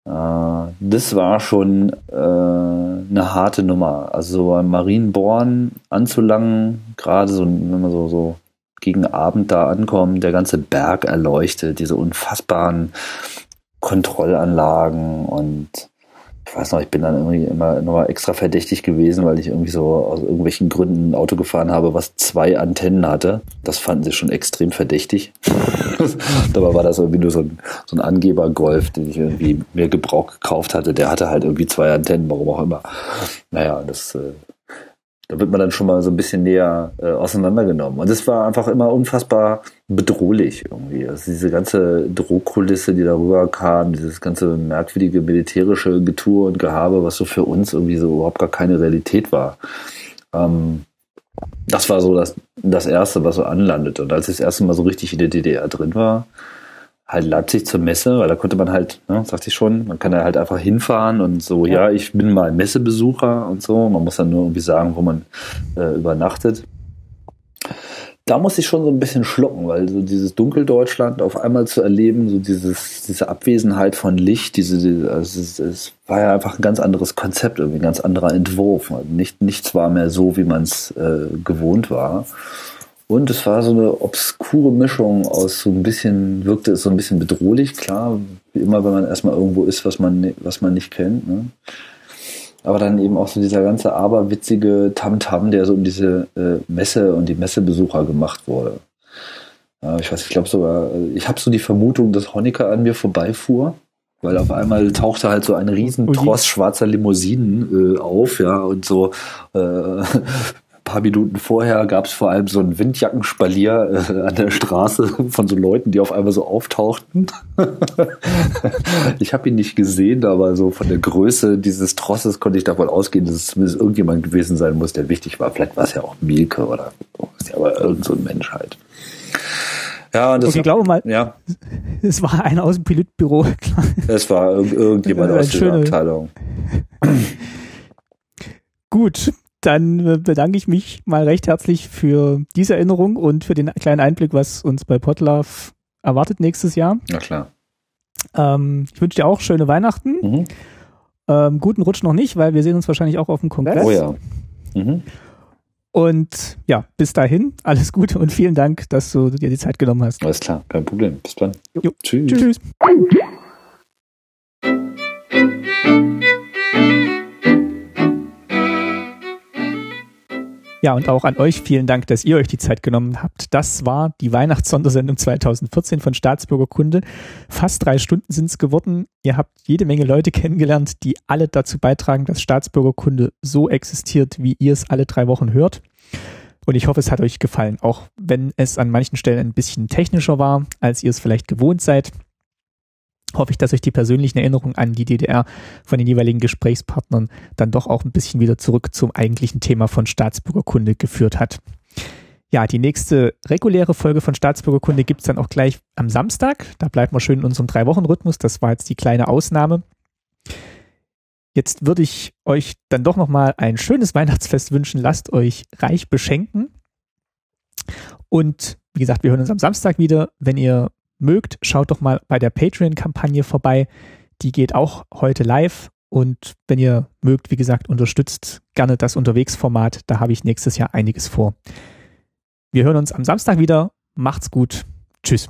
Äh, das war schon äh, eine harte Nummer. Also so am Marienborn anzulangen, gerade so, wenn man so, so gegen Abend da ankommt, der ganze Berg erleuchtet, diese unfassbaren Kontrollanlagen und ich weiß noch, ich bin dann irgendwie immer nochmal extra verdächtig gewesen, weil ich irgendwie so aus irgendwelchen Gründen ein Auto gefahren habe, was zwei Antennen hatte. Das fanden sie schon extrem verdächtig. Dabei war das irgendwie nur so ein, so ein Angeber-Golf, den ich irgendwie mir Gebrauch gekauft hatte. Der hatte halt irgendwie zwei Antennen, warum auch immer. Naja, das äh, da wird man dann schon mal so ein bisschen näher äh, auseinandergenommen. Und es war einfach immer unfassbar bedrohlich irgendwie. Also diese ganze Drohkulisse, die darüber kam, dieses ganze merkwürdige militärische Getue und Gehabe, was so für uns irgendwie so überhaupt gar keine Realität war. Ähm, das war so das, das Erste, was so anlandet. Und als ich das erste Mal so richtig in der DDR drin war, halt Leipzig zur Messe, weil da konnte man halt, ne, sagte ich schon, man kann da halt einfach hinfahren und so, ja, ja ich bin mal Messebesucher und so. Man muss dann nur irgendwie sagen, wo man äh, übernachtet. Da muss ich schon so ein bisschen schlucken, weil so dieses Dunkeldeutschland auf einmal zu erleben, so dieses, diese Abwesenheit von Licht, diese, diese also es, es war ja einfach ein ganz anderes Konzept, irgendwie ein ganz anderer Entwurf. Nicht, nichts war mehr so, wie man es äh, gewohnt war. Und es war so eine obskure Mischung aus so ein bisschen, wirkte es so ein bisschen bedrohlich, klar, wie immer, wenn man erstmal irgendwo ist, was man, was man nicht kennt. Ne? Aber dann eben auch so dieser ganze aberwitzige Tamtam, -Tam, der so um diese äh, Messe und die Messebesucher gemacht wurde. Ja, ich weiß, ich glaube sogar, ich habe so die Vermutung, dass Honecker an mir vorbeifuhr weil auf einmal tauchte halt so ein riesen Tross schwarzer Limousinen äh, auf, ja, und so äh, paar Minuten vorher gab es vor allem so ein Windjackenspalier äh, an der Straße von so Leuten, die auf einmal so auftauchten. ich habe ihn nicht gesehen, aber so von der Größe dieses Trosses konnte ich davon ausgehen, dass es zumindest irgendjemand gewesen sein muss, der wichtig war. Vielleicht war es ja auch Mielke oder aber irgend so ein Mensch halt. Ja, das okay, ich glaube mal, ja. es war einer aus dem Pilotbüro. es war irgendjemand aus der Abteilung. Gut, dann bedanke ich mich mal recht herzlich für diese Erinnerung und für den kleinen Einblick, was uns bei Potlove erwartet nächstes Jahr. Na klar. Ähm, ich wünsche dir auch schöne Weihnachten. Mhm. Ähm, guten Rutsch noch nicht, weil wir sehen uns wahrscheinlich auch auf dem Kongress. Oh ja. Mhm. Und ja, bis dahin, alles Gute und vielen Dank, dass du dir die Zeit genommen hast. Alles klar, kein Problem. Bis dann. Jo. Tschüss. Tschüss. Ja, und auch an euch vielen Dank, dass ihr euch die Zeit genommen habt. Das war die Weihnachtssondersendung 2014 von Staatsbürgerkunde. Fast drei Stunden sind es geworden. Ihr habt jede Menge Leute kennengelernt, die alle dazu beitragen, dass Staatsbürgerkunde so existiert, wie ihr es alle drei Wochen hört. Und ich hoffe, es hat euch gefallen, auch wenn es an manchen Stellen ein bisschen technischer war, als ihr es vielleicht gewohnt seid hoffe ich, dass euch die persönlichen Erinnerungen an die DDR von den jeweiligen Gesprächspartnern dann doch auch ein bisschen wieder zurück zum eigentlichen Thema von Staatsbürgerkunde geführt hat. Ja, die nächste reguläre Folge von Staatsbürgerkunde gibt es dann auch gleich am Samstag. Da bleibt man schön in unserem Drei-Wochen-Rhythmus. Das war jetzt die kleine Ausnahme. Jetzt würde ich euch dann doch nochmal ein schönes Weihnachtsfest wünschen. Lasst euch reich beschenken. Und wie gesagt, wir hören uns am Samstag wieder. Wenn ihr mögt, schaut doch mal bei der Patreon-Kampagne vorbei. Die geht auch heute live. Und wenn ihr mögt, wie gesagt, unterstützt gerne das Unterwegsformat. Da habe ich nächstes Jahr einiges vor. Wir hören uns am Samstag wieder. Macht's gut. Tschüss.